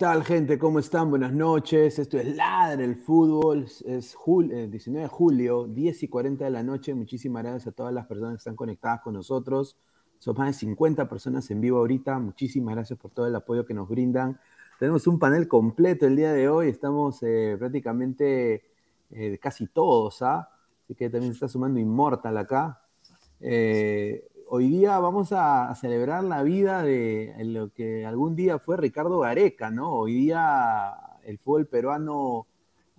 Tal, gente? ¿Cómo están? Buenas noches. Esto es Ladre el Fútbol. Es el 19 de julio, 10 y 40 de la noche. Muchísimas gracias a todas las personas que están conectadas con nosotros. Son más de 50 personas en vivo ahorita. Muchísimas gracias por todo el apoyo que nos brindan. Tenemos un panel completo el día de hoy. Estamos eh, prácticamente eh, casi todos, ¿ah? Así que también se está sumando Immortal acá. Eh, hoy día vamos a, celebrar la vida de lo que algún día fue Ricardo Gareca, ¿no? Hoy día el fútbol peruano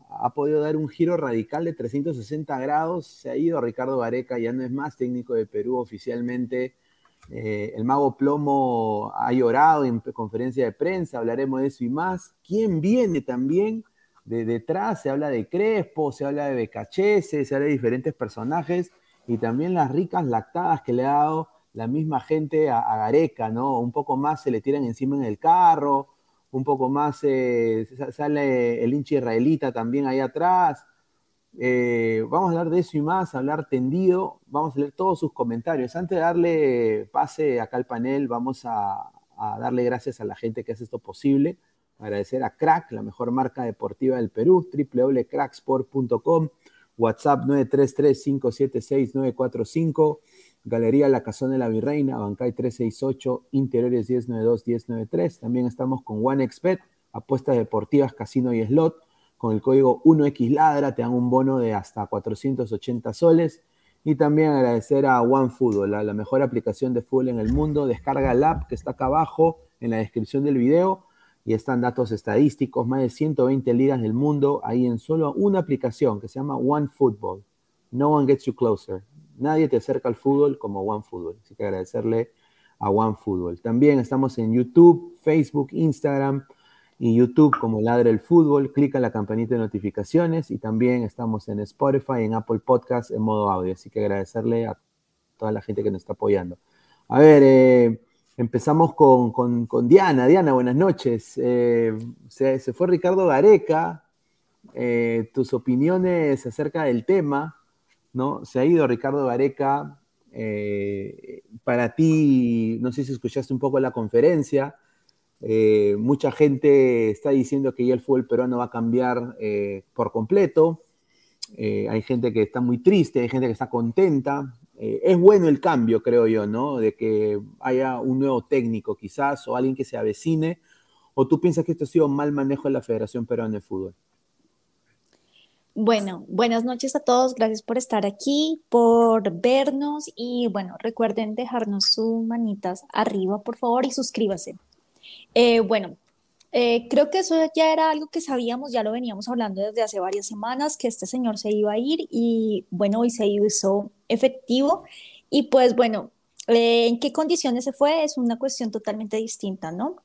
ha podido dar un giro radical de 360 grados. Se ha ido Ricardo Gareca, ya no es más técnico de Perú oficialmente. Eh, el mago Plomo ha llorado en conferencia de prensa, hablaremos de eso y más. ¿Quién viene también de detrás? Se habla de Crespo, se habla de Becachese, se habla de diferentes personajes y también las ricas lactadas que le ha dado la misma gente a, Gareca, ¿no? Un poco más se le tiran encima en el carro, un poco más eh, sale el hincha israelita también ahí atrás. Eh, vamos a hablar de eso y más, hablar tendido, vamos a leer todos sus comentarios. Antes de darle pase acá al panel, vamos a, a darle gracias a la gente que hace esto posible. Agradecer a Crack, la mejor marca deportiva del Perú, www.cracksport.com WhatsApp 933-576-945, Galería La Cazón de la Virreina, Bancay 368, Interiores 1092-1093. También estamos con OneXBet, apuestas deportivas, casino y slot. Con el código 1XLadra te dan un bono de hasta 480 soles. Y también agradecer a OneFootball, la, la mejor aplicación de fútbol en el mundo. Descarga el app que está acá abajo en la descripción del video y están datos estadísticos, más de 120 ligas del mundo, ahí en solo una aplicación que se llama One Football. No one gets you closer. Nadie te acerca al fútbol como One Football. Así que agradecerle a One Football. También estamos en YouTube, Facebook, Instagram y YouTube como Ladre el Fútbol. Clica en la campanita de notificaciones y también estamos en Spotify, en Apple Podcast en modo audio. Así que agradecerle a toda la gente que nos está apoyando. A ver, eh, Empezamos con, Diana. Diana, buenas noches. Eh, se, fue Ricardo Gareca. Eh, tus opiniones acerca del tema, ¿no? Se ha ido Ricardo Gareca. Eh, para ti, no sé si escuchaste un poco la conferencia. mucha gente está diciendo que ya el fútbol peruano va a cambiar por completo. hay gente que está muy triste, hay gente que está contenta. Eh, es bueno el cambio, creo yo, ¿no? De que haya un nuevo técnico quizás o alguien que se avecine. ¿O tú piensas que esto ha sido mal manejo de la Federación Peruana de Fútbol? Bueno, buenas noches a todos. Gracias por estar aquí, por vernos y bueno, recuerden dejarnos sus manitas arriba, por favor, y suscríbase. Eh, bueno, eh, creo que eso ya era algo que sabíamos, ya lo veníamos hablando desde hace varias semanas, que este señor se iba a ir y bueno, hoy se hizo efectivo. Y pues bueno, eh, ¿en qué condiciones se fue? Es una cuestión totalmente distinta, ¿no?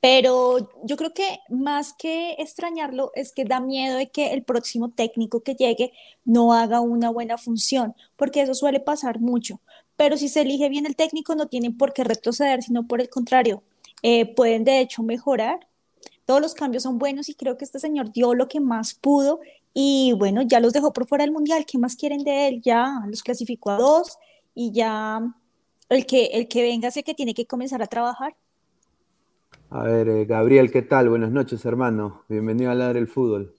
Pero yo creo que más que extrañarlo es que da miedo de que el próximo técnico que llegue no haga una buena función, porque eso suele pasar mucho. Pero si se elige bien el técnico, no tienen por qué retroceder, sino por el contrario, eh, pueden de hecho mejorar. Todos los cambios son buenos y creo que este señor dio lo que más pudo y bueno, ya los dejó por fuera del mundial. ¿Qué más quieren de él? Ya los clasificó a dos y ya el que, el que venga sé que tiene que comenzar a trabajar. A ver, eh, Gabriel, ¿qué tal? Buenas noches, hermano. Bienvenido a Ladre el Fútbol.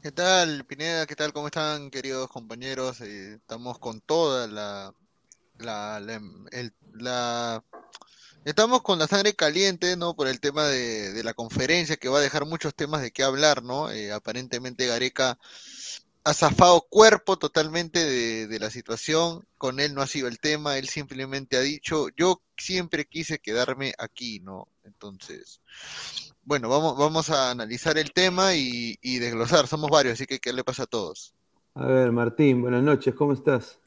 ¿Qué tal, Pineda? ¿Qué tal? ¿Cómo están, queridos compañeros? Eh, estamos con toda la, la, la Estamos con la sangre caliente, ¿no? Por el tema de, la conferencia que va a dejar muchos temas de qué hablar, ¿no? Eh, aparentemente Gareca ha zafado cuerpo totalmente de, la situación, con él no ha sido el tema, él simplemente ha dicho, yo siempre quise quedarme aquí, ¿no? Entonces, bueno, vamos, vamos a analizar el tema y, y desglosar, somos varios, así que ¿qué le pasa a todos? A ver, Martín, buenas noches, ¿cómo estás?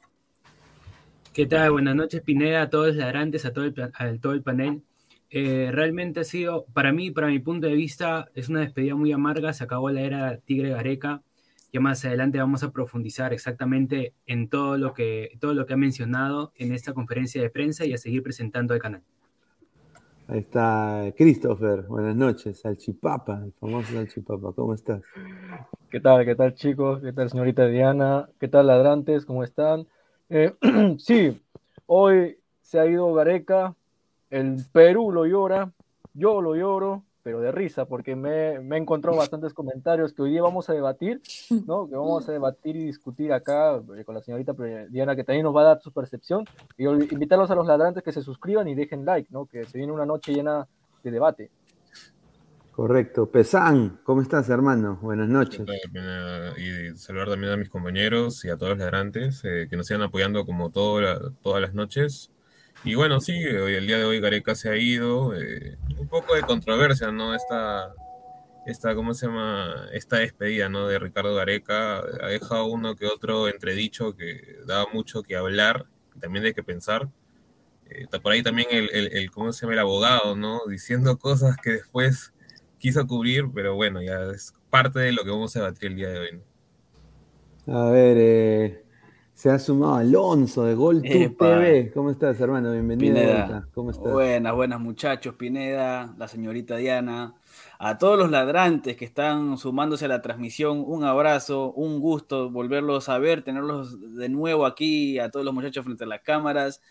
¿Qué tal? Buenas noches, Pineda, a todos los ladrantes, a todo el, a todo el panel. Eh, realmente ha sido, para mí, para mi punto de vista, es una despedida muy amarga, se acabó la era Tigre Gareca, ya más adelante vamos a profundizar exactamente en todo lo que, todo lo que ha mencionado en esta conferencia de prensa y a seguir presentando el canal. Ahí está Christopher, buenas noches, Salchipapa, el famoso Salchipapa, ¿cómo estás? ¿Qué tal, qué tal chicos? ¿Qué tal señorita Diana? ¿Qué tal ladrantes? ¿Cómo están? Eh, sí, hoy se ha ido Gareca, el Perú lo llora, yo lo lloro, pero de risa, porque me, me he encontrado bastantes comentarios que hoy día vamos a debatir, ¿no? Que vamos a debatir y discutir acá eh, con la señorita Diana, que también nos va a dar su percepción, y invitarlos a los ladrantes que se suscriban y dejen like, ¿no? Que se viene una noche llena de debate. Correcto. Pesán, ¿cómo estás, hermano? Buenas noches. Y saludar también a mis compañeros y a todos los ladrantes eh, que nos sigan apoyando como todo todas las noches. Y bueno, sí, hoy, el día de hoy Gareca se ha ido. Eh, un poco de controversia, ¿no? Esta, esta, ¿cómo se llama? Esta despedida, ¿no? De Ricardo Gareca ha dejado uno que otro entredicho que daba mucho que hablar, también de que pensar. Eh, por ahí también el, el, ¿cómo se llama? El abogado, ¿no? Diciendo cosas que después quiso cubrir, pero bueno, ya es parte de lo que vamos a debatir el día de hoy. ¿no? A ver, eh, se ha sumado Alonso de Gol TV. ¿Cómo estás, hermano? Bienvenido. Pineda. ¿Cómo estás? Buenas, buenas muchachos, Pineda, la señorita Diana, a todos los ladrantes que están sumándose a la transmisión, un abrazo, un gusto volverlos a ver, tenerlos de nuevo aquí, a todos los muchachos frente a las cámaras.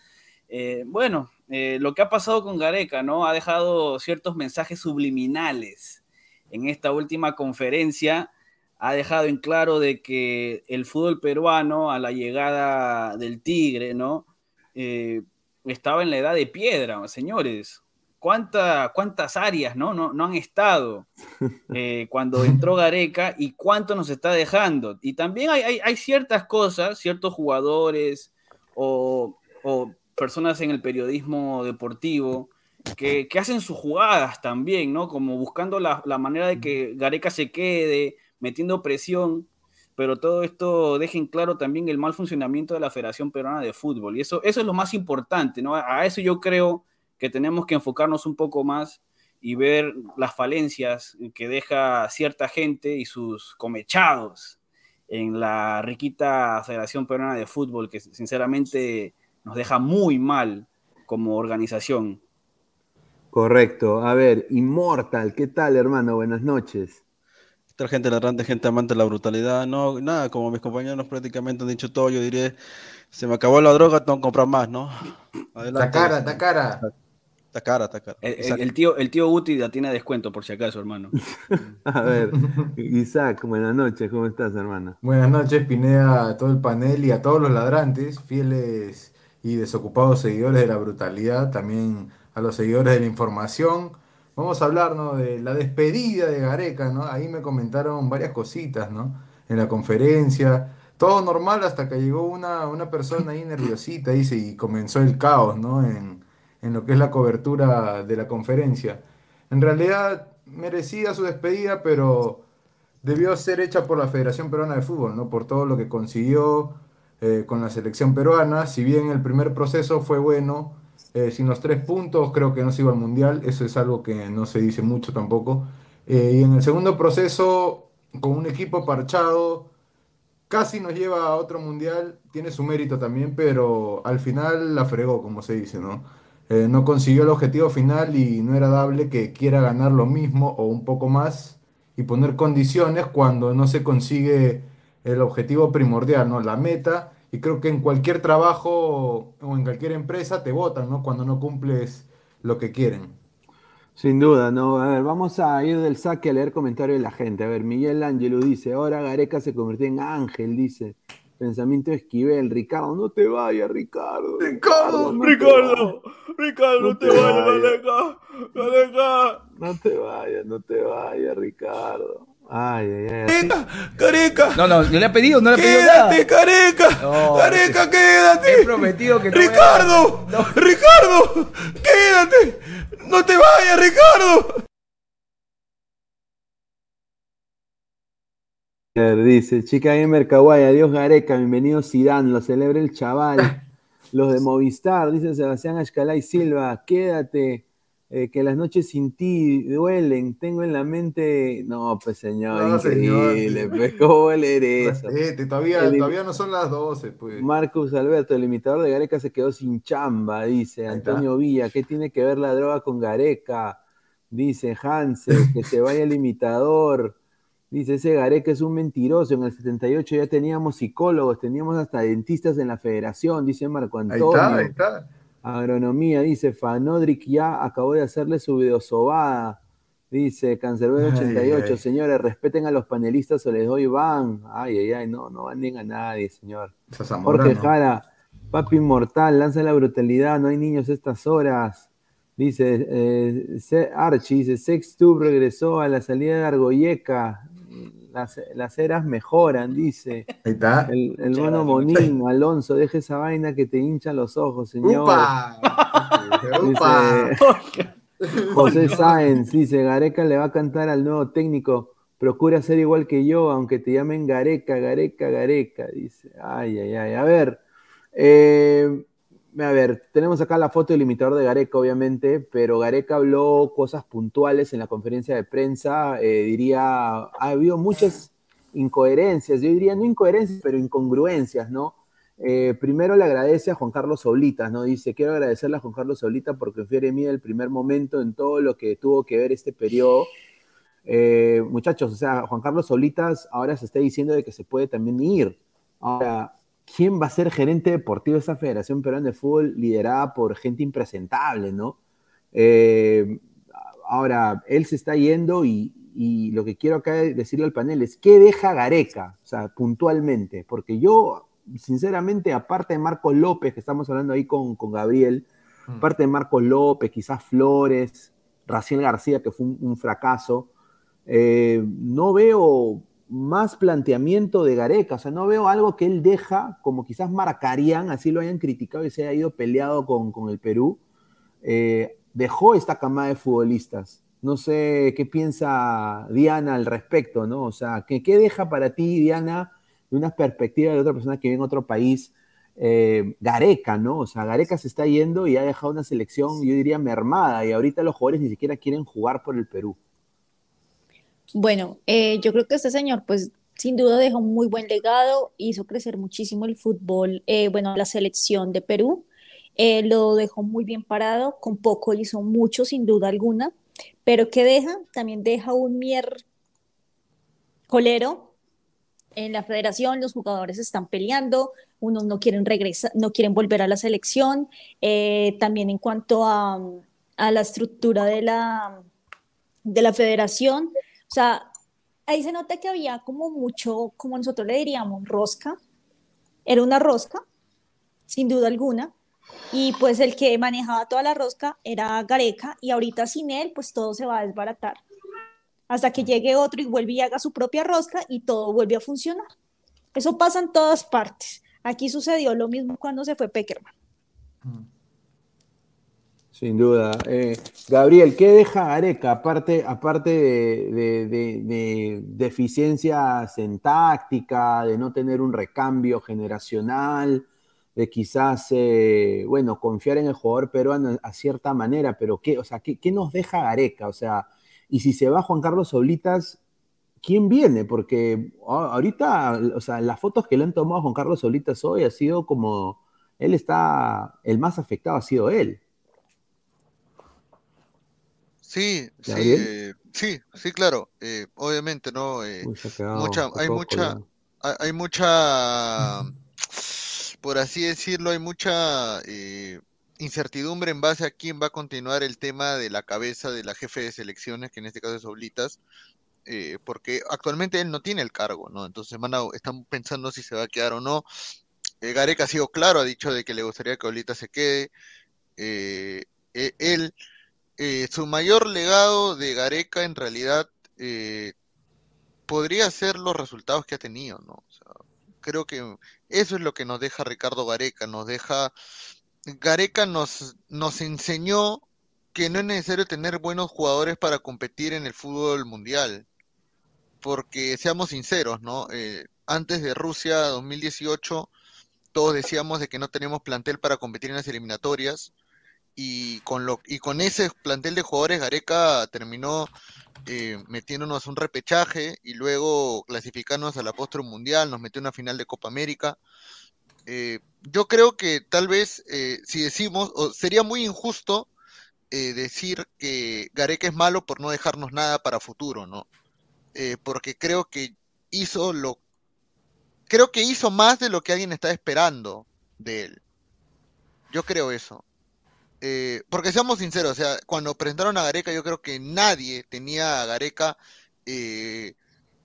Eh, bueno, eh, lo que ha pasado con Gareca, ¿no? Ha dejado ciertos mensajes subliminales en esta última conferencia ha dejado en claro de que el fútbol peruano a la llegada del Tigre, ¿no? Eh, estaba en la edad de piedra, señores. ¿Cuánta, ¿Cuántas áreas ¿no? No, no han estado eh, cuando entró Gareca y cuánto nos está dejando? Y también hay, hay, ciertas cosas, ciertos jugadores o, o, personas en el periodismo deportivo que, que, hacen sus jugadas también, ¿no? Como buscando la, la manera de que Gareca se quede, metiendo presión, pero todo esto deja en claro también el mal funcionamiento de la Federación Peruana de Fútbol. Y eso, eso es lo más importante, ¿no? A eso yo creo que tenemos que enfocarnos un poco más y ver las falencias que deja cierta gente y sus comechados en la riquita Federación Peruana de Fútbol, que sinceramente nos deja muy mal como organización. Correcto. A ver, Inmortal, ¿qué tal, hermano? Buenas noches gente ladrante, gente amante de la brutalidad. No, nada, como mis compañeros prácticamente han dicho todo, yo diré, se me acabó la droga, tengo que comprar más, ¿no? Está cara, está cara. Está cara, está cara. El, tío, el tío Guti la tiene descuento, por si acaso, hermano. a ver, Isaac, buenas noches, ¿cómo estás, hermano? Buenas noches, Pineda, a todo el panel y a todos los ladrantes, fieles y desocupados seguidores de la brutalidad, también a los seguidores de la información Vamos a hablar de la despedida de Gareca, ¿no? Ahí me comentaron varias cositas, ¿no? En la conferencia. Todo normal hasta que llegó una, una persona ahí nerviosita, y comenzó el caos, ¿no? En, en lo que es la cobertura de la conferencia. En realidad merecía su despedida, pero debió ser hecha por la Federación Peruana de Fútbol, ¿no? Por todo lo que consiguió eh, con la selección peruana. Si bien el primer proceso fue bueno, eh, sin los tres puntos creo que no se iba al Mundial, eso es algo que no se dice mucho tampoco. Eh, y en el segundo proceso, con un equipo parchado, casi nos lleva a otro Mundial, tiene su mérito también, pero al final la fregó, como se dice, ¿no? No consiguió el objetivo final y no era dable que quiera ganar lo mismo o un poco más y poner condiciones cuando no se consigue el objetivo primordial, ¿no? La meta y creo que en cualquier trabajo o en cualquier empresa te votan, ¿no? Cuando no cumples lo que quieren. Sin duda, ¿no? A ver, vamos a ir del saque a leer comentarios de la gente. A ver, Miguel Ángelo dice, ahora Gareca se convirtió en ángel, dice. Pensamiento Esquivel, Ricardo, no te vayas, Ricardo. Ricardo, Ricardo, Ricardo, no, te, vayas, Gareca, No te vayas, no te vayas, Ricardo. Ay, ay, ay. Careca, careca. No, no, no le ha pedido, no le ha pedido Quédate, nada. careca. No, careca, quédate. He prometido que no Ricardo, Ricardo, quédate. No te vayas, Ricardo. Dice, chica gamer kawaii, adiós Gareca, bienvenido Zidane, lo celebra el chaval. Los de Movistar, dice Sebastián Ashkalay Silva, quédate, eh, que las noches sin ti duelen, tengo en la mente... No, pues señor, No, señor. increíble, pues, ¿cómo va a leer eso? Todavía, El- todavía no son las 12, pues. Marcus Alberto, el imitador de Gareca se quedó sin chamba, dice Ahí. Antonio Villa, ¿qué tiene que ver la droga con Gareca? Dice Hansel, que se vaya el imitador. Dice, ese Gareca es un mentiroso, en el 78 ya teníamos psicólogos, teníamos hasta dentistas en la federación, dice Marco Ahí Antonio. está, ahí está. Agronomía, dice Fanodric ya acabó de hacerle su videosobada. Dice Cancerbero Ay, 88, ay. señores, respeten a los panelistas o les doy van. Ay, ay, ay, no, no banden a nadie, señor. Jorge Jara, papi inmortal, lanza la brutalidad, no hay niños a estas horas. Dice eh, Archie, dice Sextube regresó a la salida de Argoyeca. Las, las eras mejoran, dice. Ahí está. El, el mono Monín, Alonso, deje esa vaina que te hinchan los ojos, señor. ¡Upa! ¡Upa! José Sáenz dice, Gareca le va a cantar al nuevo técnico, procura ser igual que yo, aunque te llamen Gareca, Gareca, Gareca, dice. Ay, ay, ay. A ver, eh, a ver, tenemos acá la foto del imitador de Gareca, obviamente, pero Gareca habló cosas puntuales en la conferencia de prensa, eh, diría, ha habido muchas incoherencias, yo diría no incoherencias, pero incongruencias, ¿no? Eh, primero le agradece a Juan Carlos Oblitas, ¿no? Dice, quiero agradecerle a Juan Carlos Oblitas porque fue en mí el primer momento en todo lo que tuvo que ver este periodo. Eh, muchachos, o sea, Juan Carlos Solitas ahora se está diciendo de que se puede también ir. Ahora, ¿quién va a ser gerente deportivo de esa Federación Peruana de Fútbol liderada por gente impresentable, ¿no? Eh, ahora, él se está yendo y, y lo que quiero acá decirle al panel es, ¿qué deja Gareca? O sea, puntualmente, porque yo, sinceramente, aparte de Marcos López, que estamos hablando ahí con, con Gabriel, aparte de Marcos López, quizás Flores, Raciel García, que fue un, un fracaso, eh, no veo más planteamiento de Gareca, o sea, no veo algo que él deja, como quizás marcarían, así lo hayan criticado y se haya ido peleado con, con el Perú, eh, dejó esta camada de futbolistas. No sé qué piensa Diana al respecto, ¿no? O sea, ¿qué, qué deja para ti, Diana, de una perspectiva de otra persona que vive en otro país? eh, Gareca, ¿no? O sea, Gareca se está yendo y ha dejado una selección, yo diría, mermada, y ahorita los jugadores ni siquiera quieren jugar por el Perú. Bueno, eh, yo creo que este señor, pues sin duda dejó un muy buen legado, hizo crecer muchísimo el fútbol, eh, bueno, la selección de Perú, eh, lo dejó muy bien parado, con poco hizo mucho, sin duda alguna, pero ¿qué deja? También deja un mier colero en la federación, los jugadores están peleando, unos no quieren regresar, no quieren volver a la selección, eh, también en cuanto a, a la estructura de la, de la federación, o sea, ahí se nota que había como mucho, como nosotros le diríamos, rosca. Era una rosca, sin duda alguna. Y pues el que manejaba toda la rosca era Gareca y ahorita sin él pues todo se va a desbaratar. Hasta que llegue otro y vuelve y haga su propia rosca y todo vuelve a funcionar. Eso pasa en todas partes. Aquí sucedió lo mismo cuando se fue Peckerman. Sin duda. Eh, Gabriel, ¿qué deja Gareca? Aparte, aparte de, de- de- de deficiencias en táctica, de no tener un recambio generacional, de quizás, eh, bueno, confiar en el jugador peruano a cierta manera, pero ¿qué, o sea, ¿qué, nos deja Gareca? O sea, y si se va Juan Carlos Solitas, ¿quién viene? Porque ahorita, o sea, las fotos que le han tomado Juan Carlos Solitas hoy ha sido como, él está, el más afectado ha sido él. Sí, sí, eh, sí, sí, claro. eh, obviamente, ¿no? eh, Uy, mucha, hay mucha, hay, mucha, por así decirlo, hay mucha eh, incertidumbre en base a quién va a continuar el tema de la cabeza de la jefe de selecciones, que en este caso es Oblitas, eh, porque actualmente él no tiene el cargo, ¿no? Entonces van a- están pensando si se va a quedar o no. Eh, Gareca ha sido claro, ha dicho de que le gustaría que Oblitas se quede. Eh, él, eh, su mayor legado de Gareca en realidad eh, podría ser los resultados que ha tenido, ¿no? O sea, creo que eso es lo que nos deja Ricardo Gareca, nos deja, Gareca nos, nos enseñó que no es necesario tener buenos jugadores para competir en el fútbol mundial, porque seamos sinceros, ¿no? Eh, antes de Rusia 2018, todos decíamos de que no teníamos plantel para competir en las eliminatorias, y con lo y con ese plantel de jugadores Gareca terminó eh, metiéndonos un repechaje y luego clasificarnos al apóstol mundial, nos metió una final de Copa América. Eh, yo creo que tal vez eh, si decimos, o sería muy injusto decir que Gareca es malo por no dejarnos nada para futuro, ¿no? porque creo que hizo lo, creo que hizo más de lo que alguien estaba esperando de él. Yo creo eso. Eh, porque seamos sinceros, o sea, cuando presentaron a Gareca, yo creo que nadie tenía a Gareca eh,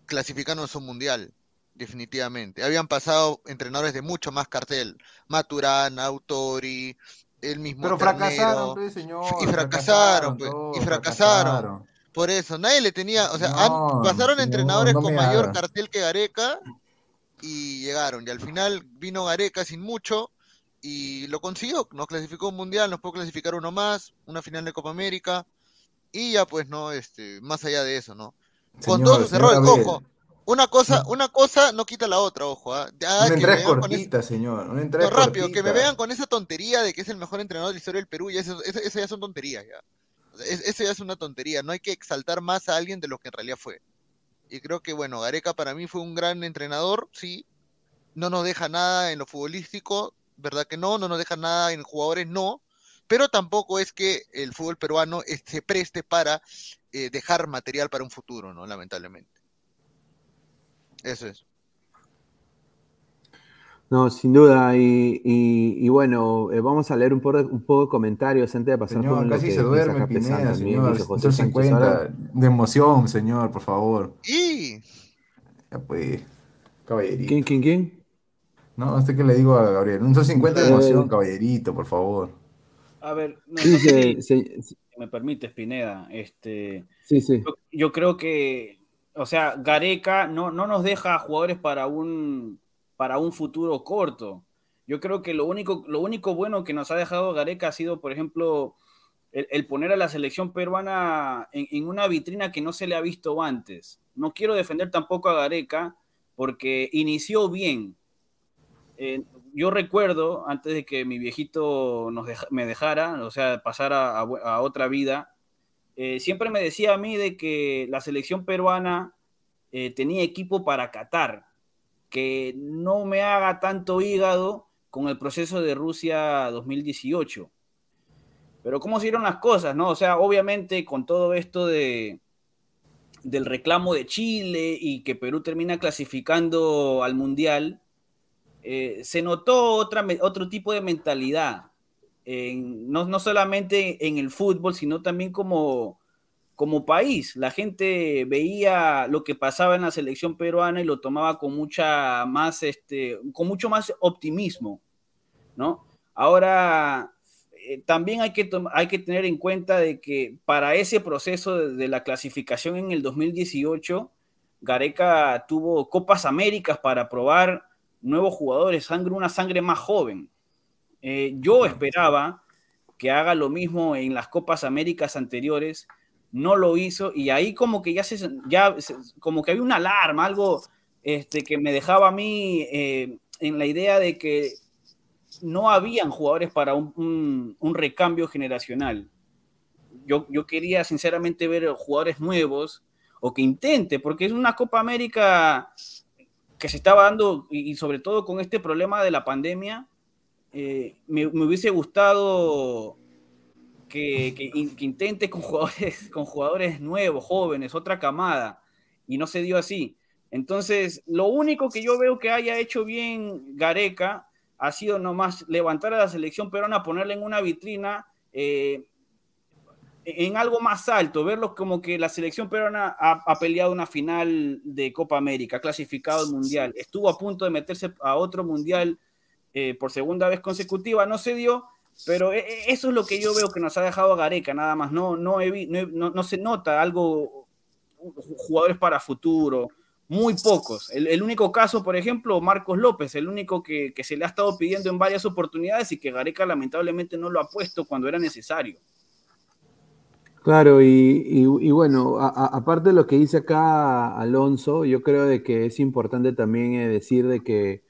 clasificando en su mundial, definitivamente. Habían pasado entrenadores de mucho más cartel, Maturana, Autori, el mismo. Pero fracasaron, pues, señor. Y fracasaron, pues, y fracasaron. Por eso, nadie le tenía, o sea, pasaron entrenadores con mayor cartel que Gareca y llegaron. Y al final vino Gareca sin mucho y lo consiguió, nos clasificó un mundial, nos pudo clasificar uno más, una final de Copa América, y ya pues no, este, más allá de eso, ¿no? Con todos sus errores, ojo, una cosa, una cosa no quita la otra, ojo, ¿ah? una entrada cortita, señor, una entrada no, rápido, que me vean con esa tontería de que es el mejor entrenador de la historia del Perú, y eso, eso, ya son tonterías, ya. Eso ya es una tontería, no hay que exaltar más a alguien de lo que en realidad fue. Y creo que, bueno, Gareca para mí fue un gran entrenador, sí, no nos deja nada en lo futbolístico, ¿verdad que no? No nos deja nada en jugadores, no. Pero tampoco es que el fútbol peruano eh, se preste para eh, dejar material para un futuro, ¿no? Lamentablemente. Eso es. No, sin duda. Y, bueno, eh, vamos a leer un poco, un poco de comentarios antes de pasar señor, casi se duerme Pineda, señor. 150 de emoción, señor, por favor. Y... Ya pues, caballerito. ¿Quién, quién, quién? No, este que le digo a Gabriel. Un 50 de emoción, caballerito, por favor. A ver, no, sé si me permite, Pineda. Este, sí, sí. Yo, creo que, o sea, Gareca no, no nos deja jugadores para un, para un futuro corto. Yo creo que lo único, lo único bueno que nos ha dejado Gareca ha sido, por ejemplo, el, poner a la selección peruana en, en, una vitrina que no se le ha visto antes. No quiero defender tampoco a Gareca porque inició bien, eh, yo recuerdo, antes de que mi viejito nos me dejara, o sea, pasara a, otra vida, eh, siempre me decía a mí de que la selección peruana eh, tenía equipo para Qatar, que no me haga tanto hígado con el proceso de Rusia 2018. Pero cómo se dieron las cosas, ¿no? O sea, obviamente con todo esto de, del reclamo de Chile y que Perú termina clasificando al Mundial, eh, se notó otra, otro tipo de mentalidad, no, no, solamente en el fútbol, sino también como, como país. La gente veía lo que pasaba en la selección peruana y lo tomaba con mucha más, este, con mucho más optimismo, ¿no? Ahora, eh, también hay que, hay que tener en cuenta de que para ese proceso de, de la clasificación en el 2018, Gareca tuvo Copas Américas para probar nuevos jugadores, sangre, una sangre más joven. Eh, yo esperaba que haga lo mismo en las Copas Américas anteriores, no lo hizo y ahí como que ya se, ya como que había una alarma, algo este, que me dejaba a mí eh, en la idea de que no habían jugadores para un, recambio generacional. Yo, yo, quería sinceramente ver jugadores nuevos o que intente, porque es una Copa América que se estaba dando, y sobre todo con este problema de la pandemia, eh, me, hubiese gustado que, que, intente con jugadores, con jugadores nuevos, jóvenes, otra camada, y no se dio así. Entonces, lo único que yo veo que haya hecho bien Gareca ha sido nomás levantar a la selección peruana, ponerla en una vitrina, eh, en algo más alto, verlo como que la selección peruana ha, peleado una final de Copa América, ha clasificado al Mundial, estuvo a punto de meterse a otro Mundial eh, por segunda vez consecutiva, no se dio, pero e, e, eso es lo que yo veo que nos ha dejado a Gareca, nada más, no, no, no, no se nota algo, jugadores para futuro, muy pocos. El, el único caso, por ejemplo, Marcos López, el único que, que se le ha estado pidiendo en varias oportunidades y que Gareca lamentablemente no lo ha puesto cuando era necesario. Claro, y, y- y bueno, a- a- aparte de lo que dice acá Alonso, yo creo de que es importante también eh, decir de que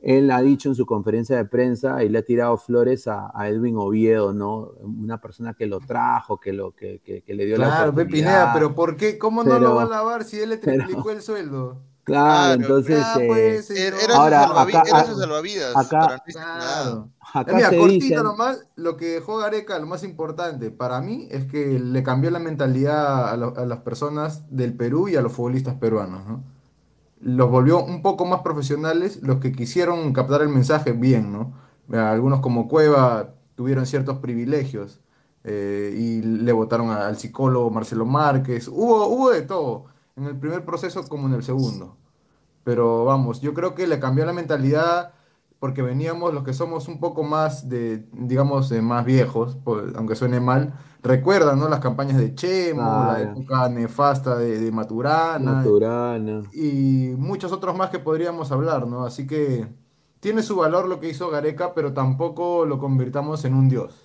él ha dicho en su conferencia de prensa y le ha tirado flores a, a Edwin Oviedo, ¿no? Una persona que lo trajo, que, lo, que, que- que le dio la Claro, Pe oportunidad. Pineda, pero ¿por qué? ¿Cómo no lo va a lavar si él le pero- triplicó el sueldo? Claro, entonces... Ah, eh, pues, Era, señor. era Ahora, su salvavi- acá- era salvavidas. acá-. Claro. acá Eh, Mira, se cortito dicen- nomás, lo que dejó Gareca, lo más importante para mí es que le cambió la mentalidad a, lo- a las personas del Perú y a los futbolistas peruanos, ¿no? Los volvió un poco más profesionales, los que quisieron captar el mensaje bien, ¿no? Algunos como Cueva tuvieron ciertos privilegios eh, y le votaron al psicólogo Marcelo Márquez, hubo, hubo de todo, en el primer proceso como en el segundo. Pero vamos, yo creo que le cambió la mentalidad porque veníamos los que somos un poco más de, digamos, de más viejos, por- aunque suene mal, recuerdan, ¿no? Las campañas de Chemo, la época nefasta de, de Maturana Maturana. y muchos otros más que podríamos hablar, ¿no? Así que tiene su valor lo que hizo Gareca, pero tampoco lo convirtamos en un dios.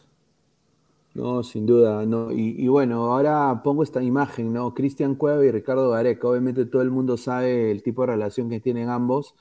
No, sin duda, no. Y, y bueno, ahora pongo esta imagen, ¿no? Cristian Cueva y Ricardo Gareca. Obviamente todo el mundo sabe el tipo de relación que tienen ambos.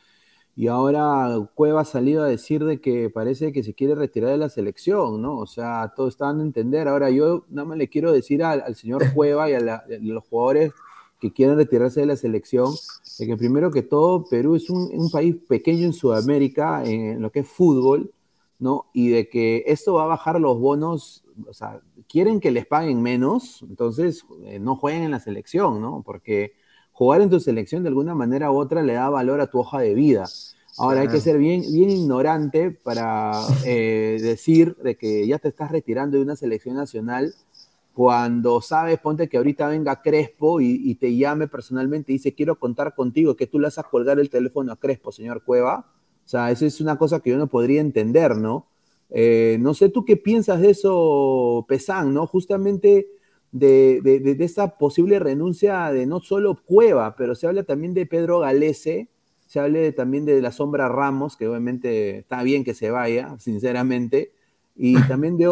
Y ahora Cueva ha salido a decir de que parece que se quiere retirar de la selección, ¿no? O sea, todos están a entender. Ahora yo nada más le quiero decir al, al señor Cueva y a, la- a los jugadores que quieren retirarse de la selección, de que primero que todo Perú es un, un país pequeño en Sudamérica en lo que es fútbol, ¿no? Y de que esto va a bajar los bonos, o sea, quieren que les paguen menos, entonces eh, no jueguen en la selección, ¿no? Porque jugar en tu selección de alguna manera u otra le da valor a tu hoja de vida. Ahora hay que ser bien, bien ignorante para eh, decir de que ya te estás retirando de una selección nacional cuando sabes, ponte que ahorita venga Crespo y, te llame personalmente y dice, quiero contar contigo, que tú le vas colgar el teléfono a Crespo, señor Cueva. O sea, esa es una cosa que yo no podría entender, ¿no? Eh, no sé tú qué piensas de eso, Pesán, ¿no? Justamente de, de, de- de esa posible renuncia de no solo Cueva, pero se habla también de Pedro Galese, se habla también de la sombra Ramos, que obviamente está bien que se vaya, sinceramente, y también de,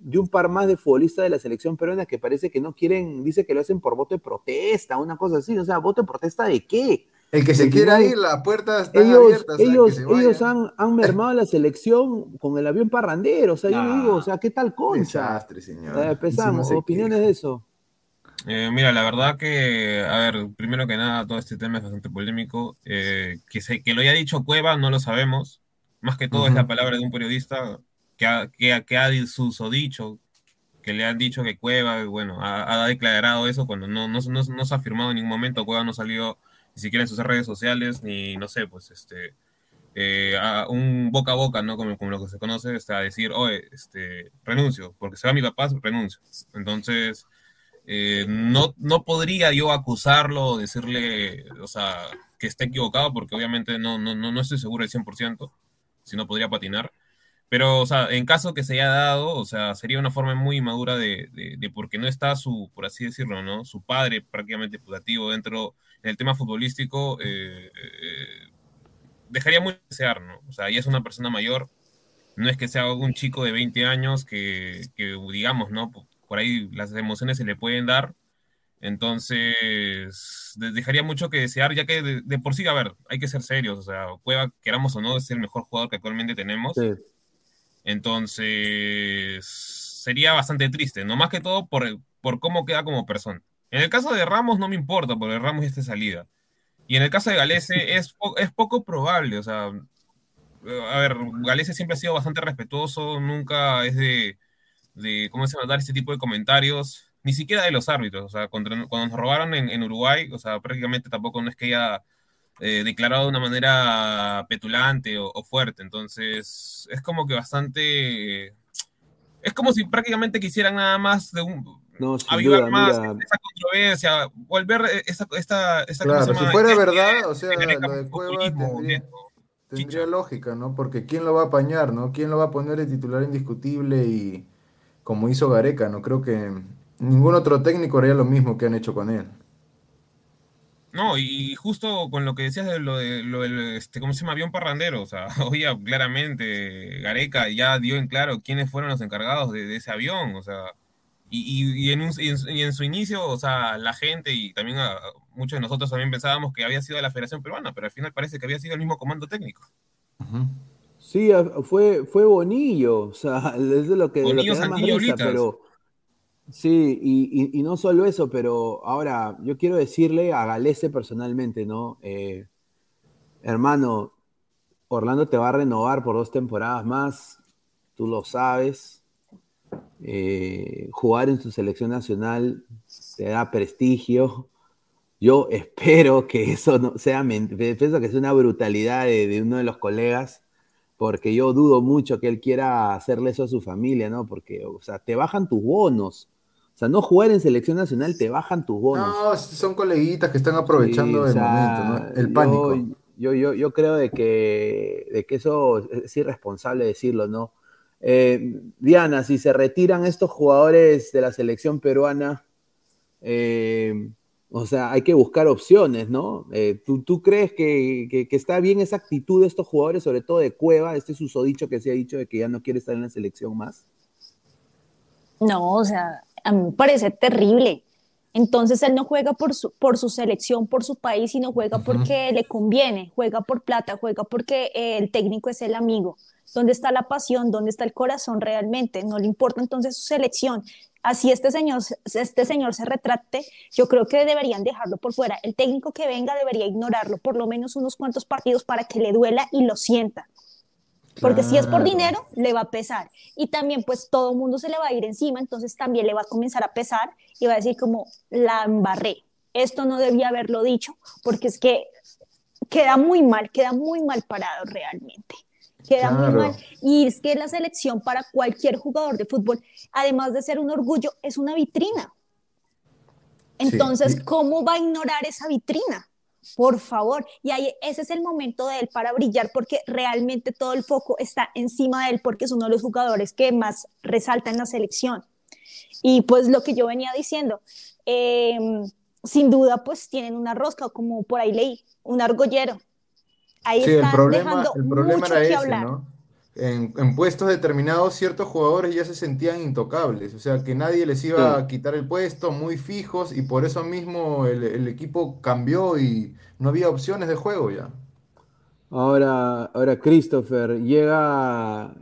de un par más de futbolistas de la selección peruana que parece que no quieren, dice que lo hacen por voto de protesta, una cosa así, o sea, ¿voto de protesta de qué? El que se Al quiera ir, las puertas están ellos, abiertas. o sea, que ellos, se vaya. ellos han, han mermado la selección con el avión parrandero, o sea, yo Nah. digo, o sea, ¿qué tal concha? Desastre, señor. Eh, Pesán, Encima se opiniones de eso. Eh, mira, la verdad que, a ver, primero que nada, todo este tema es bastante polémico. Eh, que, se, que lo haya dicho Cueva no lo sabemos. Más que todo es la palabra de un periodista que ha, que, ha- que ha susodicho, que le han dicho que Cueva, bueno, ha, ha declarado eso cuando no, no, no, no se ha afirmado en ningún momento. Cueva no salió ni siquiera en sus redes sociales, ni, no sé, pues, este, eh, a un boca a boca, ¿no? Como, como lo que se conoce, a decir, oye, este, renuncio, porque se va mi papá, renuncio. Entonces, eh, no, no podría yo acusarlo decirle, o sea, que esté equivocado, porque obviamente no, no, no estoy seguro del 100%, si no podría patinar. Pero, o sea, en caso que se haya dado, o sea, sería una forma muy inmadura de, de, de porque no está su, por así decirlo, ¿no? Su padre prácticamente putativo dentro del tema futbolístico, eh, eh, dejaría muy desear, ¿no? O sea, ya es una persona mayor, no es que sea un chico de 20 años que, que digamos, ¿no? Por, por ahí las emociones se le pueden dar, entonces de- dejaría mucho que desear, ya que de, de por sí, a ver, hay que ser serios, o sea, Cueva, queramos o no, es el mejor jugador que actualmente tenemos. Sí. Entonces, sería bastante triste, no más que todo por, por cómo queda como persona. En el caso de Ramos no me importa, porque Ramos ya está salida. Y en el caso de Galese es, po- es poco probable, o sea, eh, a ver, Galese siempre ha sido bastante respetuoso, nunca es de, de ¿cómo se llama?, dar este tipo de comentarios, ni siquiera de los árbitros, o sea, contra- cuando nos robaron en, en Uruguay, o sea, prácticamente tampoco no es que haya eh, declarado de una manera petulante o, o fuerte, entonces es como que bastante... Es como si prácticamente quisieran nada más de un, No, sin avivar duda, más mira, esa controversia, volver eh, esta, esta, esta ¿cómo Claro, se si fuera verdad, o sea, lo de Cueva tendría, tendría lógica, ¿no? Porque ¿quién lo va a apañar, no? ¿Quién lo va a poner de titular indiscutible y como hizo Gareca, no? Creo que ningún otro técnico haría lo mismo que han hecho con él. No, y justo con lo que decías de lo de lo del, este, ¿cómo se llama? Avión parrandero, o sea, oye, claramente Gareca ya dio en claro quiénes fueron los encargados de, de ese avión, o sea, y, y- y en un- y en, su- y en su inicio, o sea, la gente y también a- muchos de nosotros también pensábamos que había sido la Federación Peruana, pero al final parece que había sido el mismo comando técnico. Sí, fue, fue Bonillo, o sea, es de lo que, de lo que da más risa, pero sí, y, y- y no solo eso, pero ahora yo quiero decirle a Galese personalmente, ¿no? Eh, hermano, Orlando te va a renovar por dos temporadas más, tú lo sabes. Eh, jugar en su selección nacional te da prestigio. Yo espero que eso no sea, pienso que es una brutalidad de, de uno de los colegas, porque yo dudo mucho que él quiera hacerle eso a su familia, ¿no? Porque, o sea, te bajan tus bonos. O sea, no jugar en selección nacional te bajan tus bonos. No, son coleguitas que están aprovechando Sí, el o sea, momento, ¿no? El yo- pánico. Yo, yo, yo creo de que, de que eso es irresponsable decirlo, ¿no? Eh, Diana, si se retiran estos jugadores de la selección peruana, eh, o sea, hay que buscar opciones, ¿no? Eh, ¿tú, tú crees que, que- que está bien esa actitud de estos jugadores, sobre todo de Cueva, este susodicho que se ha dicho de que ya no quiere estar en la selección más? No, o sea, a mí me parece terrible. Entonces él no juega por su, por su selección, por su país, sino juega porque le conviene, juega por plata, juega porque eh, el técnico es el amigo. ¿Dónde está la pasión? ¿Dónde está el corazón realmente? No le importa entonces su selección. Así este señor, este señor se retrate, yo creo que deberían dejarlo por fuera. El técnico que venga debería ignorarlo por lo menos unos cuantos partidos para que le duela y lo sienta. Porque si es por dinero, le va a pesar. Y también pues todo el mundo se le va a ir encima, entonces también le va a comenzar a pesar y va a decir como, la embarré. Esto no debía haberlo dicho, porque es que queda muy mal, queda muy mal parado realmente. Queda muy mal. Y es que la selección para cualquier jugador de fútbol, además de ser un orgullo, es una vitrina. Entonces, ¿cómo va a ignorar esa vitrina? Por favor. Y ahí ese es el momento de él para brillar porque realmente todo el foco está encima de él porque es uno de los jugadores que más resalta en la selección. Y pues lo que yo venía diciendo, eh, sin duda pues tienen una rosca, como por ahí leí, un argollero. Ahí Sí, el problema, dejando el problema mucho era que ese, hablar. ¿no? En, en puestos determinados, ciertos jugadores ya se sentían intocables, o sea, que nadie les iba Sí. a quitar el puesto, muy fijos, y por eso mismo el, el equipo cambió y no había opciones de juego ya. Ahora, ahora Christopher, llega,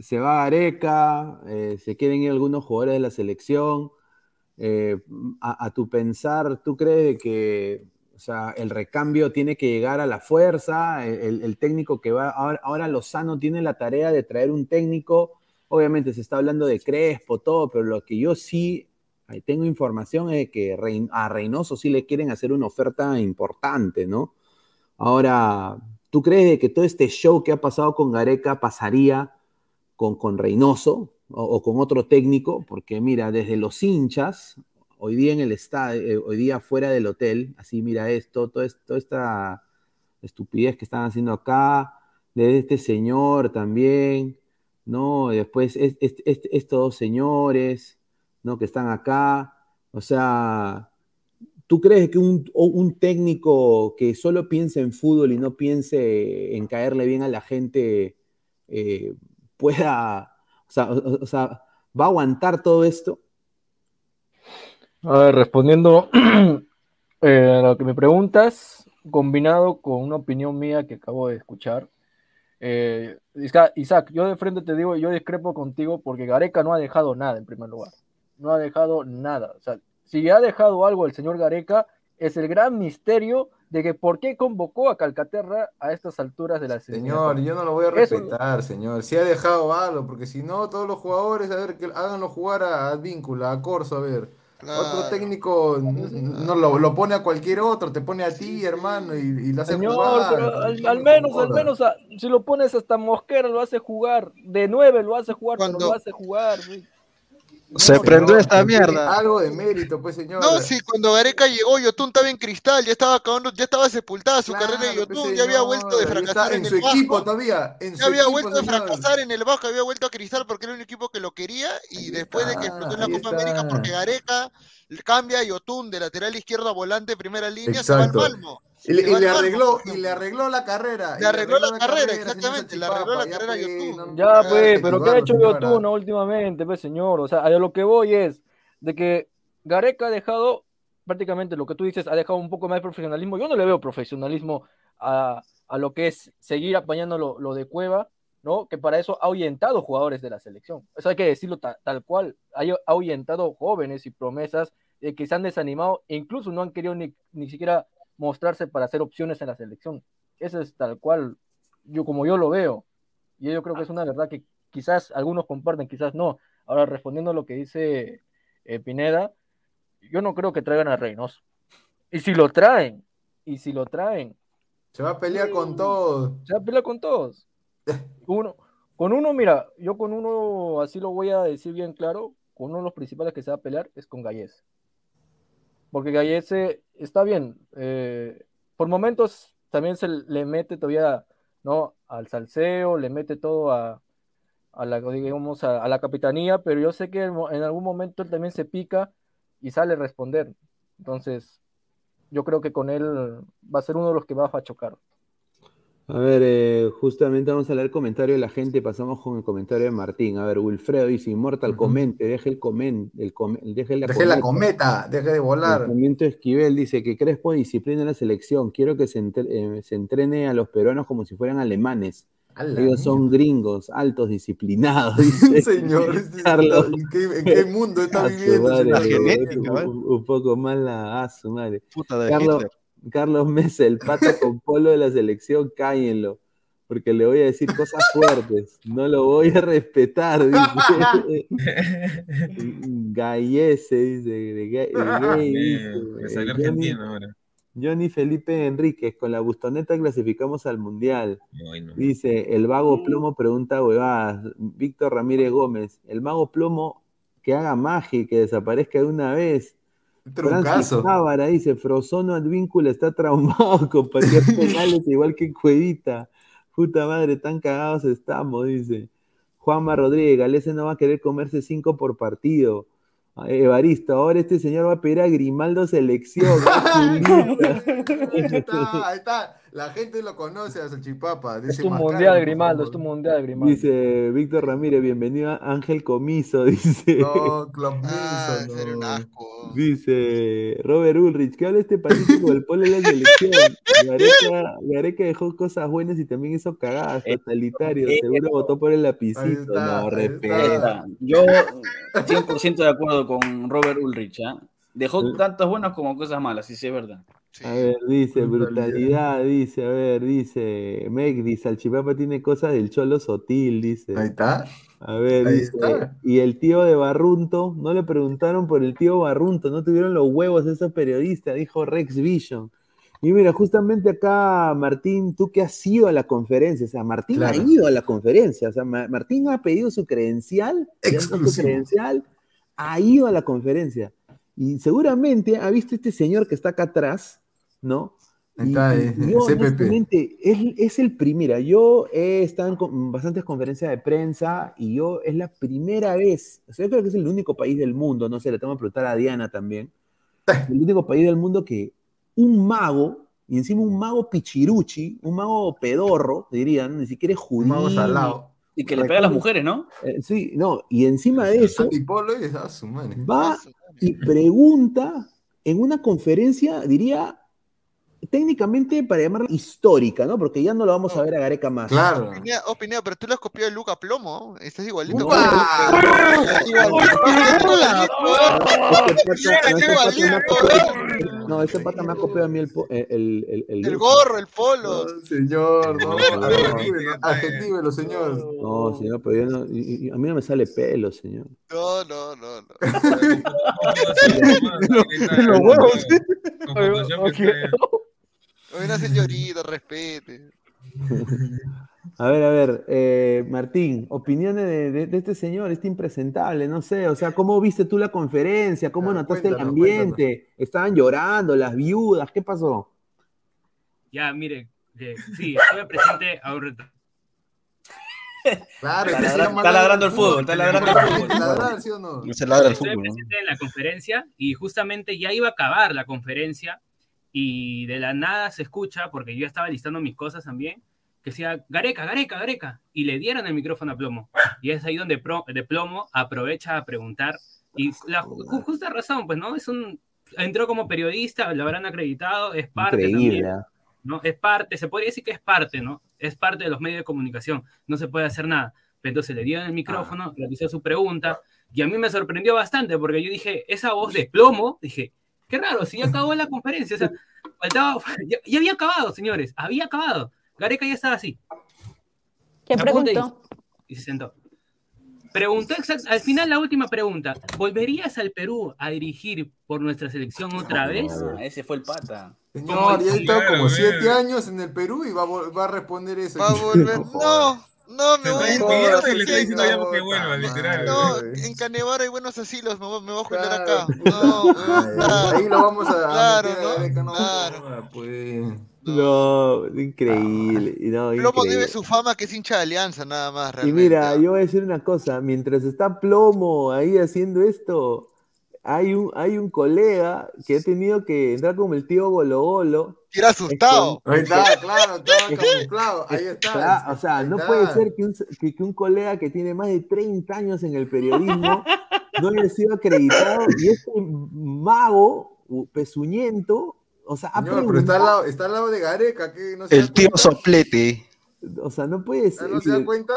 se va a Areca, eh, se quieren ir algunos jugadores de la selección. eh, a, a tu pensar, ¿tú crees de que o sea, el recambio tiene que llegar a la fuerza? El, técnico que va, ahora, ahora Lozano tiene la tarea de traer un técnico, obviamente se está hablando de Crespo, todo, pero lo que yo sí tengo información es que a Reynoso sí le quieren hacer una oferta importante, ¿no? Ahora, ¿tú crees que todo este show que ha pasado con Gareca pasaría con, con Reynoso o, o con otro técnico? Porque mira, desde los hinchas, hoy día en el estadio, eh, hoy día fuera del hotel, así mira esto, toda esta estupidez que están haciendo acá, de este señor también, ¿no? Y después es- es- es- estos dos señores, ¿no? Que están acá, o sea, ¿Tú crees que un, técnico que solo piense en fútbol y no piense en caerle bien a la gente eh, pueda, o sea, va a aguantar todo esto? A ver, respondiendo eh, a lo que me preguntas, combinado con una opinión mía que acabo de escuchar. eh, Isaac, yo de frente te digo, yo discrepo contigo porque Gareca no ha dejado nada en primer lugar. No ha dejado nada. O sea, si ha dejado algo el señor Gareca, es el gran misterio de que por qué convocó a Calcaterra a estas alturas de la Señor, yo no lo voy a Eso- respetar, señor. Si ha dejado algo, porque si no, todos los jugadores, a ver, que háganlo jugar a Advíncula, a Corso, a ver. Otro técnico no lo, lo pone a cualquier otro, te pone a ti, hermano, y, y lo hace Señor, jugar. pero al, al me menos, al menos, a- si lo pones hasta Mosquera, lo hace jugar. De nueve lo hace jugar, Cuando- pero lo hace jugar. Se prendió esta mierda. Algo de mérito, pues, señor. No, sí, cuando Gareca llegó, Yotun estaba en cristal, ya estaba acabando, ya estaba sepultada su Claro, carrera de pues, Yotun, ya había vuelto de fracasar en, en su el equipo Vasco, todavía, en ya su había equipo, vuelto de señor. fracasar en el Vasco, había vuelto a cristal porque era un equipo que lo quería y después de que explotó en la Copa América porque Gareca cambia a Yotun de lateral izquierdo a volante primera línea, se va al Exacto. Malmo. Y le, y arregló, y le arregló la carrera. Le arregló la carrera, exactamente, le arregló la carrera a pues, no- Ya, no pues, pero ¿qué ha hecho señora. Yotun últimamente, pues, señor? O sea, a lo que voy es de que Gareca ha dejado prácticamente lo que tú dices, ha dejado un poco más de profesionalismo. Yo no le veo profesionalismo a, a lo que es seguir apañando lo, lo de Cueva, ¿no? Que para eso ha ahuyentado jugadores de la selección. Eso hay que decirlo ta- tal cual. Ha, ha ahuyentado jóvenes y promesas eh, que se han desanimado e incluso no han querido ni, ni siquiera mostrarse para hacer opciones en la selección. Eso es tal cual, yo como yo lo veo. Y yo creo que es una verdad que quizás algunos comparten, quizás no. Ahora, respondiendo a lo que dice eh, Pineda, yo no creo que traigan a Reynoso. Y si lo traen, y si lo traen, Se va a pelear con todos. se va a pelear con todos. Uno, con uno, mira, yo con uno, así lo voy a decir bien claro, con uno de los principales que se va a pelear es con Gallese. Porque Gallese está bien. eh, por momentos también se le mete todavía, ¿no? Al salseo, le mete todo a, la, digamos, a, a la capitanía, pero yo sé que en algún momento él también se pica y sale a responder. Entonces, yo creo que con él va a ser uno de los que va a chocar. A ver, eh, justamente vamos a leer comentario de la gente. Pasamos con el comentario de Martín. A ver, Wilfredo dice: Immortal, Ujú. comente, deje el comen, el come- deje la Deje la cometa. cometa, deje de El volar. Sarmiento Esquivel dice que Crespo disciplina la selección. Quiero que se, entre- eh, se entrene a los peruanos como si fueran alemanes. La Ellos son gringos, altos, disciplinados. Dice Señor, Carlos. ¿en qué, en qué mundo está A su viviendo? madre? La genética, un, poco más la a su madre. Puta de Carlos, Hitler. Carlos Mesa, el pato con polo de la selección, cállenlo, porque le voy a decir cosas fuertes. No lo voy a respetar, dice. Gallese, dice. de gay- dice. Me Eh, Johnny, argentino ahora. Johnny Felipe Enríquez, con la bustoneta clasificamos al mundial. Dice, el vago plomo pregunta huevadas. Víctor Ramírez Gómez, el mago plomo que haga magia y que desaparezca de una vez. Francis. Tábara dice, Frozono Advíncula está traumado con patear penales igual que Cuevita. Puta madre, tan cagados estamos, dice. Juanma Rodríguez, Galese no va a querer comerse cinco por partido. Ah, Evaristo, ahora este señor va a pedir a Grimaldo selección. ¡Ah! Ahí está, ahí está. La gente lo conoce a Salchipapa. Es Dice tu "Mascáralo, mundial, Grimaldo, favor". es tu mundial, Grimaldo. Dice Víctor Ramírez, bienvenido a Ángel Comiso, dice. No, Club Ah, sería un no. asco. Dice Robert Ulrich, que habla este patito con el polo de la selección. Gareca, Gareca dejó cosas buenas y también hizo cagadas, totalitario. eh, Seguro votó por el lapicito. está, No, está. Yo 100% de acuerdo con Robert Ulrich. ¿ah? Dejó tantas buenas como cosas malas, sí, sí, es verdad. Sí. A ver, dice, Brutalidad. brutalidad, dice, a ver, dice, Megdi, Salchipapa tiene cosas del cholo sotil, dice. Ahí está. A ver, Ahí dice, está. y el tío de Barrunto, no le preguntaron por el tío Barrunto, no tuvieron los huevos esos periodistas, dijo Rex Vision. Y mira, justamente acá, Martín, tú que has ido a la conferencia, o sea, Martín Claro. ha ido a la conferencia, o sea, Ma- Martín ha pedido su credencial, su credencial, ha ido a la conferencia. Y seguramente ha visto este señor que está acá atrás, ¿no? Ahí Y- eh, yo, CPP. honestamente, es, es el primero. Yo he estado en con- bastantes conferencias de prensa y yo es la primera vez, o sea, yo creo que es el único país del mundo, no sé, le tengo que preguntar a Diana también, el único país del mundo que un mago, y encima un mago pichiruchi, un mago pedorro, dirían, ni siquiera es Un judío. mago salado. Y que le pega a las mujeres, ¿no? Eh, sí, no, y encima de eso, va Ah, madre. y pregunta en una conferencia, diría, técnicamente para llamarla histórica, ¿no? Porque ya no lo vamos a ver a Gareca más. Claro. Oh, Pineda, pero tú lo has copiado de Luca Plomo. ¿no? Estás igualito. Copiado- No, ese pata me ha copiado a mí el, po- el, el, el- el- gorro, el polo. No, señor, no. No, argentívelo, señor. No, señor, pero yo no, y- y- a mí no me sale pelo, señor. No, no, no, no. Los huevos, una señorita, respete. A ver, a ver, eh, Martín, opiniones de, de- de este señor, este impresentable, no sé, o sea, ¿cómo viste tú la conferencia? ¿Cómo Ah, notaste el cuéntanos, ambiente? ¿Estaban llorando las viudas? ¿Qué pasó? Ya, mire, que sí, estuve presente a un reto. Claro, Está ladrando el fútbol. fútbol, está ladrando el fútbol. Ladrar, ¿sí o no? Se ladra el Estoy fútbol. ¿no? presente en la conferencia y justamente ya iba a acabar la conferencia y de la nada se escucha, porque yo estaba listando mis cosas también, que decía, Gareca, Gareca, Gareca, y le dieron el micrófono a Plomo. Y es ahí donde Pro- de Plomo aprovecha a preguntar, y la ju- justa razón, pues, ¿no? Es un, entró como periodista, lo habrán acreditado, es parte Increíble. también, ¿ah? ¿no? Es parte, se podría decir que es parte, ¿no? Es parte de los medios de comunicación, no se puede hacer nada. Pero entonces le dieron el micrófono, realizó su pregunta, y a mí me sorprendió bastante, porque yo dije, esa voz de plomo, dije, qué raro, si ya acabó la conferencia, o sea, faltaba, ya, ya había acabado, señores, había acabado. Gareca ya estaba así, ¿Qué Apunte y- preguntó? y se sentó. Preguntó exact- al final la última pregunta, ¿volverías al Perú a dirigir por nuestra selección otra vez? Ah, ese fue el pata. Señor, ya he estado como siete años en el Perú y va a, vol- va a responder eso. Va a volver. No, no, me voy a ir. despidiendo porque y le está diciendo ya que no, vuelva, puta literal. No, madre. en Canevaro hay buenos asilos, me voy, me voy a jubilar Claro. acá. No. Ahí lo vamos a Claro, ¿no? Claro. joda, pues. No, increíble. No, Plomo increíble. debe su fama que es hincha de alianza, nada más, Y realmente. mira, yo voy a decir una cosa, mientras está Plomo ahí haciendo esto, hay un, hay un colega que ha tenido que entrar como el tío Golo Golo. Asustado. Ahí está, claro, estaba camuflado. Ahí está. O sea, no está. puede ser que un, que, que un colega que tiene más de 30 años en el periodismo no haya sido acreditado y este mago pezuñento, o sea, ha Señor, pero está al lado, está al lado de Gareca, que no El tío soplete. O sea, no puede ser. ¿No se da cuenta?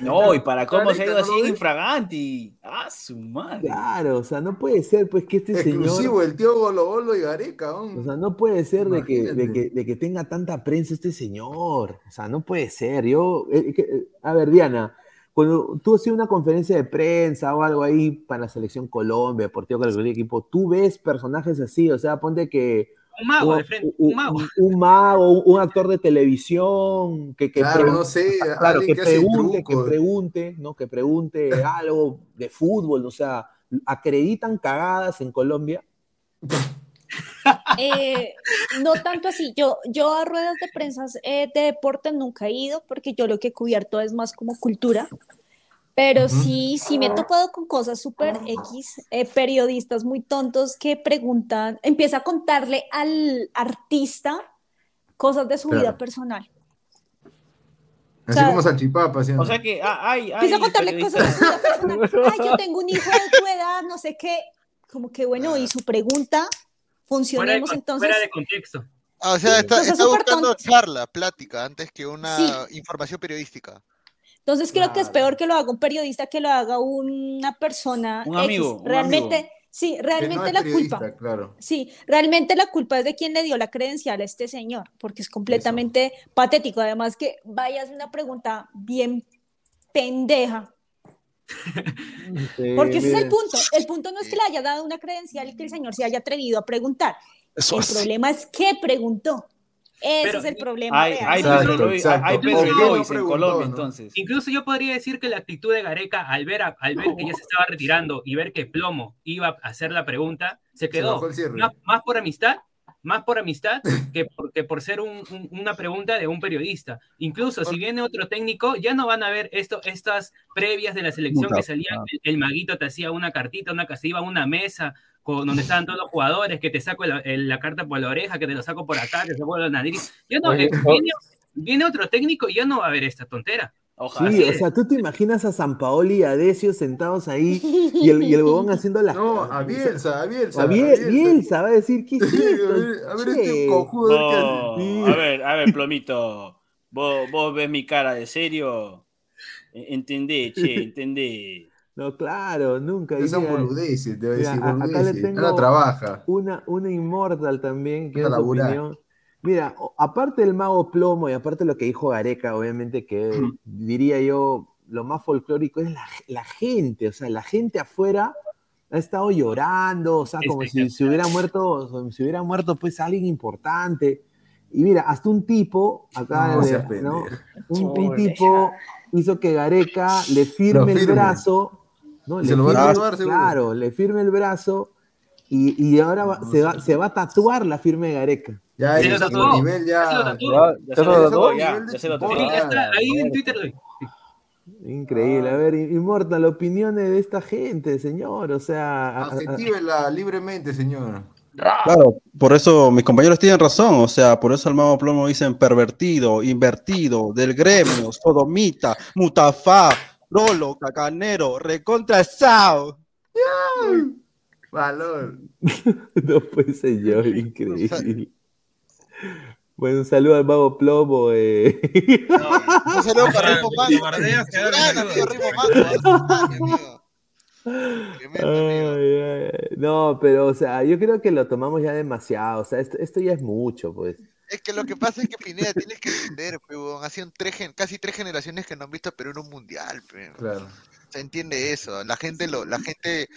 No, y para cómo se ha ido Gareca, ¿no así en infraganti. Ah, su madre. Claro, o sea, no puede ser, pues, que este Exclusivo, señor. el tío Golo Golo y Gareca. O ¿no? sea, no puede ser de que, de, que, de que tenga tanta prensa este señor. O sea, no puede ser. Yo, eh, que- eh, a ver, Diana, cuando tú haces una conferencia de prensa o algo ahí para la selección Colombia, Deportivo cualquier equipo, tú ves personajes así, o sea, ponte que Un mago un, de frente, un- un mago. un- un mago, un, un actor de televisión, que, que Claro, pregun- no sé, claro, alguien que pregunte, que pregunte, ¿no? Que pregunte algo de fútbol, o sea, acreditan cagadas en Colombia. Eh, no tanto así. Yo, yo a ruedas de prensa eh, de deporte nunca he ido porque yo lo que he cubierto es más como cultura. Pero sí, sí me he topado con cosas súper X, eh, periodistas muy tontos que preguntan, empieza a contarle al artista cosas de su vida personal. Así sea, como salchipapa. ¿sí o? O sea que ah, hay, hay Empieza a contarle cosas de su vida personal. Ay, yo tengo un hijo de tu edad, no sé qué. Como que bueno, y su pregunta, Fuera de, funcionemos entonces. fuera de contexto. Ah, o sea, está, buscando charla, plática, antes que una Sí. información periodística. Entonces creo que es peor que lo haga un periodista que lo haga una persona Un X. amigo, un Realmente, amigo. sí, realmente no la culpa. Claro. Sí, realmente la culpa es de quien le dio la credencial a este señor, porque es completamente patético. Además que vaya a hacer una pregunta bien pendeja, porque ese es el punto. El punto no es que le haya dado una credencial y que el señor se haya atrevido a preguntar. Eso El es. problema es que preguntó. Ese Pero es el problema Hay, hay Exacto, exacto. hay Pedro ¿Por qué no Luis en Colombia, no? entonces. Incluso yo podría decir que la actitud de Gareca al ver, a- al ver que ya se estaba retirando y ver que Plomo iba a hacer la pregunta, se quedó. más, más por amistad, más por amistad que por, que por ser un- un- una pregunta de un periodista. Incluso si viene otro técnico, ya no van a ver esto, estas previas de la selección que salían, el, el maguito te hacía una cartita, una se iba a una mesa con, donde estaban todos los jugadores, que te saco la, la carta por la oreja, que te lo saco por acá, que te saco la nariz. Ya no, Oye, eh, viene, viene otro técnico y ya no va a haber esta tontera. Ojalá. Sí, o sea, tú te imaginas a San Paoli y a Decio sentados ahí y el, y el huevón haciendo las. No, a Bielsa, a Bielsa. A Biel- Bielsa va a decir, ¿qué es Sí, a ver, a ver este cojudo. Vos- Sí. a ver, a ver, Plomito. ¿Vos, vos ves mi cara de serio? Entendé, che, entendé. No, claro, nunca. Esas son Mira, boludeces, te voy a mira, decir, a- acá le boludeces. tengo- Ahora trabaja. Una, una Immortal también, que es su opinión. Mira, aparte del mago plomo y aparte de lo que dijo Gareca, obviamente que diría yo, lo más folclórico es la, la gente, o sea, la gente afuera ha estado llorando, o sea, como si se hubiera muerto, como si hubiera muerto pues alguien importante. Y mira, hasta un tipo, acá, No un, tipo hizo que Gareca le firme el brazo, ¿no? Y Le se lo va a tatuar, seguro. Claro, le firme el brazo y, y ahora va- se, va, se va a tatuar la firme de Gareca. Ya, Se lo ese tatuó. nivel Se lo ya. Ya, ya se lo tatuó, nivel ya, ya se lo tatuó. Ya ahí en Twitter. Increíble. A ver, Immortal, opiniones de esta gente, señor. O sea. a- a- Adjetívela libremente, señor. Claro, por eso mis compañeros tienen razón, o sea, por eso al mago plomo dicen pervertido, invertido, del gremio, sodomita, mutafá, rolo, cacanero, recontra sao. Valor. no pues señor, increíble. Bueno, un saludo al mago plomo. Eh. Un saludo para ay. No, pero, o sea, yo creo que lo tomamos ya demasiado. O sea, esto, esto ya es mucho, pues. Es que lo que pasa es que Pineda tienes que entender, pe, huevón, ha sido tres gen- casi tres generaciones que no han visto a Perú en un mundial. Claro. Se entiende eso. La gente lo, la gente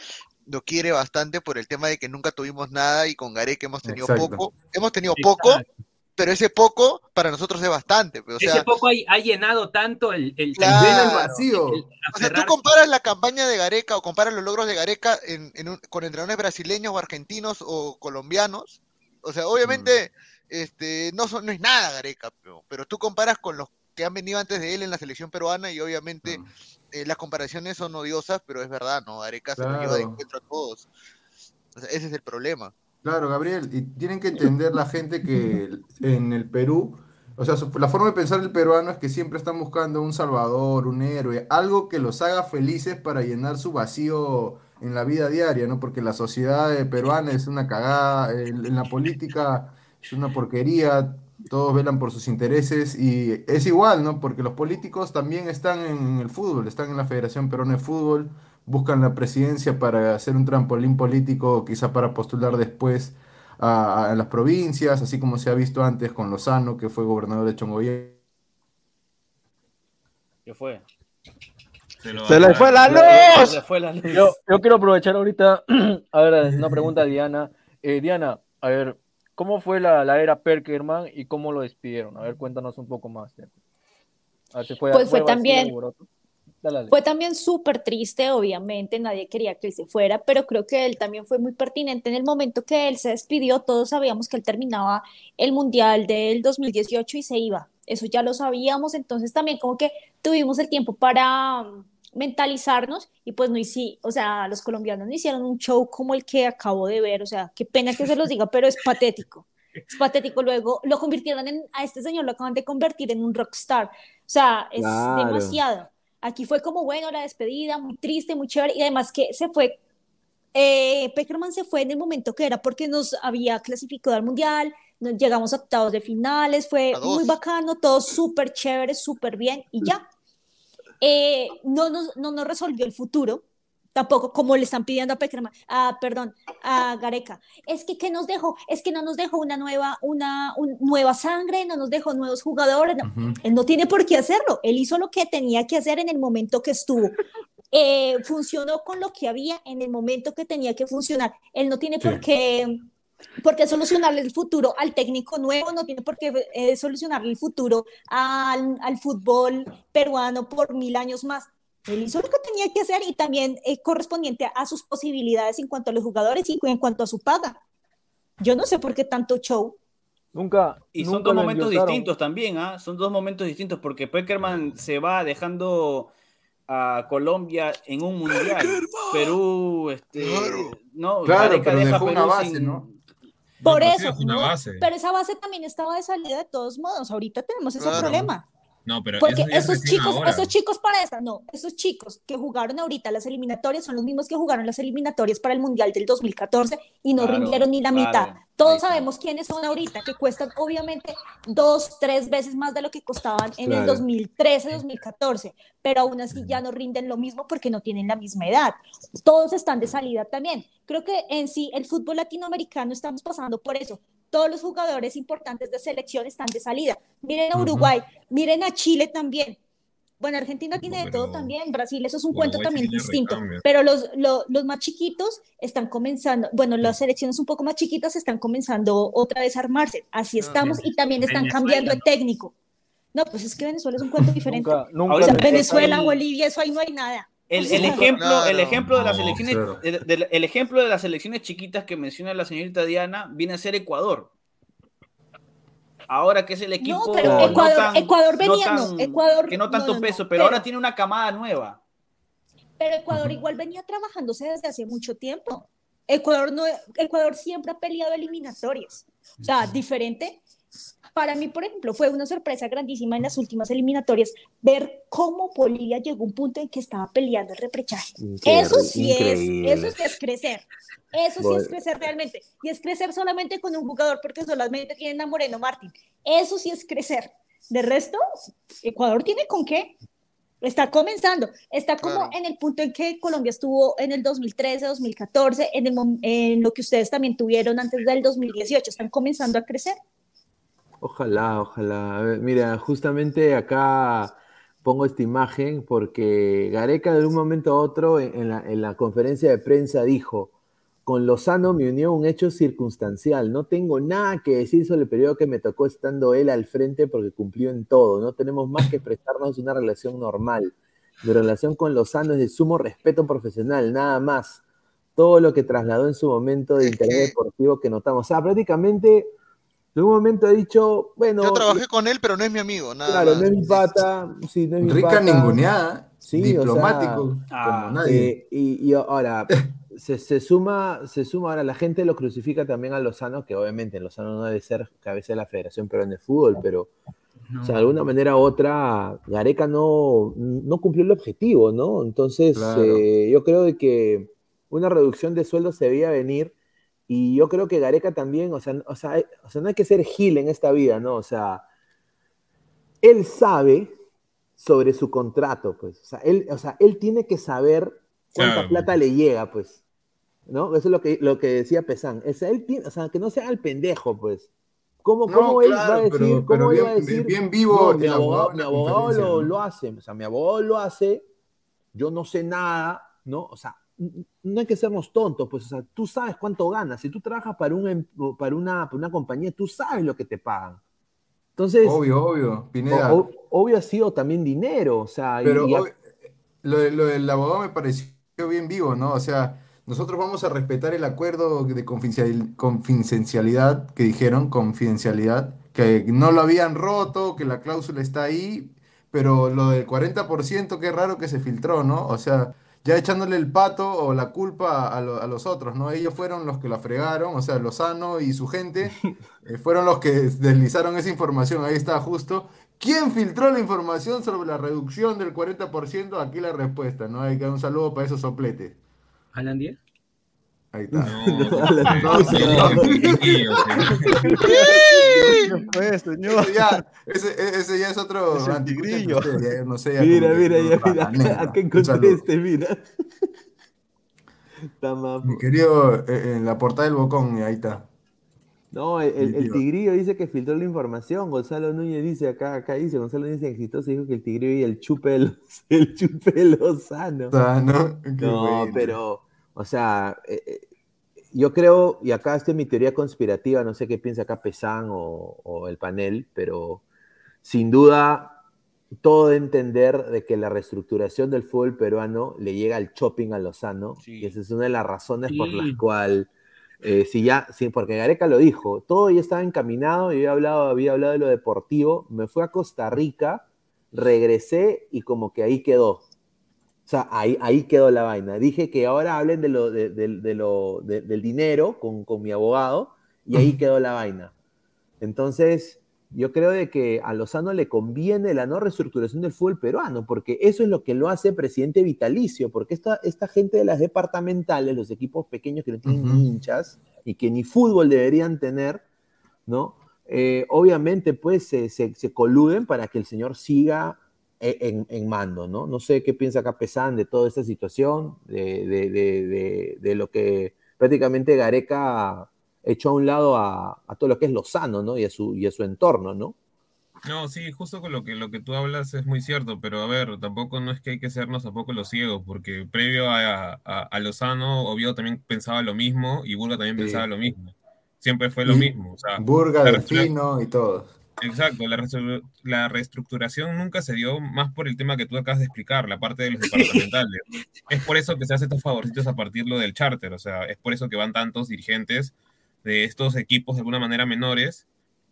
lo quiere bastante por el tema de que nunca tuvimos nada y con Gareca hemos tenido Exacto. poco. Hemos tenido poco, pero ese poco para nosotros es bastante, pe. O sea, Ese poco ha, ha llenado tanto el, el, Claro. Llena el vacío. el- O sea, tú comparas la campaña de Gareca o comparas los logros de Gareca en, en un- con entrenadores brasileños o argentinos o colombianos. O sea, obviamente este, no, son, no es nada Gareca, pero, pero tú comparas con los que han venido antes de él en la selección peruana y obviamente eh, las comparaciones son odiosas, pero es verdad, ¿no? Gareca se lo lleva de Claro. encuentro a todos. O sea, ese es el problema. Claro, Gabriel, y tienen que entender la gente que en el Perú, o sea, la forma de pensar del peruano es que siempre están buscando un salvador, un héroe, algo que los haga felices para llenar su vacío en la vida diaria, ¿no? Porque la sociedad peruana es una cagada, en la política es una porquería, todos velan por sus intereses y es igual, ¿no? Porque los políticos también están en el fútbol, están en la Federación Peruana de Fútbol, buscan la presidencia para hacer un trampolín político, quizá para postular después a, a las provincias, así como se ha visto antes con Lozano, que fue gobernador de Chongoyá. ¿Qué fue? Se, lo ¡Se le fue la Se luz! le fue la luz. Yo, yo quiero aprovechar ahorita, a ver, una pregunta a Diana. Eh, Diana, a ver, ¿cómo fue la, la era Perkerman y cómo lo despidieron? A ver, cuéntanos un poco más. A ver si fue, Pues fue también-. Dale, dale. Fue también súper triste, obviamente, nadie quería que él se fuera, pero creo que él también fue muy pertinente en el momento que él se despidió, todos sabíamos que él terminaba el Mundial del 2018 y se iba, eso ya lo sabíamos, entonces también como que tuvimos el tiempo para mentalizarnos y pues no hicimos, o sea, los colombianos no hicieron un show como el que acabo de ver, o sea, qué pena que se los diga, pero es patético. Es patético. Luego lo convirtieron en, a este señor lo acaban de convertir en un rockstar. O sea, es Claro. demasiado. Aquí fue como, bueno, la despedida, muy triste, muy chévere, y además que se fue, eh, Peckerman se fue en el momento que era porque nos había clasificado al Mundial, nos llegamos a octavos de finales, fue muy bacano, todo súper chévere, súper bien, y ya. Eh, no, nos, no nos resolvió el futuro, tampoco como le están pidiendo a Peckerman, a, perdón, a Gareca. Es que, ¿qué nos dejó? Es que no nos dejó una nueva, una un- nueva sangre, no nos dejó nuevos jugadores. no. Ujú. Él no tiene por qué hacerlo. Él hizo lo que tenía que hacer en el momento que estuvo. Eh, funcionó con lo que había en el momento que tenía que funcionar. Él no tiene Sí. por qué solucionarle el futuro al técnico nuevo, no tiene por qué eh, solucionarle el futuro al, al fútbol peruano por mil años más. Él hizo lo que tenía que hacer y también eh, correspondiente a sus posibilidades en cuanto a los jugadores y en cuanto a su paga. Yo no sé por qué tanto show. Nunca. Y son nunca dos lo momentos distintos también, ¿ah? Son dos momentos distintos porque Peckerman se va dejando a Colombia en un mundial. Perú, este, Claro. no, Claro, pero deja dejó a una Perú base, sin- ¿no? Por eso, es una ¿no? base. pero esa base también estaba de salida de todos modos. Ahorita tenemos ese Claro. problema. No, pero Porque esos chicos, ahora. esos chicos para esta, no, esos chicos que jugaron ahorita las eliminatorias son los mismos que jugaron las eliminatorias para el Mundial del 2014 y no Claro, rindieron ni la claro, mitad. Todos sabemos quiénes son ahorita, que cuestan obviamente dos, tres veces más de lo que costaban en el Claro. 2013, 2014, pero aún así ya no rinden lo mismo porque no tienen la misma edad. Todos están de salida también. Creo que en sí el fútbol latinoamericano estamos pasando por eso. Todos los jugadores importantes de selección están de salida. Miren a. Uruguay, miren a Chile también. Bueno, Argentina tiene de pero todo también, Brasil, eso es un Uruguay cuento también distinto, recambio. pero los, lo- los más chiquitos están comenzando, bueno, las selecciones un poco más chiquitas están comenzando otra vez a armarse, así Ah, estamos y también están Venezuela, cambiando de ¿no? técnico. No, pues es que Venezuela es un cuento diferente. Nunca, nunca O sea, Venezuela, endiosaron. Bolivia, eso ahí no hay nada. El, sea, el ejemplo, el ejemplo de las No, claro. de- el ejemplo de las selecciones chiquitas que menciona la señorita Diana viene a ser Ecuador. ahora que es el equipo pero no Ecuador- tan- Ecuador venía- tan- no, Ecuador- que no tanto no, no, no, peso, pero, pero- ahora tiene una camada nueva. Pero Ecuador igual venía trabajándose desde hace mucho tiempo. Ecuador, no, Ecuador siempre ha peleado eliminatorias. O sea, diferente. Para mí, por ejemplo, fue una sorpresa grandísima en las últimas eliminatorias ver cómo Bolivia llegó a un punto en que estaba peleando el repechaje. Increíble, eso sí increíble. es, eso sí es crecer. Eso sí Bueno. es crecer realmente. Y es crecer solamente con un jugador porque solamente tienen a Moreno Martín. Eso sí es crecer. De resto, Ecuador tiene con qué. Está comenzando. Está como Claro. en el punto en que Colombia estuvo en el 2013, 2014, en, el, en lo que ustedes también tuvieron antes del 2018. Están comenzando a crecer. Ojalá, ojalá. Ver, Mira, justamente acá pongo esta imagen porque Gareca de un momento a otro en, en la, en la conferencia de prensa dijo, con Lozano me unió un hecho circunstancial, no tengo nada que decir sobre el periodo que me tocó estando él al frente porque cumplió en todo, no tenemos más que prestarnos una relación normal. Mi relación con Lozano es de sumo respeto profesional, nada más. Todo lo que trasladó en su momento de interés deportivo que notamos. O sea, prácticamente en un momento ha dicho, bueno, Yo trabajé con él, pero no es mi amigo, nada claro, más. no es mi pata, sí, no es mi Rica pata. ninguneada, Sí, o sea, diplomático, Ah, como nadie. Eh, y, y ahora, se, se suma, se suma, ahora la gente lo crucifica también a Lozano, que obviamente Lozano no debe ser cabeza de la Federación Peruana de Fútbol, pero No. o sea, de alguna manera u otra, Gareca no, no cumplió el objetivo, ¿no? Entonces, Claro. eh, yo creo de que una reducción de sueldo se veía venir, y yo creo que Gareca también, o sea, o sea, hay- o sea, no hay que ser gil en esta vida, ¿no? O sea, él sabe sobre su contrato, pues. O sea, él, o sea, él tiene que saber cuánta plata le llega, pues. ¿No? Eso es lo que, lo que decía Pesán. O sea, él tiene, o sea, que no sea el pendejo, pues. ¿Cómo, No, cómo él claro, va a decir? pero- ¿Cómo pero él va a bien- decir? bien vivo "No, mi abogado mi abogado lo, ¿no? lo hace. O sea, mi abogado lo hace, yo no sé nada, ¿no? O sea, no hay que sernos tontos, pues, o sea, tú sabes cuánto ganas. Si tú trabajas para, un, em- para, una, para una compañía, tú sabes lo que te pagan. Entonces, Obvio, obvio, Pineda. o- obvio ha sido también dinero, o sea, Pero y lo, lo del abogado me pareció bien vivo, ¿no? O sea, nosotros vamos a respetar el acuerdo de confidencial- confidencialidad que dijeron, confidencialidad, que no lo habían roto, que la cláusula está ahí, pero lo del 40%, qué raro que se filtró, ¿no? O sea, ya echándole el pato o la culpa a, lo- a los otros, ¿no? Ellos fueron los que la fregaron, o sea, Lozano y su gente eh, fueron los que deslizaron esa información, ahí está justo. ¿Quién filtró la información sobre la reducción del 40%? Aquí la respuesta, ¿no? Hay que dar un saludo para esos sopletes. ¿Alan Díaz? Ahí está. No, No, señor. Pues, señor. Ese ya, ese, ese ya es otro Es el anticucho entre tigrillo. ustedes, ya no sé, Mira, mira, ya, mira, la acá, encontré este, mira. Mi querido, eh, en la portada del Bocón, y ahí está. No, el, el- tigrillo dice que filtró la información. Gonzalo Núñez dice acá, acá dice, Gonzalo Núñez exitoso dijo que el tigrillo y el chupe el chupe Lozano. O sea, ¿no? Qué No, bueno. pero, o sea, eh, eh, yo creo, y acá esta es mi teoría conspirativa, no sé qué piensa acá Pesán o, o el panel, pero sin duda todo de entender de que la reestructuración del fútbol peruano le llega al shopping a Lozano, Sí. y esa es una de las razones por las cuales, eh, si ya, sí, porque Gareca lo dijo, todo ya estaba encaminado, y había hablado, había hablado de lo deportivo, me fui a Costa Rica, regresé y como que ahí quedó. O sea, ahí, ahí quedó la vaina. Dije que ahora hablen de lo, de, de- de lo, de- del dinero con, con mi abogado y ahí quedó la vaina. Entonces, yo creo de que a Lozano le conviene la no reestructuración del fútbol peruano, porque eso es lo que lo hace presidente vitalicio, porque esta, esta gente de las departamentales, los equipos pequeños que no tienen hinchas y que ni fútbol deberían tener, ¿no? Eh, obviamente, pues se, se- se coluden para que el señor siga en, en mando, ¿no? No sé qué piensa acá Pesán de toda esta situación, de, de- de- de- lo que prácticamente Gareca echó a un lado a, a todo lo que es Lozano, ¿no? Y a su, y a su entorno, ¿no? No, sí, justo con lo que, lo que tú hablas es muy cierto, pero a ver, tampoco no es que hay que sernos tampoco los ciegos, porque previo a, a, a Lozano, Oviedo también pensaba lo mismo y Burga también Sí. pensaba lo mismo. Siempre fue lo Y mismo. O sea, Burga, Delfino y todos. Exacto, la, la reestructuración nunca se dio más por el tema que tú acabas de explicar, la parte de los departamentales. es por eso que se hacen estos favorcitos a partir lo del charter, o sea, es por eso que van tantos dirigentes de estos equipos de alguna manera menores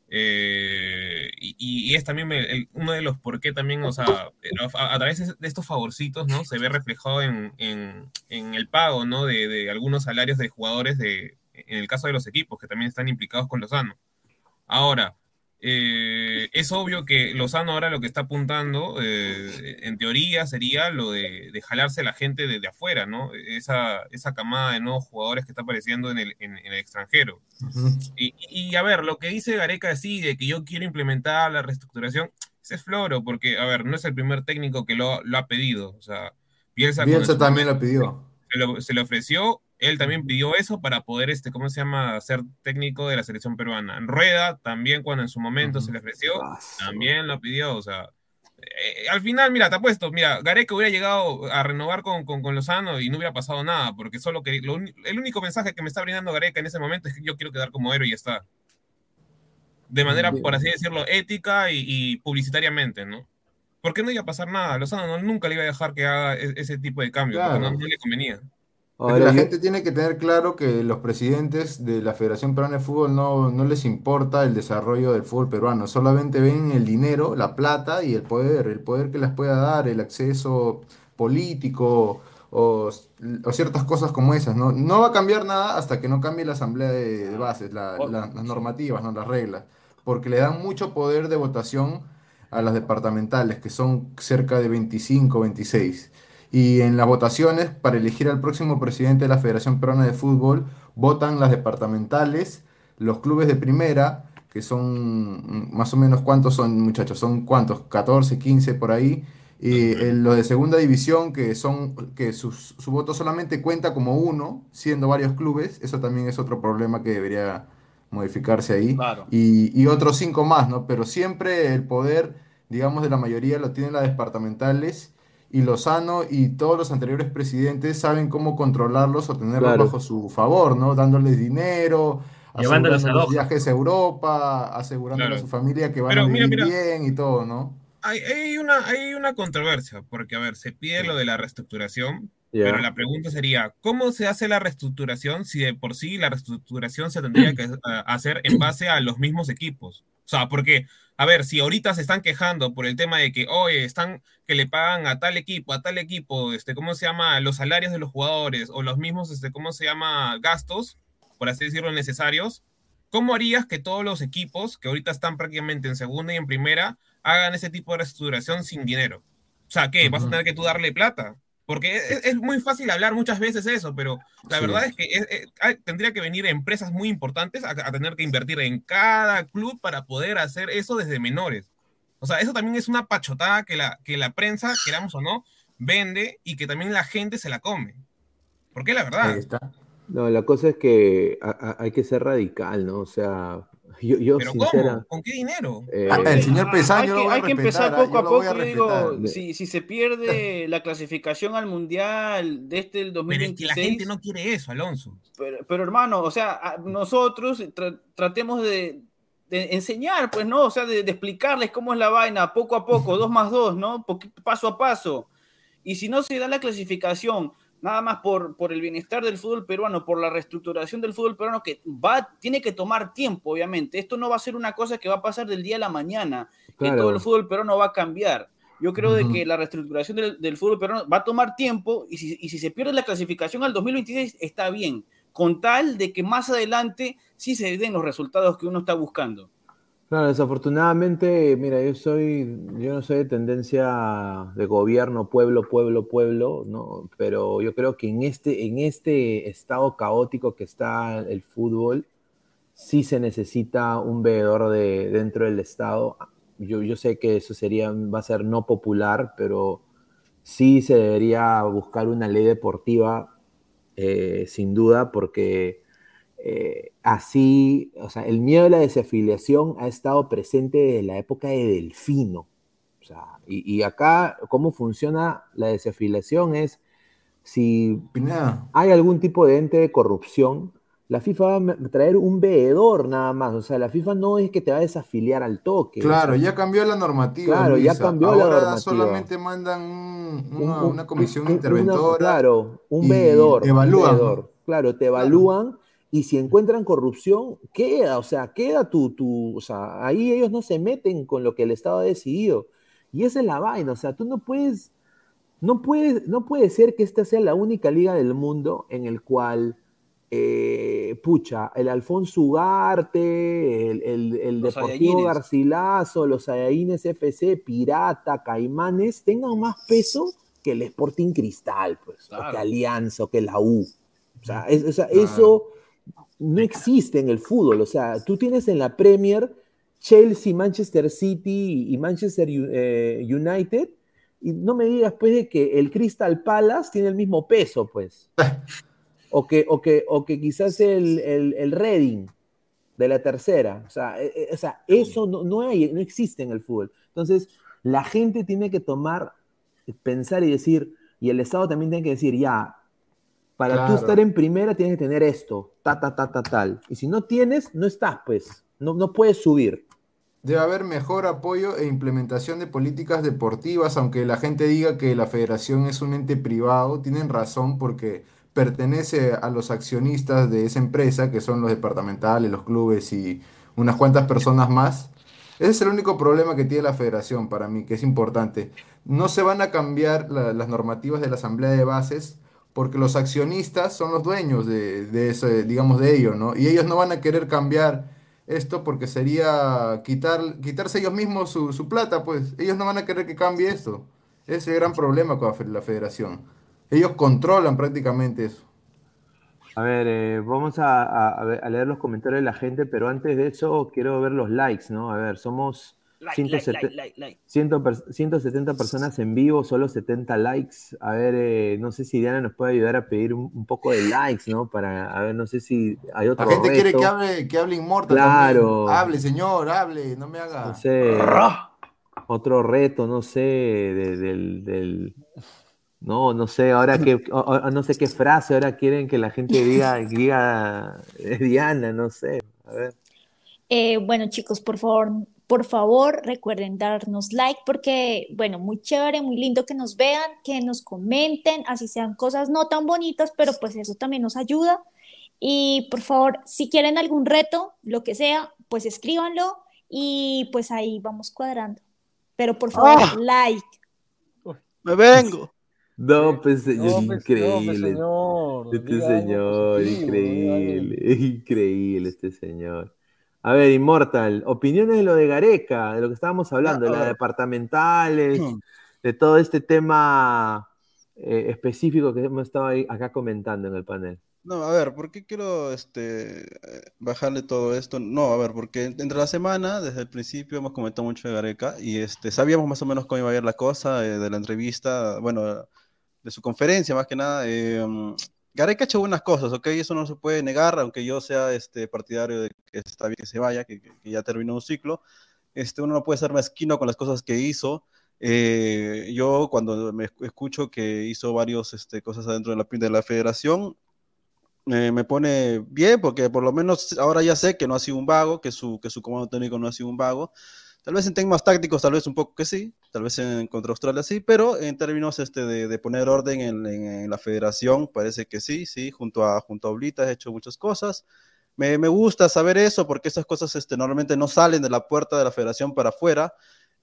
Eh, y, y es también el- el- uno de los por qué también, o sea, a, a través de estos favorcitos, ¿no? Se ve reflejado en, en- en el pago, ¿no? De, de algunos salarios de jugadores de, en el caso de los equipos que también están implicados con Lozano. Ahora, eh, es obvio que Lozano ahora lo que está apuntando, eh, en teoría, sería lo de, de jalarse a la gente desde afuera, ¿no? Esa, esa camada de nuevos jugadores que está apareciendo en el, en- en el extranjero. Y, y, a ver, lo que dice Gareca sí, de que yo quiero implementar la reestructuración, ese es floro, porque, a ver, no es el primer técnico que lo, lo ha pedido. O sea, Bielsa, Bielsa también lo pidió. Se, lo, se le ofreció, él también pidió eso para poder, este, ¿cómo se llama?, ser técnico de la selección peruana. Rueda también, cuando en su momento se le ofreció, también lo pidió. O sea, eh, al final, mira, te apuesto, mira, Gareca hubiera llegado a renovar con, con, con Lozano y no hubiera pasado nada, porque solo que lo el único mensaje que me está brindando Gareca en ese momento es que yo quiero quedar como héroe y ya está. De manera, por así decirlo, ética y, y publicitariamente, ¿no? Porque no iba a pasar nada. Lozano no- nunca le iba a dejar que haga e- ese tipo de cambio, porque Claro. no, no le convenía. Ahora la yo- gente tiene que tener claro que los presidentes de la Federación Peruana de Fútbol no, no les importa el desarrollo del fútbol peruano, solamente ven el dinero, la plata y el poder, el poder que les pueda dar, el acceso político o, o ciertas cosas como esas. ¿no? No va a cambiar nada hasta que no cambie la asamblea de, de bases, la- la- las normativas, ¿no? las reglas, porque le dan mucho poder de votación a las departamentales, que son cerca de 25, 26. Y en las votaciones para elegir al próximo presidente de la Federación Peruana de Fútbol, votan las departamentales, los clubes de primera, que son mm, más o menos cuántos son, muchachos, son cuántos, 14, 15 por ahí. Y en los de segunda división, que son que su, su voto solamente cuenta como uno, siendo varios clubes, eso también es otro problema que debería modificarse ahí. Claro. Y, y otros cinco más, ¿no? Pero siempre el poder, digamos, de la mayoría lo tienen las departamentales y Lozano y todos los anteriores presidentes saben cómo controlarlos o tenerlos Claro. bajo su favor, ¿no? Dándoles dinero, Llevándolos a asegurándoles Doha. viajes a Europa, asegurándole Claro. a su familia que van Pero a mira, vivir mira. bien y todo, ¿no? Hay, hay una, hay una controversia, porque, a ver, se pide lo de la reestructuración, Pero la pregunta sería, ¿cómo se hace la reestructuración si de por sí la reestructuración se tendría que eh, hacer en base a los mismos equipos? O sea, porque, a ver, si ahorita se están quejando por el tema de que, oye, están que le pagan a tal equipo, a tal equipo, este, ¿cómo se llama? Los salarios de los jugadores o los mismos, este, ¿cómo se llama? Gastos, por así decirlo, necesarios. ¿Cómo harías que todos los equipos que ahorita están prácticamente en segunda y en primera hagan ese tipo de reestructuración sin dinero? O sea, ¿qué? ¿Vas a tener que tú darle plata? Porque es, es muy fácil hablar muchas veces eso, pero la Sí. verdad es que es- es- tendría que venir empresas muy importantes a, a tener que invertir en cada club para poder hacer eso desde menores. O sea, eso también es una pachotada que la, que la prensa, queramos o no, vende y que también la gente se la come. Porque la verdad. Ahí está. No, la cosa es que a- a- hay que ser radical, ¿no? O sea, yo, yo Pero sincera. ¿cómo? ¿Con qué dinero? eh, Ah, el señor Ah, Pesán hay que, hay empezar poco a poco. a digo, si, si se pierde la clasificación al Mundial de este del Pero es que 2026, la gente no quiere eso, Alonso. pero, pero, hermano, o sea, nosotros tra- tratemos de, de enseñar, pues, ¿no? O sea, de, de explicarles cómo es la vaina, poco a poco, dos más dos, ¿no? Paso a paso. Y si no se da la clasificación, nada más por, por el bienestar del fútbol peruano, por la reestructuración del fútbol peruano, que va, tiene que tomar tiempo, obviamente. Esto no va a ser una cosa que va a pasar del día a la mañana, que todo el fútbol peruano va a cambiar. Yo creo de que la reestructuración del, del fútbol peruano va a tomar tiempo y si, y si se pierde la clasificación al 2026 está bien, con tal de que más adelante sí se den los resultados que uno está buscando. Claro, desafortunadamente, mira, yo soy, yo no soy de tendencia de gobierno, pueblo, pueblo, pueblo, ¿no? Pero yo creo que en este, en este estado caótico que está el fútbol, sí se necesita un veedor de, dentro del estado. Yo, yo sé que eso sería, va a ser no popular, pero sí se debería buscar una ley deportiva, eh, sin duda, porque eh, así, o sea, el miedo a la desafiliación ha estado presente desde la época de Delfino. O sea, y, y acá, ¿cómo funciona la desafiliación? Es si hay algún tipo de ente de corrupción, la FIFA va a traer un veedor nada más. O sea, la FIFA no es que te va a desafiliar al toque. o Claro, sea, ya cambió la normativa. Claro, ya Luisa. cambió la Ahora normativa. solamente mandan un- un- una, un- una comisión un- una- interventora. claro, un veedor. evalúan, veedor. Claro, te evalúan y si encuentran corrupción, queda, o sea, queda tu, tu, o sea, ahí ellos no se meten con lo que el Estado ha decidido. Y esa es la vaina, o sea, tú no puedes, no puedes, no puede ser que esta sea la única liga del mundo en el cual, eh, pucha, el Alfonso Ugarte, el, el, Deportivo. Garcilaso, los Saiyajines FC, Pirata, Caimanes, tengan más peso que el Sporting Cristal, pues, o que Alianza, o que la U. O sea, es- o sea, eso no existe en el fútbol. O sea, tú tienes en la Premier Chelsea, Manchester City y Manchester eh, United, y no me digas pues de que el Crystal Palace tiene el mismo peso, pues. O que, o que, o que quizás el, el, el Reading de la tercera. O sea, eh, eh, o sea eso no, no, hay, no existe en el fútbol. Entonces, la gente tiene que tomar, pensar y decir, y el Estado también tiene que decir, ya, para tú estar en primera tienes que tener esto, ta, ta, ta, ta, tal. Y si no tienes, no estás, pues. No, no puedes subir. Debe haber mejor apoyo e implementación de políticas deportivas, aunque la gente diga que la federación es un ente privado, tienen razón porque pertenece a los accionistas de esa empresa, que son los departamentales, los clubes y unas cuantas personas más. Ese es el único problema que tiene la federación para mí, que es importante. No se van a cambiar la- las normativas de la asamblea de bases porque los accionistas son los dueños de, de digamos, de ello, ¿no? Y ellos no van a querer cambiar esto porque sería quitar, quitarse ellos mismos su, plata, pues ellos no van a querer que cambie esto. Ese es el gran problema con la fe- la federación. Ellos controlan prácticamente eso. A ver, eh, vamos a, a leer los comentarios de la gente, pero antes de eso quiero ver los likes, ¿no? A ver, somos Like, like, 170 like, like, like. 100 per- 170 personas en vivo, solo 70 likes. A ver, eh, no sé si Diana nos puede ayudar a pedir un, un poco de likes, ¿no? Para, a ver, no sé si hay otro La gente quiere que hable, que hable Inmortal Claro. también. Hable, señor, hable, no me haga. No sé, otro reto, no sé, de- del, del- no, no sé, ahora que, no sé qué frase ahora quieren que la gente diga, diga eh, Diana, no sé, a ver. Eh, bueno, chicos, por favor, por favor, recuerden darnos like porque, bueno, muy chévere, muy lindo que nos vean, que nos comenten, así sean cosas no tan bonitas, pero pues eso también nos ayuda. Y por favor, si quieren algún reto, lo que sea, pues escríbanlo y pues ahí vamos cuadrando. Pero por favor, ¡Ah! like. Me vengo. No, pues señor, No, pues, no, pues, increíble. señor, Este señor, increíble, increíble este señor. A ver, Immortal, opiniones de lo de Gareca, de lo que estábamos hablando, a de las departamentales, Hmm. de todo este tema eh, específico que hemos estado ahí- acá comentando en el panel. No, a ver, ¿por qué quiero este, bajarle todo esto? No, a ver, porque entre la semana, desde el principio, hemos comentado mucho de Gareca y este, sabíamos más o menos cómo iba a ir la cosa eh, de la entrevista, bueno, de su conferencia más que nada. eh, mm, Gareca ha hecho buenas cosas, ¿ok? Eso no se puede negar, aunque yo sea este, partidario de que está bien que se vaya, que, que- ya terminó un ciclo. Este, uno no puede ser mezquino con las cosas que hizo. Eh, yo cuando me escu- escucho que hizo varias este, cosas adentro de la, de la federación, eh, me pone bien porque por lo menos ahora ya sé que no ha sido un vago, que su, que su comando técnico no ha sido un vago. Tal vez en temas tácticos, tal vez un poco que sí, tal vez en contra Australia sí, pero en términos este, de, poner orden en, la federación, parece que sí, sí, junto a, junto a Oblita ha hecho muchas cosas. Me, me gusta saber eso porque esas cosas este, normalmente no salen de la puerta de la federación para afuera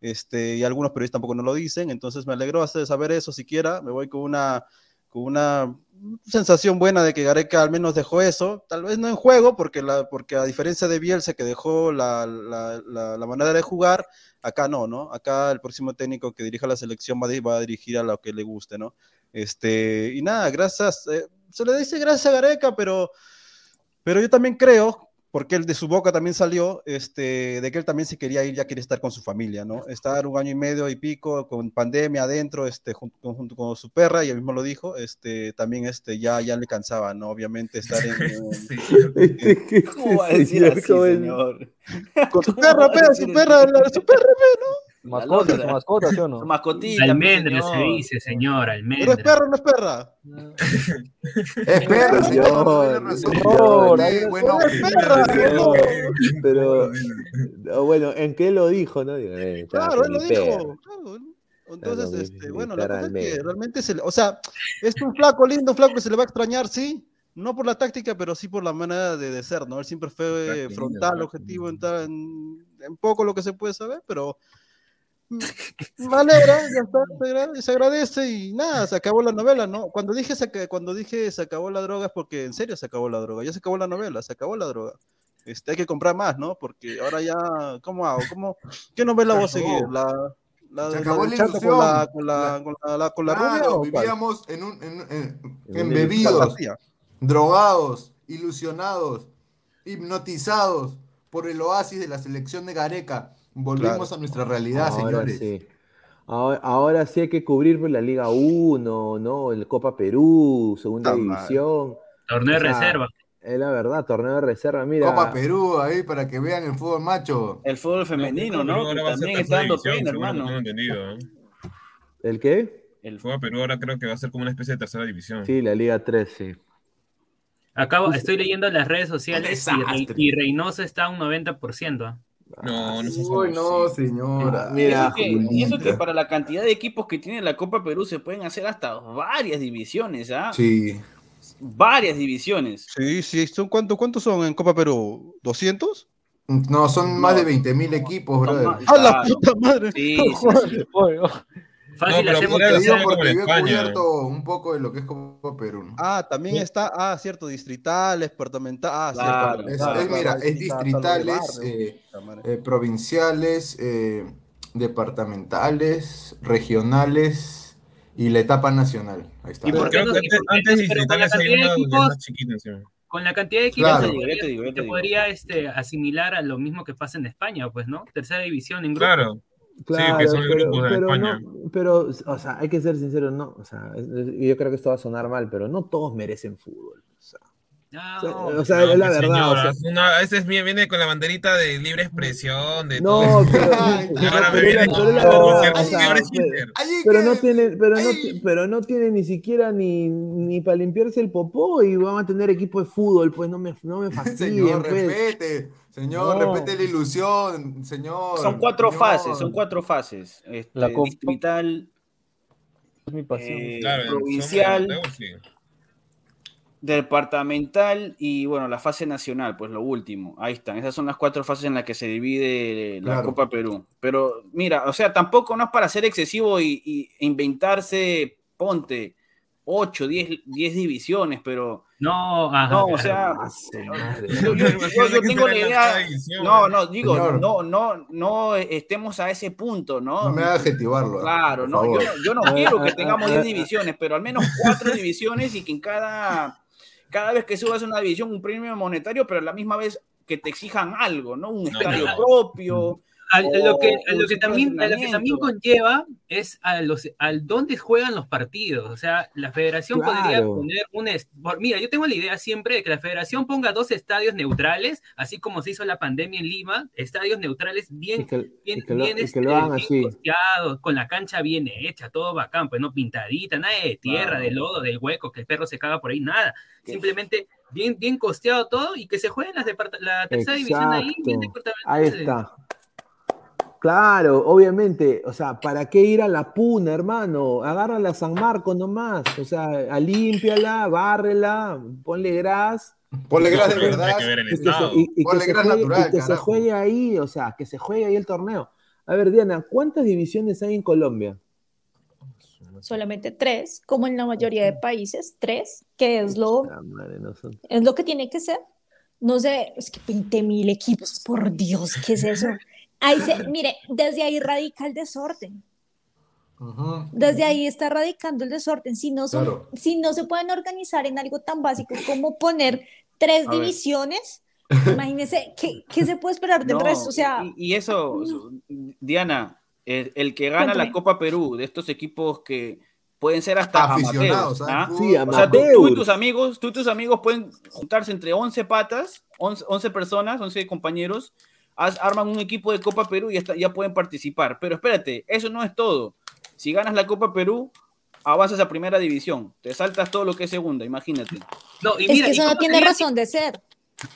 este, y algunos periodistas tampoco no lo dicen, entonces me alegró hacer saber eso siquiera, me voy con una, con una sensación buena de que Gareca al menos dejó eso, tal vez no en juego, porque, la, porque a diferencia de Bielsa que dejó la, la, la, la manera de jugar, acá no, ¿no? Acá el próximo técnico que dirija la selección va, va a dirigir a lo que le guste, ¿no? Este, y nada, gracias, eh, se le dice gracias a Gareca, pero, pero yo también creo, porque él de su boca también salió, este, de que él también se quería ir, ya quería estar con su familia, ¿no? Estar un año y medio y pico con pandemia adentro, este, junto, con- junto con su perra, y él mismo lo dijo, este, también este, ya, ya le cansaba, ¿no? Obviamente estar en, en- ¿Cómo va a decir así, señor? con su perra, pero su perra, su perra, Mascota, su mascota, ¿sí o no? Su mascotita. Almendra mi se señor. dice, señor, ¿Pero es almendra. perra o no es perra? Es perra, señor. Señor, señor, buen nombre. Pero, pero, no, bueno, ¿en qué lo dijo, no? Eh, Claro, él lo dijo. perra. claro. Entonces, Claro, este, mi- bueno, mi la perra cosa es que Almendra. realmente se le, o sea, es un flaco lindo, un flaco que se le va a extrañar, sí, no por la táctica, pero sí por la manera de, de ser, ¿no? Él siempre fue frontal, objetivo, en, tal- en, en poco lo que se puede saber, pero me alegra, ya está, se agrade- se agradece y nada, se acabó la novela, ¿no? Cuando dije, se, cuando dije se acabó la droga es porque en serio se acabó la droga, ya se acabó la novela, se acabó la droga. Este, hay que comprar más, ¿no? Porque ahora ya, ¿cómo hago? ¿Cómo, ¿Qué novela voy a seguir? ¿La, la, Se acabó la chato con la, con la, con la, la- con la Claro, rubia o cuál? vivíamos en un, en, en- embebidos, drogados, ilusionados, hipnotizados por el oasis de la selección de Gareca. Volvimos Claro. a nuestra realidad, Ahora señores. sí. Ahora, ahora sí hay que cubrir la Liga 1, ¿no? El Copa Perú, Segunda. División. Torneo de O sea, reserva. Es la verdad, torneo de reserva. Mira, Copa Perú, ahí para que vean el fútbol macho. El fútbol femenino, ¿no? ahora va también está dando pena, hermano. entendido, ¿eh? ¿el qué? El fútbol Perú ahora creo que va a ser como una especie de tercera división. Sí, la Liga 13. Acabo, estoy leyendo las redes sociales y, y Reynoso está a un 90%. No, no sé Uy, no, señora. Y Mira, eso, que, y eso que para la cantidad de equipos que tiene la Copa Perú se pueden hacer hasta varias divisiones, ¿ah? Sí. Varias divisiones. Sí, sí, son ¿cuánto, ¿cuántos son en Copa Perú? ¿200? No, son más de 20 mil equipos, brother. más- ¡A la puta madre! Sí, sí, sí. Fácil, pero hacemos Te que como porque yo he cubierto un poco de lo que es Copa Perú. ¿no? Ah, también está, ah, cierto, distritales, departamentales. Ah, Claro, cierto. Es, claro, es, claro, mira, es sí de distritales, barrio. eh, eh, provinciales, eh, departamentales, regionales y la etapa nacional. Ahí está. ¿Y por qué no- antes, antes no? Pero con la distritales hay cantidad de una equipos- más chiquita encima. Con la cantidad de equipos Claro. Yo te digo, yo te digo. podría, este, asimilar a lo mismo que pasa en España, pues, ¿no? Tercera división en grupo. Claro. Claro, que son pero, grupos de pero España. no, pero, o sea, hay que ser sincero, no, o sea, yo creo que esto va a sonar mal, pero no todos merecen fútbol. O sea, No, o sea, no, es la verdad. o señora, sea, una- a veces viene, viene con la banderita de libre expresión, de no, todo. pero, no tiene, pero no, pero no tiene ni siquiera ni, ni para limpiarse el popó y van a tener equipo de fútbol, pues no me, no me fastidien, Señor, pues. respete. Señor, No. respete la ilusión. Señor. Son cuatro señor. fases, son cuatro fases. Este, La distrital, es mi pasión. eh, Claro, provincial. Departamental y bueno, la fase nacional, pues lo último. Ahí están. Esas son las cuatro fases en las que se divide la Claro. Copa Perú. Pero mira, o sea, tampoco no es para ser excesivo y, y inventarse, ponte, 8, 10, 10 divisiones, pero No, ajá, no, o sea, Ah, yo, yo- yo- yo tengo la idea. No, no, digo, Señor. no, no, no estemos a ese punto, ¿no? No me haga adjetivarlo. ¿ah? Claro, no, yo, no- yo no quiero que tengamos ah, 10 ah. divisiones, pero al menos 4 divisiones y que en cada, cada vez que subas una división un premio monetario, pero a la misma vez que te exijan algo, ¿no? Un No, estadio no. propio. A, a lo que, a lo que también, a lo que entrenamiento. también conlleva es a los, al dónde juegan los partidos. O sea, la federación podría poner un... Mira, yo tengo la idea siempre de que la federación ponga dos estadios neutrales, así como se hizo la pandemia en Lima, estadios neutrales bien, que, bien, que lo, este, bien costeados, con la cancha bien hecha, todo bacán, pues no pintadita, nada de tierra, de lodo, de hueco, que el perro se caga por ahí, nada. Simplemente bien, bien costeado todo y que se jueguen las la tercera división ahí, bien. Ahí está. Claro, obviamente, o sea, ¿para qué ir a la puna, hermano? Agárrala a San Marcos nomás, o sea, límpiala, bárrela, ponle gras, Ponle gras de verdad. Tiene que ver el y que, se, Estado. y- y que Ponle se gras juegue, que se juegue ahí, o sea, que se juegue ahí el torneo. A ver, Diana, ¿cuántas divisiones hay en Colombia? Solamente tres, como en la mayoría de países, tres, que es lo, madre, no son- es lo que tiene que ser. No sé, es que 20 mil equipos, por Dios, ¿qué es eso? Ahí se, mire, desde ahí radica el desorden. Desde ahí está radicando el desorden. Si no, son, Claro. si no se pueden organizar en algo tan básico como poner tres A ver. divisiones, imagínese, ¿qué, qué se puede esperar del No, resto? O sea, y, y eso, Diana, el, el que gana la Cuéntame. Copa Perú, de estos equipos que pueden ser hasta Aficionados, amateurs, ¿ah? ¿ah? Sí, O sea, tú, tú y tus amigos, tú y tus amigos pueden juntarse entre 11 patas, 11, 11 personas, 11 compañeros, arman un equipo de Copa Perú y ya, está- ya pueden participar. Pero espérate, eso no es todo. Si ganas la Copa Perú, avanzas a primera división. Te saltas todo lo que es segunda, imagínate. No, y es mira, que ¿y eso no cómo tiene sería- razón de ser.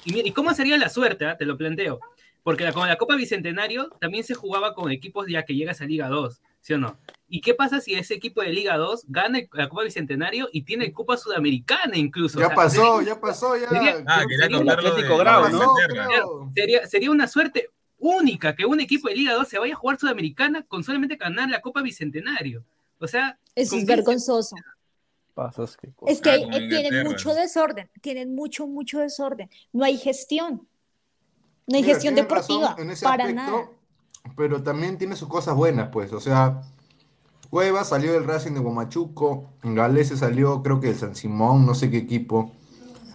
Y, mira, ¿y cómo sería la suerte? ah? Te lo planteo. Porque la, con la Copa Bicentenario también se jugaba con equipos ya que llegas a Liga 2, ¿sí o no? ¿Y qué pasa si ese equipo de Liga 2 gana la Copa Bicentenario y tiene Copa Sudamericana incluso? Ya O sea, pasó, sería- ya pasó, ya. sería- Ah, sería- lo Atlético de- Grau, ¿no? Sería, sería una suerte única que un equipo de Liga 2 se vaya a jugar Sudamericana con solamente ganar la Copa Bicentenario. O sea, Eso ¿con es vergonzoso. Pasas, qué cosa. Es que Ah, eh, tienen mucho desorden, tienen mucho, mucho desorden. No hay gestión. No hay Mira, gestión razón deportiva, en ese para aspecto, nada. Pero también tiene sus cosas buenas, pues. O sea, Cueva salió del Racing de Guamachuco, Galese salió, creo que del San Simón, no sé qué equipo.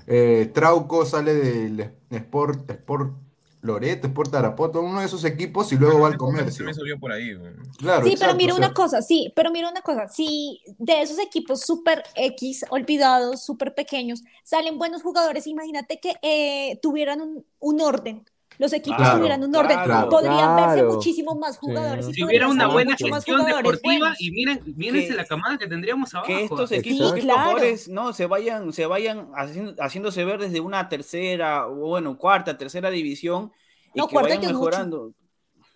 Eh, Trauco sale del Sport, Sport Loreto, Sport Tarapoto, uno de esos equipos y luego va al comercio. Por ahí. Claro, Sí, pero exacto, mira o sea, una cosa, sí, pero mira una cosa, si de esos equipos super X, olvidados, súper pequeños, salen buenos jugadores, imagínate que eh, tuvieran un, un orden, los equipos Claro, tuvieran un orden, claro. podrían verse Claro. muchísimo más jugadores. y si hubiera una buena gestión jugadores deportiva buenos. y miren, mírense Que- la camada que tendríamos abajo. que estos Sí, equipos, que estos claro. jugadores no se vayan, se vayan haciendo- haciéndose ver desde una tercera, o bueno, cuarta, tercera división y No, que cuarta vayan que es mucho. mejorando.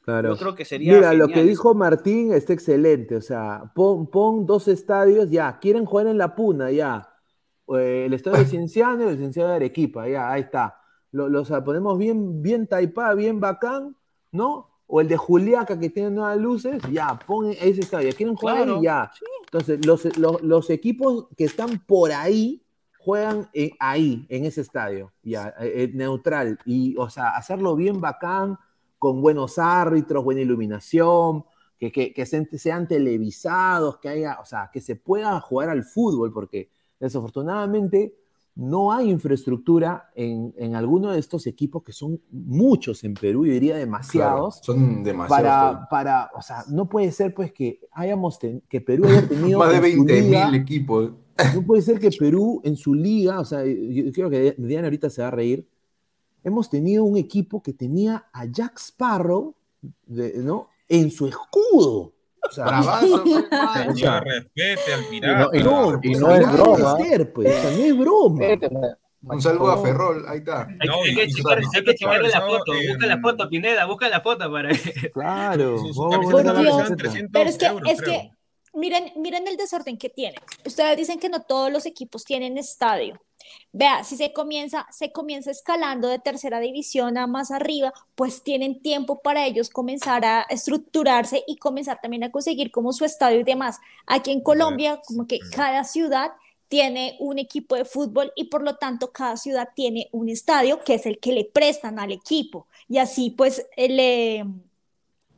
Claro. Yo creo que sería Mira, lo que genial dijo Martín está excelente. O sea, pon, pon dos estadios, ya. Quieren jugar en la Puna, ya. Eh, el estadio de Cienciano y el Cienciano de Arequipa, ya, ahí está. Lo, los ponemos bien, bien taipá, bien bacán, ¿no? O el de Juliaca que tiene nuevas luces, ya, pon ese estadio. ¿Quieren jugar Claro, ahí? Ya. Entonces, los, los, los equipos que están por ahí juegan en- ahí, en ese estadio, ya, eh, eh, neutral. Y, o sea, hacerlo bien bacán, con buenos árbitros, buena iluminación, que, que, que se- sean televisados, que haya, o sea, que se pueda jugar al fútbol, porque desafortunadamente no hay infraestructura en, en alguno de estos equipos que son muchos en Perú, yo diría claro, demasiados, son demasiados. para, para, o sea, no puede ser pues que hayamos, ten- que Perú haya tenido Más de en su 20 liga- mil equipos. no puede ser que Perú en su liga, o sea, yo yo creo que Diana ahorita se va a reír, hemos tenido un equipo que tenía a Jack Sparrow, de- ¿no? En su escudo. O sea, Bravazo, respete al Y no, y no, y no es broma. puede ser, pues, o sea, no es broma. Un saludo a. Ferrol, ahí está. Hay, No, hay que checar, hay que checarle la foto, en- busca la foto, Pineda, busca la foto para Claro. Su, su vamos a camiseta poner la Dios. actualizada en camiseta. 300 Pero es que, euros, es creo. que miren, miren el desorden que tienen. Ustedes dicen que no todos los equipos tienen estadio. Vea, si se comienza, se comienza escalando de tercera división a más arriba, pues tienen tiempo para ellos comenzar a estructurarse y comenzar también a conseguir como su estadio y demás. Aquí en Colombia, como que cada ciudad tiene un equipo de fútbol y por lo tanto cada ciudad tiene un estadio que es el que le prestan al equipo y así pues eh, le,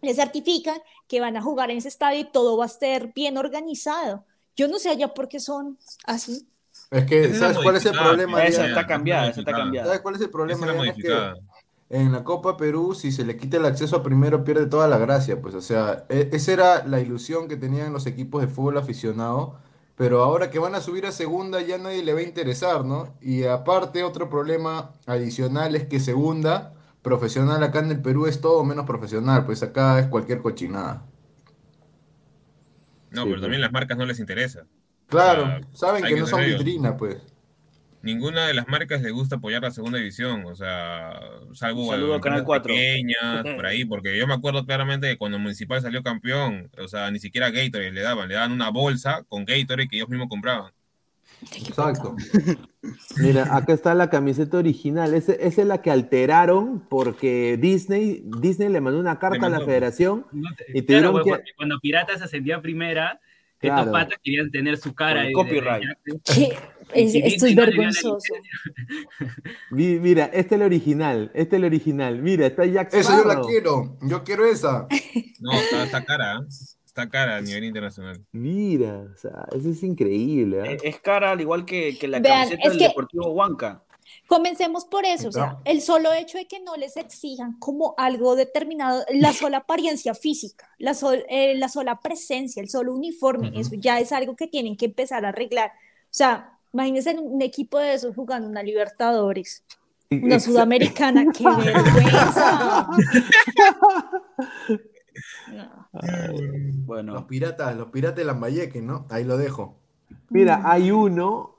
le certifican que van a jugar en ese estadio y todo va a estar bien organizado. Yo no sé allá por qué son así. Es que, ¿sabes cuál es el problema? Esa está cambiada, esa está cambiada. ¿Sabes cuál es el problema? es que en la Copa Perú, si se le quita el acceso a primero, pierde toda la gracia. Pues, o sea, e- esa era la ilusión que tenían los equipos de fútbol aficionado. Pero ahora que van a subir a segunda, ya nadie le va a interesar, ¿no? Y aparte, otro problema adicional es que segunda, profesional acá en el Perú es todo menos profesional. Pues acá es cualquier cochinada. No, Sí, pero también las marcas no les interesa. Claro, O sea, saben que que no son ellos. vitrina, pues. Ninguna de las marcas les gusta apoyar la segunda división, o sea, salvo a Canal empresas 4. pequeñas, por ahí, porque yo me acuerdo claramente que cuando Municipal salió campeón, o sea, ni siquiera Gatorade le daban, le daban una bolsa con Gatorade que ellos mismos compraban. Exacto. Mira, acá está la camiseta original. Esa es la que alteraron porque Disney, Disney le mandó una carta a la federación No te- Y claro, que- cuando Piratas ascendía a primera, Claro. estos patas querían tener su cara de- copyright. de- vergonzoso. Mi- Mira, este es el original, este es el original. Mira, está Jack Esa yo la Sparrow. quiero. Yo quiero esa. No, está, está cara, ¿eh? está cara a nivel internacional. Mira, o sea, eso es increíble. Eh, Es cara al igual que, que la Vean, camiseta del que- Deportivo Huanca. Comencemos por eso, o sea, el solo hecho de que no les exijan como algo determinado, la sola apariencia física, la, sol- eh, la sola presencia, el solo uniforme, eso ya es algo que tienen que empezar a arreglar. O sea, imagínense un equipo de esos jugando una Libertadores, una Sudamericana, qué vergüenza. No. Los Bueno, piratas, los piratas de Lambayeque, ¿no? Ahí lo dejo. Mira, hay uno,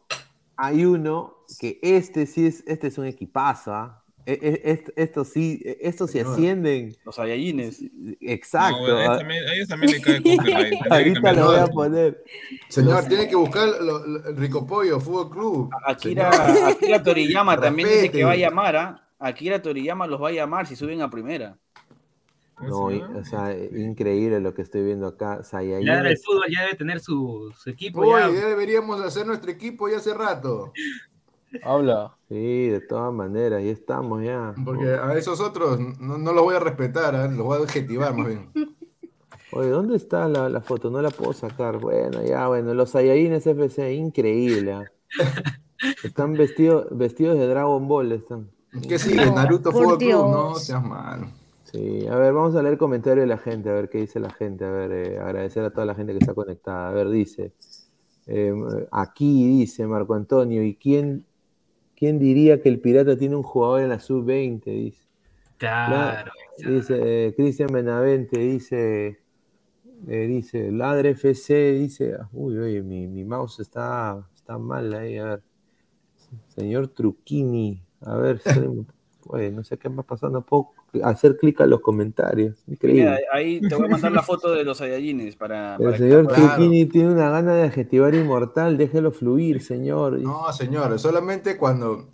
hay uno que este sí es, este es un equipazo, ¿ah? e- e- est- estos sí, e- estos Señor. ascienden. Los Saiyajines. Exacto. No, a ellos ah, también, a ellos también le cae que Ahorita lo voy a poner. Señor, Los- tiene que buscar lo- lo- el Rico Pollo, Fútbol Club. Akira. Akira Toriyama también dice que va a llamar, ¿ah? Akira Toriyama los va a llamar si suben a primera. No, y- o sea, increíble lo que estoy viendo acá. Saiyajines. Ladra el fútbol ya debe tener su, su equipo. Uy, ya. ya deberíamos hacer nuestro equipo ya hace rato. Habla. Sí, de todas maneras, ya estamos ya. Porque a esos otros no, no los voy a respetar, ¿eh? los voy a adjetivar más bien. Oye, ¿dónde está la, la foto? No la puedo sacar. Bueno, ya, bueno, los Saiyajines FC, increíble. ah. Están vestidos, vestidos de Dragon Ball, están. ¿Qué sigue? No, Naruto Fútbol Club, no seas malo. Sí, a ver, vamos a leer comentarios de la gente, a ver qué dice la gente, a ver, eh, agradecer a toda la gente que está conectada. A ver, dice, eh, aquí dice Marco Antonio, ¿y quién, quién diría que el Pirata tiene un jugador en la sub-20? Dice. Claro. Dice eh, Cristian Benavente, dice, eh, dice, Ladre FC, dice, uy, oye, mi, mi mouse está, está mal ahí, a ver. Señor Truquini, a ver, no sé qué más pasando, puedo hacer clic a los comentarios, increíble. Mira, ahí te voy a mandar la foto de los Saiyajines para, El para que señor Truquini tiene una gana de adjetivar inmortal, déjelo fluir, señor. No, señor, solamente cuando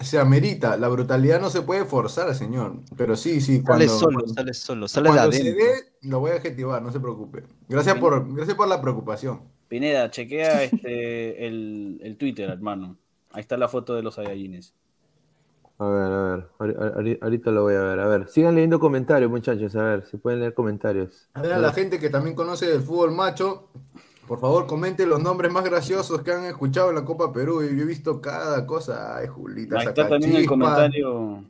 se amerita. La brutalidad no se puede forzar, señor. Pero sí, sí, cuando, Sale solo, cuando- sale solo, sale de cuando se dé, lo voy a adjetivar, no se preocupe. Gracias por, gracias por la preocupación. Pineda, chequea este, el, el Twitter, hermano. Ahí está la foto de los Saiyajines. A ver, a ver, ahori- ahori- ahorita lo voy a ver, a ver. Sigan leyendo comentarios, muchachos, a ver, si pueden leer comentarios. A ver, a la gente que también conoce del fútbol macho, por favor, comente los nombres más graciosos que han escuchado en la Copa Perú. Yo he visto cada cosa. Ay, Julita, Ahí está también el Sacachispa, comentario.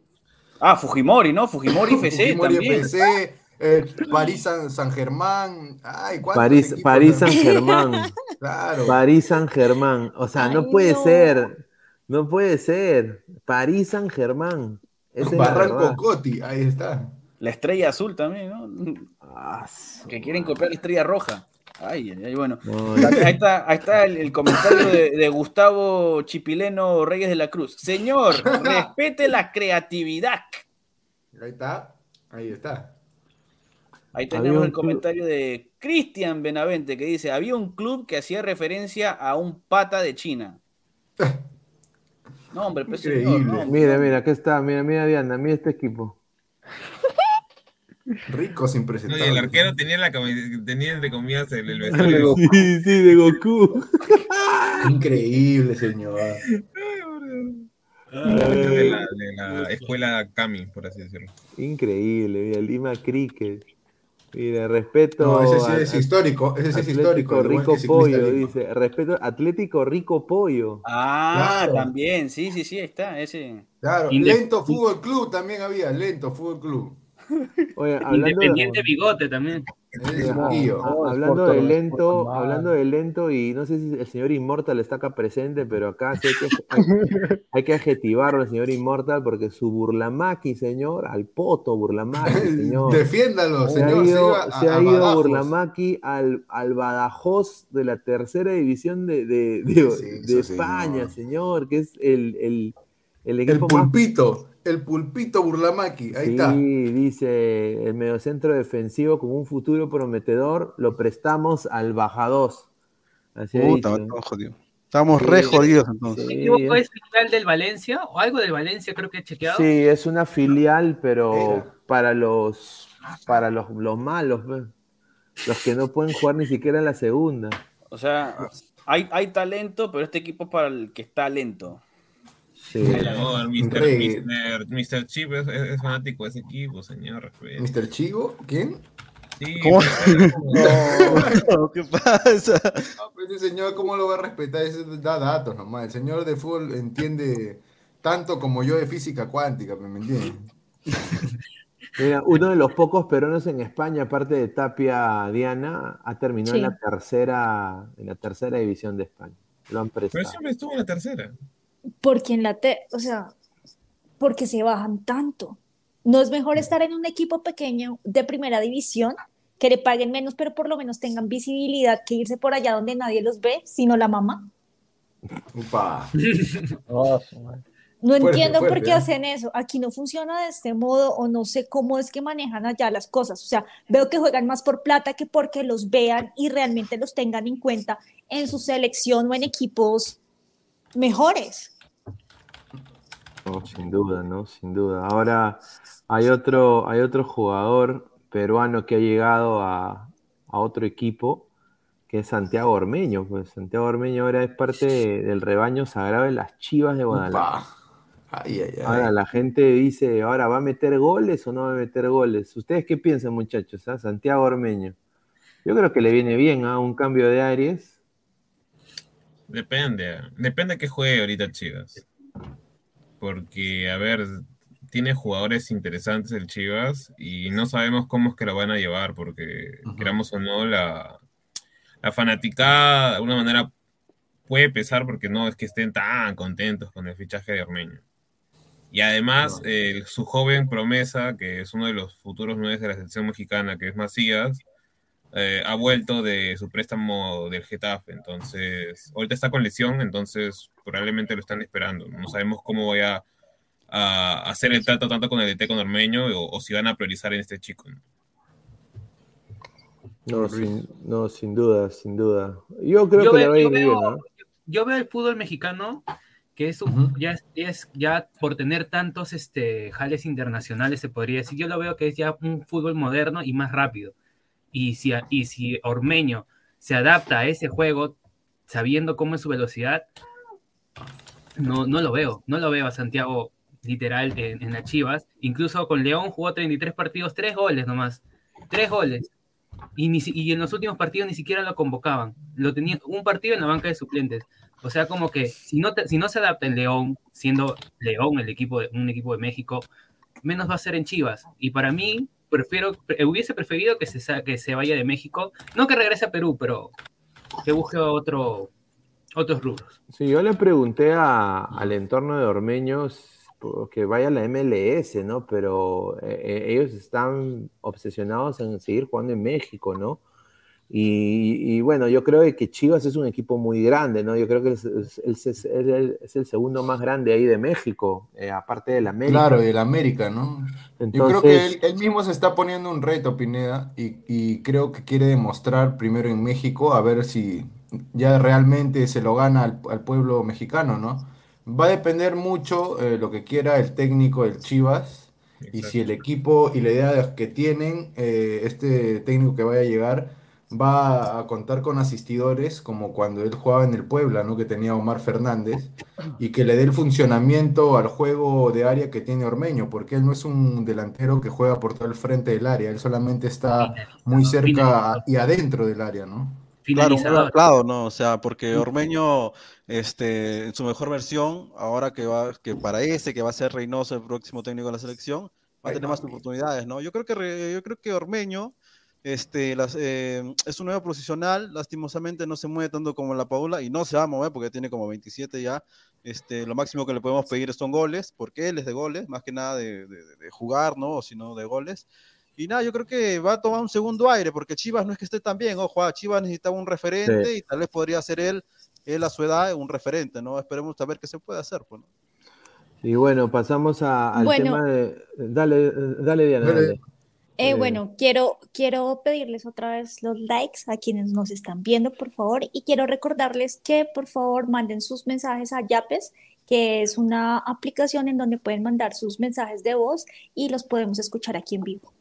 Ah, Fujimori, ¿no? Fujimori FC Fujimori también. FC, eh, París San, San Germán. Ay, ¿cuántos París, París San Germán. Claro. París San Germán. O sea, no puede no. ser. No puede ser. París San Germán. Esa es la Barranco. Coti, ahí está. La estrella azul también, ¿no? Ah, Que quieren copiar la estrella roja. Ay, ay, ay, bueno. No, Ahí está, ahí está el, el comentario de, de Gustavo Chipileno Reyes de la Cruz. Señor, respete la creatividad. Ahí está. Ahí está. Ahí tenemos el club- comentario de Cristian Benavente que dice, había un club que hacía referencia a un pata de China. No, hombre, pues señor, Increíble. no, Mira, mira, aquí está. Mira, mira, Diana, mira este equipo. Ricos No, y impresentables. el arquero tenía, la tenía entre comillas el, el vestuario. Sí, sí, de Goku. Increíble, señor. de la, de la escuela Kami, por así decirlo. Increíble, mira, Lima Cricket. Mira, respeto. No, ese sí a- es a- histórico. Ese sí es histórico. Rico Pollo, Lima. dice. Respeto, Atlético Rico Pollo. Ah, Claro. también, sí, sí, sí, está, ese. Claro, Lento Fútbol Club también había. Lento Fútbol Club. Oye, hablando de, Independiente Bigote también. Tío. hablando de lento, hablando de lento, y no sé si el señor Inmortal está acá presente, pero acá sí hay que, hay, hay que adjetivarlo al señor Inmortal porque su burlamaki, señor, al poto burlamaki, señor. Defiéndalo, Se ha señor. ido, iba a- se ha ido Badajoz. Burlamaki al, al Badajoz de la tercera división de, de, de- Sí, de eso, España, señor. señor, que es el, el, el El equipo más pulpito. El pulpito Burlamaki. Ahí Sí, está. dice el mediocentro defensivo con un futuro prometedor, lo prestamos al Baja 2. Así Puta, dicho. estamos re Sí, jodidos entonces. ¿Me Sí, equivoco? es- ¿Es filial del Valencia? ¿O algo del Valencia creo que he chequeado? Sí, es una filial, pero Era. para los para los, los malos, pues. los que no pueden jugar ni siquiera en la segunda. O sea, hay, hay talento, pero este equipo es para el que está lento. Sí. No, el Mr. Mr. Mr. Chip es, es- es fanático de ese equipo, señor. Mr. Chigo, ¿quién? Sí, ¿Cómo? No, ¿Qué pasa? No, pues ese señor, ¿cómo lo va a respetar? Ese da datos nomás. El señor de fútbol entiende tanto como yo de física cuántica, ¿me entiendes? Mira, uno de los pocos peruanos en España, aparte de Tapia Diana, ha terminado en la tercera, en la tercera división de España. Lo han Pero prestado. siempre estuvo en la tercera. Porque en la te, o sea, porque se bajan tanto. ¿No es mejor estar en un equipo pequeño de primera división que le paguen menos, pero por lo menos tengan visibilidad que irse por allá donde nadie los ve, sino la mamá? Upa. Oh. No Fuerte, entiendo por qué ¿eh? hacen eso. Aquí no funciona de este modo o no sé cómo es que manejan allá las cosas. O sea, veo que juegan más por plata que porque los vean y realmente los tengan en cuenta en su selección o en equipos mejores. No, sin duda, ¿no? Sin duda. Ahora hay otro, hay otro jugador peruano que ha llegado a, a otro equipo, que es Santiago Ormeño. Pues Santiago Ormeño ahora es parte de- del rebaño sagrado de las Chivas de Guadalajara. Upa. Ay, ay, ay. Ahora la gente dice, ahora va a meter goles o no va a meter goles. ¿Ustedes qué piensan, muchachos? ah? Santiago Ormeño. Yo creo que le viene bien a un cambio de Aries. Depende, depende de qué juegue ahorita Chivas. Porque, a ver, tiene jugadores interesantes el Chivas y no sabemos cómo es que lo van a llevar, porque queramos o no, la, la fanaticada de alguna manera puede pesar porque no es que estén tan contentos con el fichaje de Ormeño. Y además, eh, su joven promesa, que es uno de los futuros nueve de la selección mexicana, que es Macías, eh, ha vuelto de su préstamo del Getafe. Entonces, ahorita está con lesión, entonces probablemente lo están esperando. No sabemos cómo vaya a hacer el trato tanto con el DT con Ormeño o, o si van a priorizar en este chico. ¿no? No, sin, no, sin duda, sin duda. Yo creo Yo que veo- va a ir yo bien, veo- ¿no? yo veo el fútbol mexicano que es, un- ya, es, ya por tener tantos este, jales internacionales, se podría decir, yo lo veo que es ya un fútbol moderno y más rápido. Y si, y si Ormeño se adapta a ese juego, sabiendo cómo es su velocidad, no, no lo veo, no lo veo a Santiago literal en, en Chivas. Incluso con León jugó 33 partidos, 3 goles nomás, 3 goles. Y, ni y en los últimos partidos ni siquiera lo convocaban. Lo tenía un partido en la banca de suplentes. O sea, como que si no, si no se adapta en León, siendo León el equipo de, un equipo de México, menos va a ser en Chivas. Y para mí, prefiero, pre- hubiese preferido que se, que se vaya de México. No que regrese a Perú, pero que busque otro, otros rubros. Sí, yo le pregunté a- al entorno de Ormeños que vaya a la MLS, ¿no? Pero eh, eh, ellos están obsesionados en seguir jugando en México, ¿no? Y, y bueno, yo creo que Chivas es un equipo muy grande, ¿no? Yo creo que es, es- es- es el, es el segundo más grande ahí de México, eh, aparte del América. Claro, y el América, ¿no? Yo creo Entonces- que él, él mismo se está poniendo un reto, Pineda, y, y creo que quiere demostrar primero en México a ver si ya realmente se lo gana al, al pueblo mexicano, ¿no? Va a depender mucho eh, lo que quiera el técnico del Chivas y si el equipo y la idea que tienen, eh, este técnico que vaya a llegar va a contar con asistidores como cuando él jugaba en el Puebla, ¿no? Que tenía Omar Fernández y que le dé el funcionamiento al juego de área que tiene Ormeño, porque él no es un delantero que juega por todo el frente del área, él solamente está muy cerca y adentro del área, ¿no? Finalizador. claro, ¿no? O sea, porque Ormeño, este, en su mejor versión, ahora que va, que parece que va a ser Reynoso el próximo técnico de la selección, va a tener más oportunidades, ¿no? Yo creo que yo creo que Ormeño, este, las, eh, es un nuevo profesional, lastimosamente no se mueve tanto como la Paula y no se va a mover porque tiene como 27 ya. Este, lo máximo que le podemos pedir son goles, porque él es de goles, más que nada de, de- de jugar, ¿no? O sino de goles. Y nada, yo creo que va a tomar un segundo aire, porque Chivas no es que esté tan bien, ojo, ah, Chivas necesitaba un referente Sí. y tal vez podría ser él, él a su edad, un referente, ¿no? Esperemos a ver qué se puede hacer, pues, ¿no? Y bueno, pasamos a- al Bueno. tema de... Dale, dale Diana, Dale. dale. Eh, Eh, bueno, quiero, quiero pedirles otra vez los likes a quienes nos están viendo, por favor, y quiero recordarles que por favor manden sus mensajes a Yapes, que es una aplicación en donde pueden mandar sus mensajes de voz y los podemos escuchar aquí en vivo.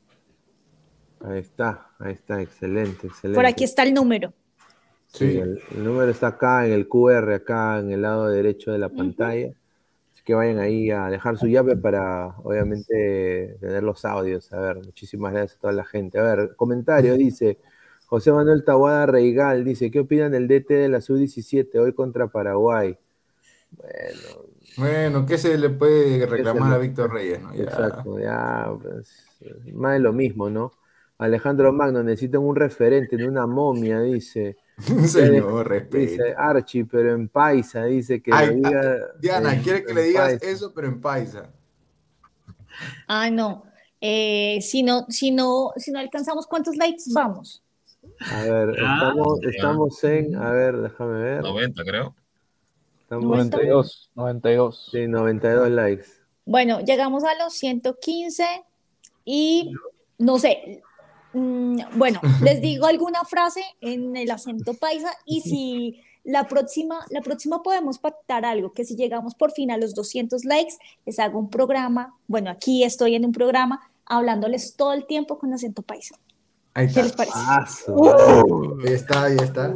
Ahí está, ahí está, excelente, excelente. Por aquí está el número. Sí, Sí. el, el número está acá en el QR, acá en el lado derecho de la pantalla. Así que vayan ahí a dejar su llave para, obviamente, tener los audios. A ver, muchísimas gracias a toda la gente. A ver, comentario dice José Manuel Tahuada Reigal, dice, ¿qué opinan del DT de la Sub-17 hoy contra Paraguay? Bueno, Bueno, ¿qué se le puede reclamar le- a Víctor Reyes, no? Ya. Exacto, ya, pues, más de lo mismo, ¿no? Alejandro Magno, necesitan un referente, no una momia, dice. Señor, respeto. Dice Archie, pero en paisa, dice que Ay, lo diga Diana, en- quiere que le digas paisa. eso, pero en paisa. Ah, no. Eh, si no, si no, si no alcanzamos, ¿cuántos likes vamos? A ver, Ah, estamos, ya. estamos en, a ver, déjame ver. 90, creo. Estamos 92, 92. Sí, 92 likes. Bueno, llegamos a los 115 y no sé, bueno, les digo alguna frase en el acento paisa y si la próxima, la próxima podemos pactar algo, que si llegamos por fin a los 200 likes, les hago un programa, bueno, aquí estoy en un programa hablándoles todo el tiempo con acento paisa. Ahí ¿Qué está. les parece? Ah, Ahí está, ahí está.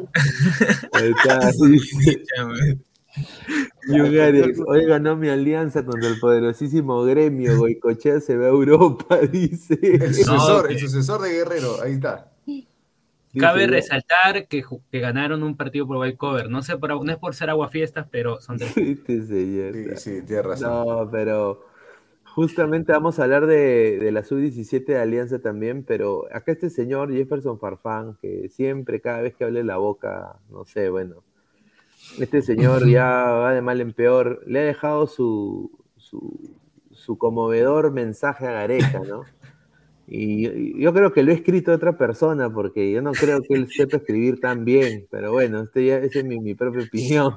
Ahí está, sí. Yugarex, hoy ganó mi alianza contra el poderosísimo gremio. Goicochea se va a Europa, dice. El sucesor, No, el sucesor de Guerrero, ahí está. Cabe Dice, resaltar que, ganaron un partido por white cover. No sé, por, no es por ser aguafiestas, pero son tres. Señor. Sí, sí, tienes razón. No, pero justamente vamos a hablar de, de la sub-17 de Alianza también, pero acá este señor Jefferson Farfán, que siempre, cada vez que hable la boca, no sé, bueno, este señor ya va de mal en peor, le ha dejado su, su, conmovedor mensaje a Gareca, ¿no? Y yo creo que lo he escrito otra persona, porque yo no creo que él sepa escribir tan bien, pero bueno, este ya, es mi, mi propia opinión.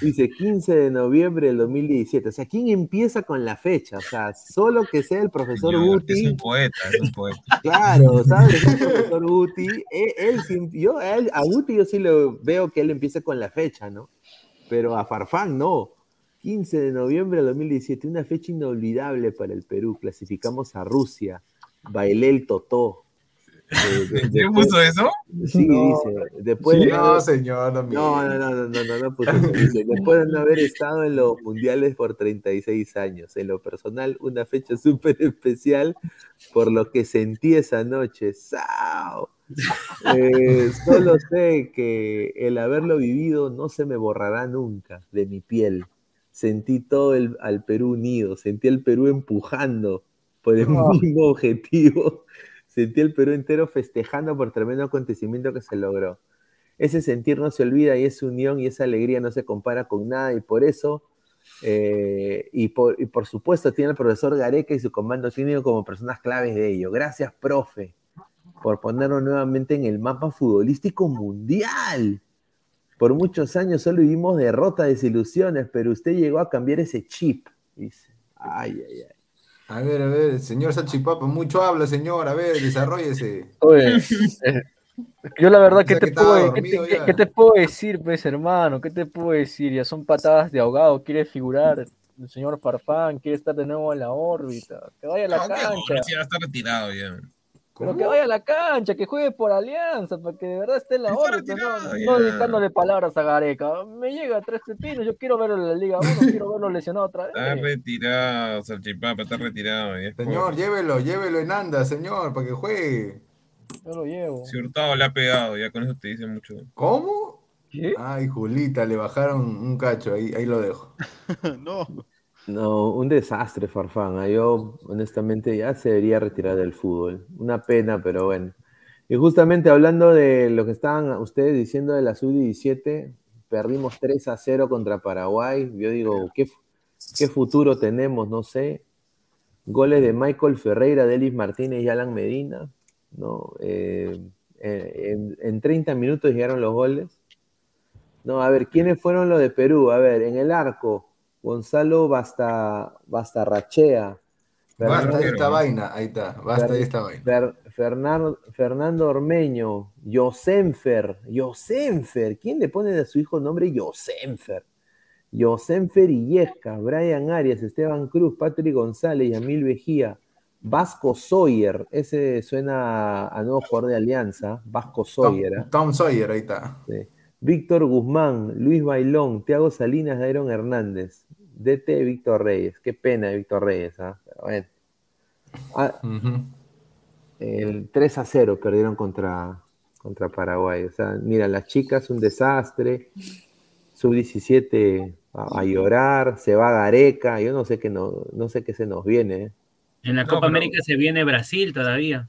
Dice 15 de noviembre del 2017. O sea, ¿quién empieza con la fecha? O sea, solo que sea el profesor Señor, Guti. Es un poeta, es un poeta. Claro, ¿sabes? El profesor Guti. Él, él yo, a, él- a Guti yo sí lo veo que él empiece con la fecha, ¿no? Pero a Farfán no. 15 de noviembre del 2017, una fecha inolvidable para el Perú. Clasificamos a Rusia. Bailé el totó. Después, puso eso? Sí, no, dice. Después, No, señor, no, no, no, no, no, no, puso. Dice, después de no haber estado en los mundiales por 36 años, en lo personal, una fecha súper especial por lo que sentí esa noche. ¡Sao! Eh, solo sé que el haberlo vivido no se me borrará nunca de mi piel. Sentí todo el, al Perú unido, sentí al Perú empujando por el mismo objetivo Sentí el Perú entero festejando por tremendo acontecimiento que se logró. Ese sentir no se olvida y esa unión y esa alegría no se compara con nada y por eso, eh, y, por, y por supuesto, tiene al profesor Gareca y su comando técnico como personas claves de ello. Gracias, profe, por ponernos nuevamente en el mapa futbolístico mundial. Por muchos años solo vivimos derrotas, desilusiones, pero usted llegó a cambiar ese chip. Dice, ay, ay, ay. A ver, a ver, señor Salchipapa, mucho habla, señor. A ver, desarrollese. Oye, eh, yo la verdad, O ¿qué sea te, que puedo, qué, te, dormido qué- ya. qué te puedo decir, pues, hermano? ¿Qué te puedo decir? Ya son patadas de ahogado, quiere figurar el señor Farfán, quiere estar de nuevo en la órbita, que vaya a la No, cancha, ya está retirado ya. Pero que vaya a la cancha, que juegue por Alianza, para que de verdad esté en la Está órbita, no, dedicándole palabras a Gareca. Me llega tres pepinos, yo quiero verlo en la Liga 1, quiero verlo lesionado otra Está vez. retirado, Salchipapa, está retirado. es por- Señor, llévelo, llévelo en anda, señor, para que juegue. Yo lo llevo. Si Hurtado le ha pegado, ya con eso te dice mucho. ¿Cómo? ¿Qué? Ay, Julita, le bajaron un cacho, ahí, ahí lo dejo. no. No, un desastre, Farfán. Ah, Yo, honestamente, ya se debería retirar del fútbol. Una pena, pero bueno. Y justamente hablando de lo que estaban ustedes diciendo de la sub-17, perdimos 3 a 0 contra Paraguay. Yo digo, ¿qué, futuro tenemos? No sé. Goles de Michael Ferreira, Delis Martínez y Alan Medina. ¿no? Eh, en, en 30 minutos llegaron los goles. No, a ver, ¿quiénes fueron los de Perú? A ver, en el arco, Gonzalo Basta, Bastarrachea. Basta Fernando- esta vaina, ahí está, basta Fer- esta vaina. Fer- Fernando, Fernando Ormeño, Yosenfer, Yosenfer, ¿quién le pone a su hijo nombre Yosenfer? Yosenfer Illesca, Brian Arias, Esteban Cruz, Patrick González, Yamil Vejía, Vasco Sawyer, ese suena a nuevo jugador de Alianza, Vasco Sawyer. ¿ah? Tom Sawyer, ahí está. Sí. Víctor Guzmán, Luis Bailón, Tiago Salinas, Dairon Hernández, DT Víctor Reyes. Qué pena de Víctor Reyes, ¿ah? Pero bueno. Ah, el 3 a 0 perdieron contra, contra Paraguay. O sea, mira, las chicas un desastre. Sub-17 a, a llorar, se va Gareca. Yo no sé qué, no, no sé qué se nos viene. ¿eh? En la No, Copa pero- América se viene Brasil todavía.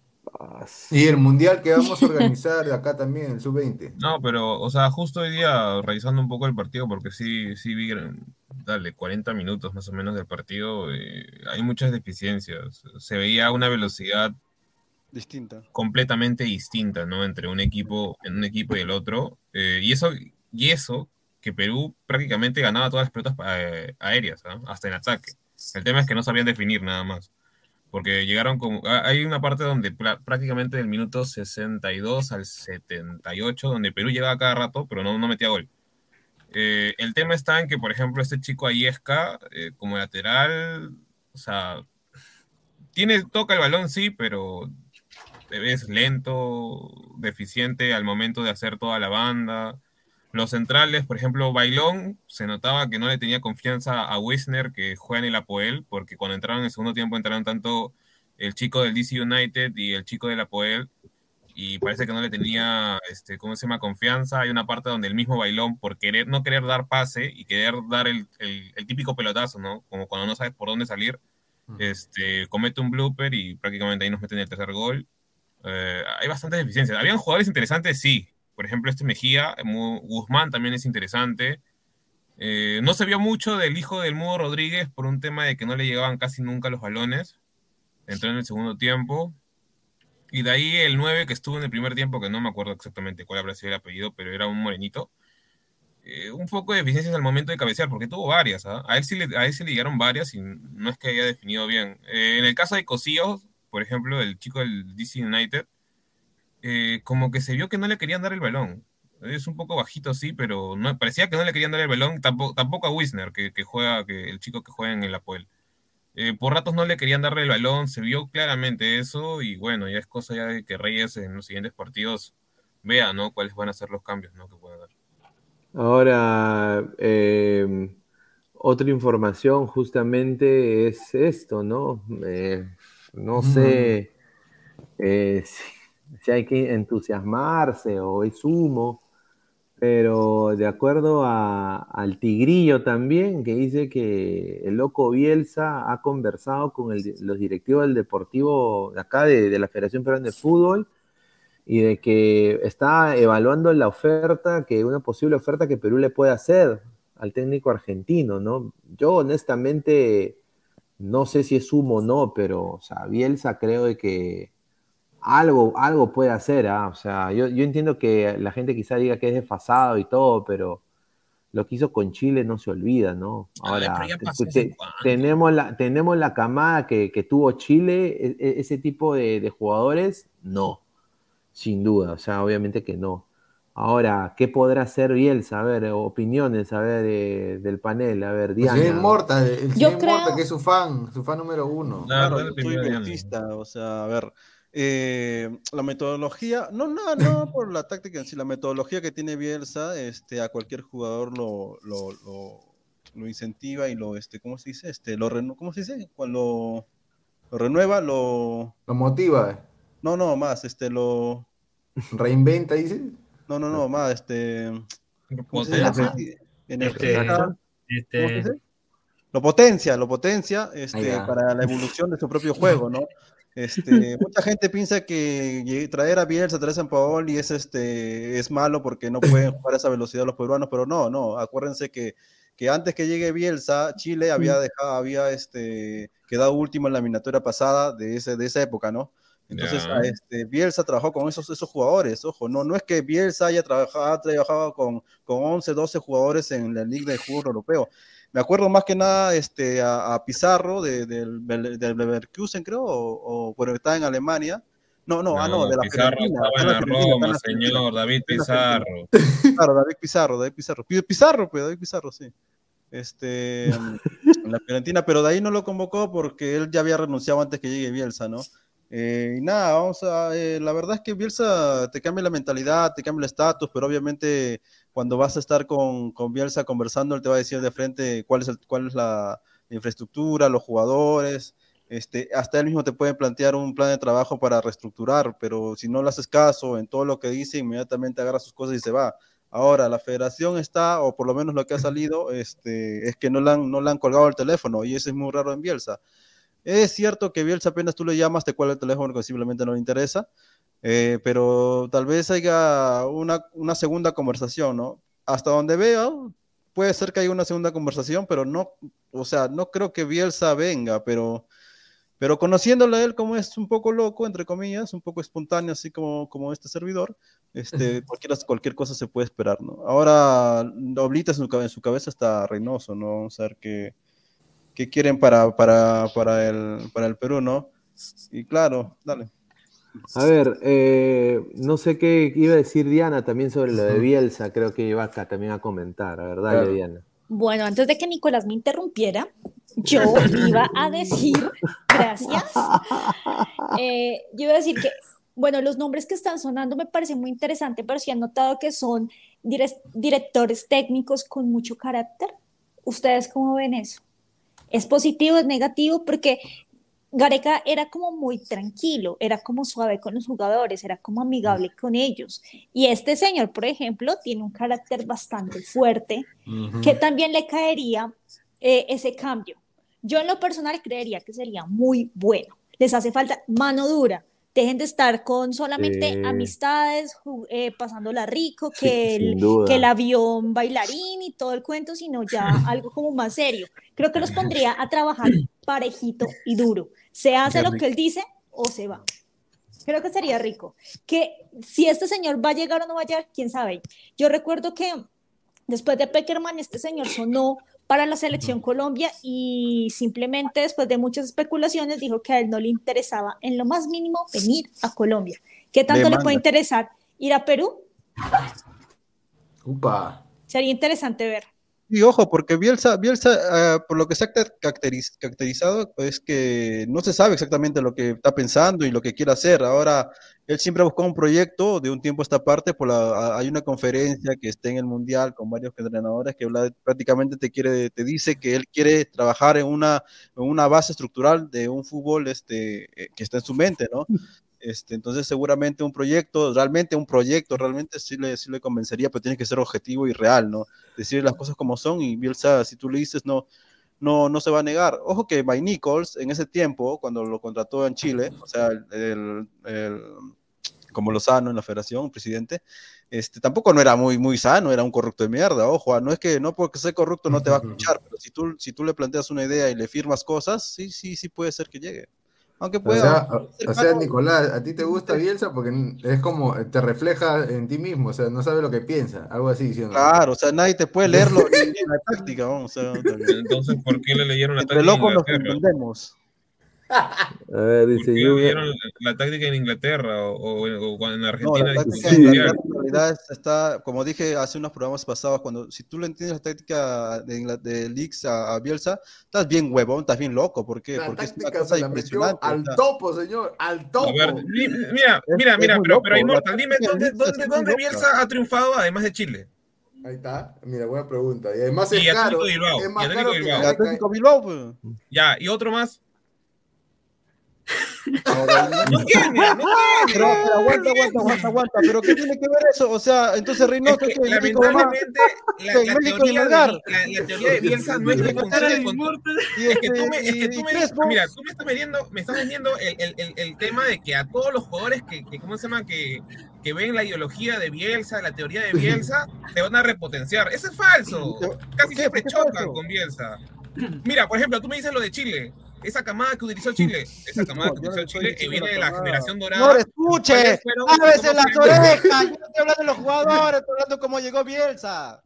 Y el mundial que vamos a organizar acá también, el sub-20. No, pero, o sea, justo hoy día, revisando un poco el partido, porque sí, sí vi, dale, 40 minutos más o menos del partido, eh, hay muchas deficiencias. Se veía una velocidad Distinta. completamente distinta, ¿no? Entre un equipo, en un equipo y el otro. Eh, y eso, y eso que Perú prácticamente ganaba todas las pelotas eh, aéreas, ¿ah? hasta en ataque. El tema es que no sabían definir nada más. Porque llegaron ah, Hay una parte donde prácticamente del minuto 62 al 78, donde Perú llegaba cada rato, pero no, no metía gol. Eh, el tema está en que, por ejemplo, este chico Ayesca, eh, como lateral, o sea, tiene, toca el balón, sí, pero es lento, deficiente al momento de hacer toda la banda. Los centrales, por ejemplo, Bailón, se notaba que no le tenía confianza a Wisner, que juega en el Apoel, porque cuando entraron en el segundo tiempo entraron tanto el chico del DC United y el chico del Apoel, y parece que no le tenía, este, ¿cómo se llama?, confianza. Hay una parte donde el mismo Bailón, por querer, no querer dar pase y querer dar el, el- el típico pelotazo, ¿no? Como cuando no sabes por dónde salir, este, comete un blooper y prácticamente ahí nos meten el tercer gol. Eh, hay bastantes deficiencias. Habían jugadores interesantes, sí. Por ejemplo, este Mejía, Mu- Guzmán también es interesante. Eh, no se vio mucho del hijo del Mudo Rodríguez por un tema de que no le llegaban casi nunca los balones. Entró en el segundo tiempo. Y de ahí el 9 que estuvo en el primer tiempo, que no me acuerdo exactamente cuál habrá sido el apellido, pero era un morenito. Eh, un poco de deficiencias al momento de cabecear, porque tuvo varias. ¿ah? A, él sí le, a él sí le llegaron varias y no es que haya definido bien. Eh, en el caso de Cosío, por ejemplo, el chico del DC United, eh, como que se vio que no le querían dar el balón. Es un poco bajito, sí, pero no, parecía que no le querían dar el balón, tampoco, tampoco a Wisner, que, que juega, que el chico que juega en el Apoel. Eh, por ratos no le querían darle el balón, se vio claramente eso, y bueno, ya es cosa ya de que Reyes en los siguientes partidos vea, ¿no? Cuáles van a ser los cambios, ¿no? Que pueda dar. Ahora, eh, otra información justamente es esto, ¿no? Eh, no sé si, si hay que entusiasmarse o es humo, pero de acuerdo a- al Tigrillo también, que dice que el loco Bielsa ha conversado con los directivos del Deportivo de acá, de, la Federación Peruana de Fútbol, y de que está evaluando la oferta, que una posible oferta que Perú le puede hacer al técnico argentino, ¿no? Yo honestamente no sé si es humo o no, pero, Bielsa creo de que algo, algo puede hacer, ¿ah? O sea, yo, yo entiendo que la gente quizá diga que es desfasado y todo, pero lo que hizo con Chile no se olvida, ¿no? Ahora, te- tenemos, la, tenemos la camada que, que tuvo Chile, e- e- ese tipo de, de jugadores, no, sin duda, o sea, obviamente que no. Ahora, ¿qué podrá hacer Bielsa? A ver, opiniones, a ver, de- del panel, a ver, El Diana. Inmortal, el Yo creo- que es su fan, su fan número uno. Claro, yo soy bielcista, o sea, a ver, eh, la metodología, no, no, no por la táctica en sí, la metodología que tiene Bielsa, este, a cualquier jugador lo, lo, lo, lo incentiva y lo, este, ¿cómo se dice? Este, lo renu- ¿cómo se dice? Cuando lo renueva, lo... Lo motiva, No, no, más, este, lo... reinventa, dice. No, no, no, más, este... ¿cómo se. Lo potencia, lo potencia este, para la evolución de su propio juego, ¿no? Este, mucha gente piensa que traer a Bielsa, traer a San Paoli es, este, es malo porque no pueden jugar a esa velocidad los peruanos, pero no, no, acuérdense que, que antes que llegue Bielsa, Chile había dejado, había este, quedado último en la eliminatoria pasada de, ese, de esa época, ¿no? Entonces, Ya. a este, Bielsa trabajó con esos, esos jugadores, ojo, no, no es que Bielsa haya trabajado, ha trabajado con, con 11, 12 jugadores en la Liga de Fútbol Europeo. Me acuerdo más que nada este, a, a Pizarro de- del, del, Leverkusen, creo, o, o bueno, estaba en Alemania. No, no, ah, no, de la Pizarro estaba en la Roma, señor David Pizarro. Claro, David Pizarro, David Pizarro. Pi- Pizarro, pues, David Pizarro, sí. Este, en la Fiorentina, pero de ahí no lo convocó porque él ya había renunciado antes que llegue Bielsa, ¿no? Eh, y nada, vamos a, eh, la verdad es que Bielsa te cambia la mentalidad, te cambia el estatus, pero obviamente cuando vas a estar con, con Bielsa conversando, él te va a decir de frente cuál es, cuál es la, la infraestructura, los jugadores, este, hasta él mismo te puede plantear un plan de trabajo para reestructurar, pero si no le haces caso en todo lo que dice, inmediatamente agarra sus cosas y se va. Ahora, la federación está, o por lo menos lo que ha salido, este, es que no le, han, no le han colgado el teléfono, y eso es muy raro en Bielsa. Es cierto que Bielsa apenas tú le llamas, te cuelga el teléfono que simplemente no le interesa, eh, pero tal vez haya una, una segunda conversación, ¿no? Hasta donde veo, puede ser que haya una segunda conversación, pero no, o sea, no creo que Bielsa venga, pero Pero conociéndolo a él como es un poco loco, entre comillas, un poco espontáneo, así como, como este servidor, este, cualquier, cualquier cosa se puede esperar, ¿no? Ahora, Oblita en su, en su cabeza está Reynoso, ¿no? Vamos a ver qué, qué quieren para, para, para, el, para el Perú, ¿no? Y claro, dale. A ver, eh, no sé qué iba a decir Diana también sobre lo de Bielsa, creo que iba acá también a comentar, a ver, dale, Claro. Diana. Bueno, antes de que Nicolás me interrumpiera, yo iba a decir, gracias, eh, yo iba a decir que, bueno, los nombres que están sonando me parecen muy interesantes, pero si han notado que son dire- directores técnicos con mucho carácter. ¿Ustedes cómo ven eso? ¿Es positivo, es negativo? Porque Gareca era como muy tranquilo, era como suave con los jugadores, era como amigable con ellos. Y este señor, por ejemplo, tiene un carácter bastante fuerte, que también le caería eh, ese cambio. Yo en lo personal creería que sería muy bueno. Les hace falta mano dura. Dejen de estar con solamente Sí. amistades, eh, pasándola rico, que, el, que el avión bailarín y todo el cuento, sino ya algo como más serio. Creo que los pondría a trabajar parejito y duro. Se hace lo que él dice o se va. Creo que sería rico. Que si este señor va a llegar o no va a llegar, quién sabe. Yo recuerdo que después de Peckerman, este señor sonó para la selección Colombia y simplemente después de muchas especulaciones dijo que a él no le interesaba en lo más mínimo venir a Colombia. ¿Qué tanto le puede interesar ir a Perú? Upa. Sería interesante ver. Y ojo, porque Bielsa, Bielsa ah, por lo que se ha ca- caracteriz- caracterizado, pues que no se sabe exactamente lo que está pensando y lo que quiere hacer. Ahora, él siempre ha buscado un proyecto de un tiempo a esta parte, por la, hay una conferencia que está en el Mundial con varios entrenadores que habla prácticamente te quiere, te dice que él quiere trabajar en una, en una base estructural de un fútbol este, eh, que está en su mente, ¿no? Este, entonces seguramente un proyecto, realmente un proyecto, realmente sí le, sí le convencería, pero tiene que ser objetivo y real, ¿no? Decir las cosas como son y Bielsa, si tú le dices, no, no, no se va a negar. Ojo que Mike Nichols, en ese tiempo, cuando lo contrató en Chile, o sea, el, el- como Lozano en la federación, presidente, este, tampoco no era muy, muy sano, era un corrupto de mierda, ojo, ah, no es que no porque sea corrupto no te va a escuchar, pero si tú, si tú le planteas una idea y le firmas cosas, sí, sí, sí puede ser que llegue. Aunque O pueda. sea, o- sea. Nicolás, a ti te gusta Bielsa porque es como te refleja en ti mismo, o sea, no sabe lo que piensa, algo así, ¿sí o no? Claro, o sea, nadie te puede leerlo en la táctica, vamos, o sea, Entonces, ¿por qué le leyeron la entre táctica en locos nos entendemos. A ver, ¿Por dice Yuga. leyeron la, la táctica en Inglaterra o, o- o cuando en No, Argentina la dijo táctica Inglaterra en realidad está, como dije hace unos programas pasados, cuando si tú le entiendes la táctica de, de Leaks a, a Bielsa, estás bien huevón, estás bien loco, ¿por qué? La Porque es una cosa la impresionante. al sea, topo, señor, al topo. Ver, mi- mira, mira, es mira, pero, pero la Immortal, dime dónde, dónde, dónde. Bielsa ha triunfado además de Chile. Ahí está, mira, buena pregunta. Y además Y es caro, es y más caro Bilbao. Bilbao, pues. Ya, y otro más. No tiene, no Pero, tiene. pero aguanta, aguanta, aguanta, aguanta. Pero ¿qué tiene que ver eso? O sea, entonces Es Reynoso que es que y teoría de, Melgar. la, la teoría de Bielsa no es con Es que tú este, me, es que y- tú y me, Crespo. mira, tú me estás vendiendo, me estás vendiendo el, el, el, el tema de que a todos los jugadores que, que ¿cómo se llama? Que, que ven la ideología de Bielsa, la teoría de Bielsa, te van a repotenciar. Eso es falso. Casi siempre ¿Por qué chocan con Bielsa. Mira, por ejemplo, tú me dices lo de Chile. Esa camada que utilizó Chile, esa camada que utilizó Chile, que viene de la generación dorada. No, escuche, ábrese ¿Cómo las orejas. Yo no estoy hablando de los jugadores, estoy hablando de cómo llegó Bielsa.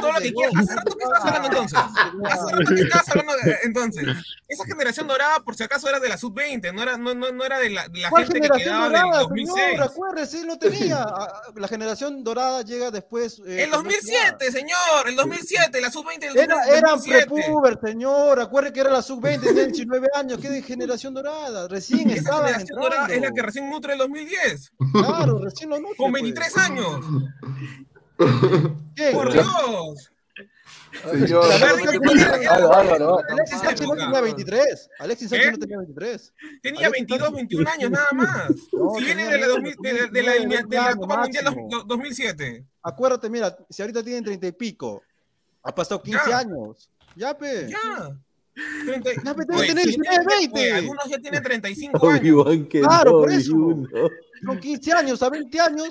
Todo lo que quieras. Hace rato que estabas hablando entonces. Hace rato que estabas hablando de- entonces. Esa generación dorada, por si acaso, era de la sub-20, no era, no, no, no era de la, de la ¿Cuál gente que generación quedaba del dorada, 2006. señor? Acuérdese, no tenía. Ah, La generación dorada llega después. eh, El cuando él 2007, señor, el 2007, la sub-20 del Era, 2007. eran prepuber, señor. Acuérdate que era la sub-20, tenían 19 años. ¿Qué de generación dorada? Recién Esa estaban generación dorada es la que entrando. recién nutre el 2010. Claro, recién lo nutre, Con pues. 23 años. ¿Qué? Por Dios. Señor, Alexis Sánchez no tenía 23. Alexis Sánchez no tenía 23. Tenía 22, 21 años nada más. Si viene de la, 2000 de, de- de la, 19, de la años Copa Mundial máximo. dos- 2007. Acuérdate, mira, si ahorita tienen 30 y pico, ha pasado 15 Ya. años. Ya, pe. Ya. 30 Ya, pe, debe tener sí, 19, oye, 20. algunos ya tienen 35 años. Claro, por eso. Con 15 años a 20 años.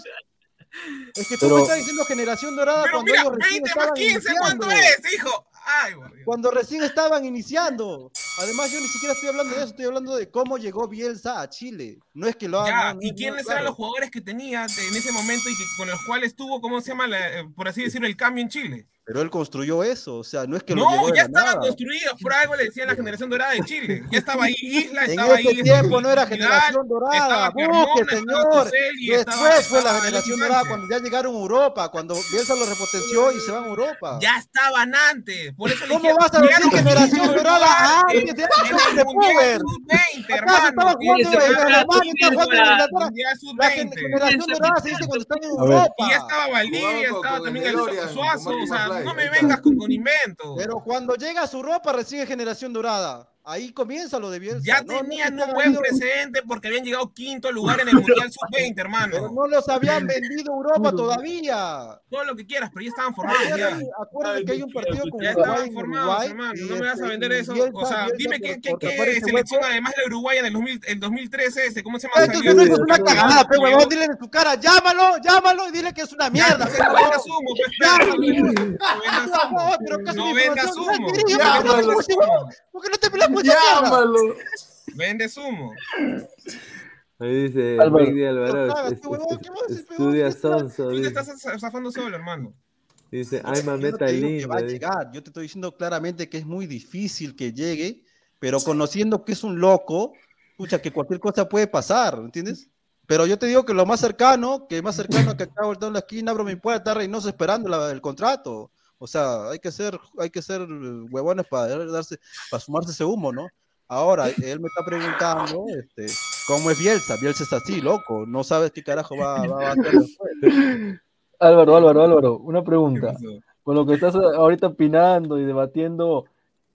Es que tú Pero- me estás diciendo generación dorada Pero cuando mira, ellos recién 20 más estaban 15, ¿cuánto iniciando. es, hijo? Ay. Cuando recién estaban iniciando. Además, yo ni siquiera estoy hablando de eso, estoy hablando de cómo llegó Bielsa a Chile. No es que lo hagan. ¿y quiénes eran los jugadores que tenía en ese momento y que, con los cuales tuvo, ¿cómo se llama, la- eh, por así decirlo, el cambio en Chile? Pero él construyó eso, o sea, no es que lo No, llegó de ya la estaba nada. construido, por algo le decían la generación dorada de Chile. Ya estaba ahí Isla, En estaba ese ahí. tiempo no era generación dorada, busque, señor. Después fue la generación dorada cuando ya llegaron a Europa, cuando Bielsa lo repotenció y se van a Europa. Ya estaban antes. Por eso ¿Cómo vas a decir generación dorada en- antes de en antes de Puber? Sub-20, Acá se estaba jugando en Alemania, estaba jugando en Inglaterra. Mundial La gen- Sub-20. generación dorada se dice cuando están en. Europa. Y ya estaba Valdivia, estaba también el Suazo, o sea, no me vengas con, con inventos. Pero cuando llega a su Europa recibe generación dorada. Ahí comienza lo de Bielsa. Ya No, no tenían un buen habido- precedente porque habían llegado quinto lugar en el Mundial Sub-20, Pero hermano. no los habían vendido a Europa todavía. Todo lo que quieras, pero ya estaban formados ya. Acuérdate, acuérdate que hay un partido con Ya Uruguay estaban formados, Uruguay. hermano. No me vas a este, vender eso. Bielsa- O sea, Bielsa dime qué, qué, qué selección, además de Uruguay en el, 2000, el 2013, ese, ¿cómo se llama? Esto Salió- es una- es una cagada, pe, Llegó- huevón, dile en su cara, llámalo, llámalo y dile que es una mierda. No vendas humo, pues, Llámalo. No vendas humo. No, pero ¿qué es No. No. ¿por qué no te peleas, no? Llámalo. Vendes humo. Ahí dice Álvaro. Magdi Alvarado. No cagas, es- qué huevón, es- ¿qué vas a decir, pe, Estudia? Sonso. Tú te estás zafando solo, hermano. dice Yo ay no mameta te digo que va a linda. llegar, yo te estoy diciendo claramente que es muy difícil que llegue, pero conociendo que es un loco, escucha que cualquier cosa puede pasar, ¿entiendes? Pero yo te digo que lo más cercano, que más cercano que acá volteado en la esquina, abro mi puerta, Reynoso esperando la- el contrato. O sea, hay que ser, hay que ser huevones para darse, para sumarse ese humo, ¿no? Ahora, él me está preguntando, este, ¿cómo es Bielsa? Bielsa es así, loco, no sabes qué carajo va, va a hacer después. Álvaro, Álvaro, Álvaro, una ¿Qué pregunta. Con lo que estás ahorita opinando y debatiendo,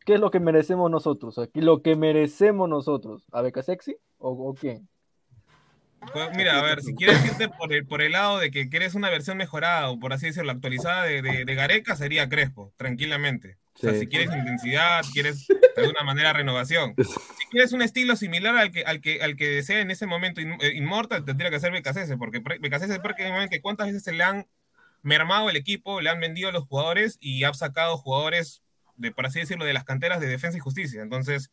¿qué es lo que merecemos nosotros? Aquí lo que merecemos nosotros, ¿a Beca Sexy o, o quién? Pues mira, a ver, si quieres irte por el, por el lado de que quieres una versión mejorada o por así decirlo, actualizada de, de, de Gareca, sería Crespo, tranquilamente. O sea, si quieres intensidad, quieres de alguna manera renovación. Si quieres un estilo similar al que, al que, al que desea en ese momento In- eh, Inmortal, tendría que ser Becasese, porque Becasese prácticamente cuántas veces se le han mermado el equipo, le han vendido a los jugadores y ha sacado jugadores, de, por así decirlo, de las canteras de defensa y justicia. Entonces,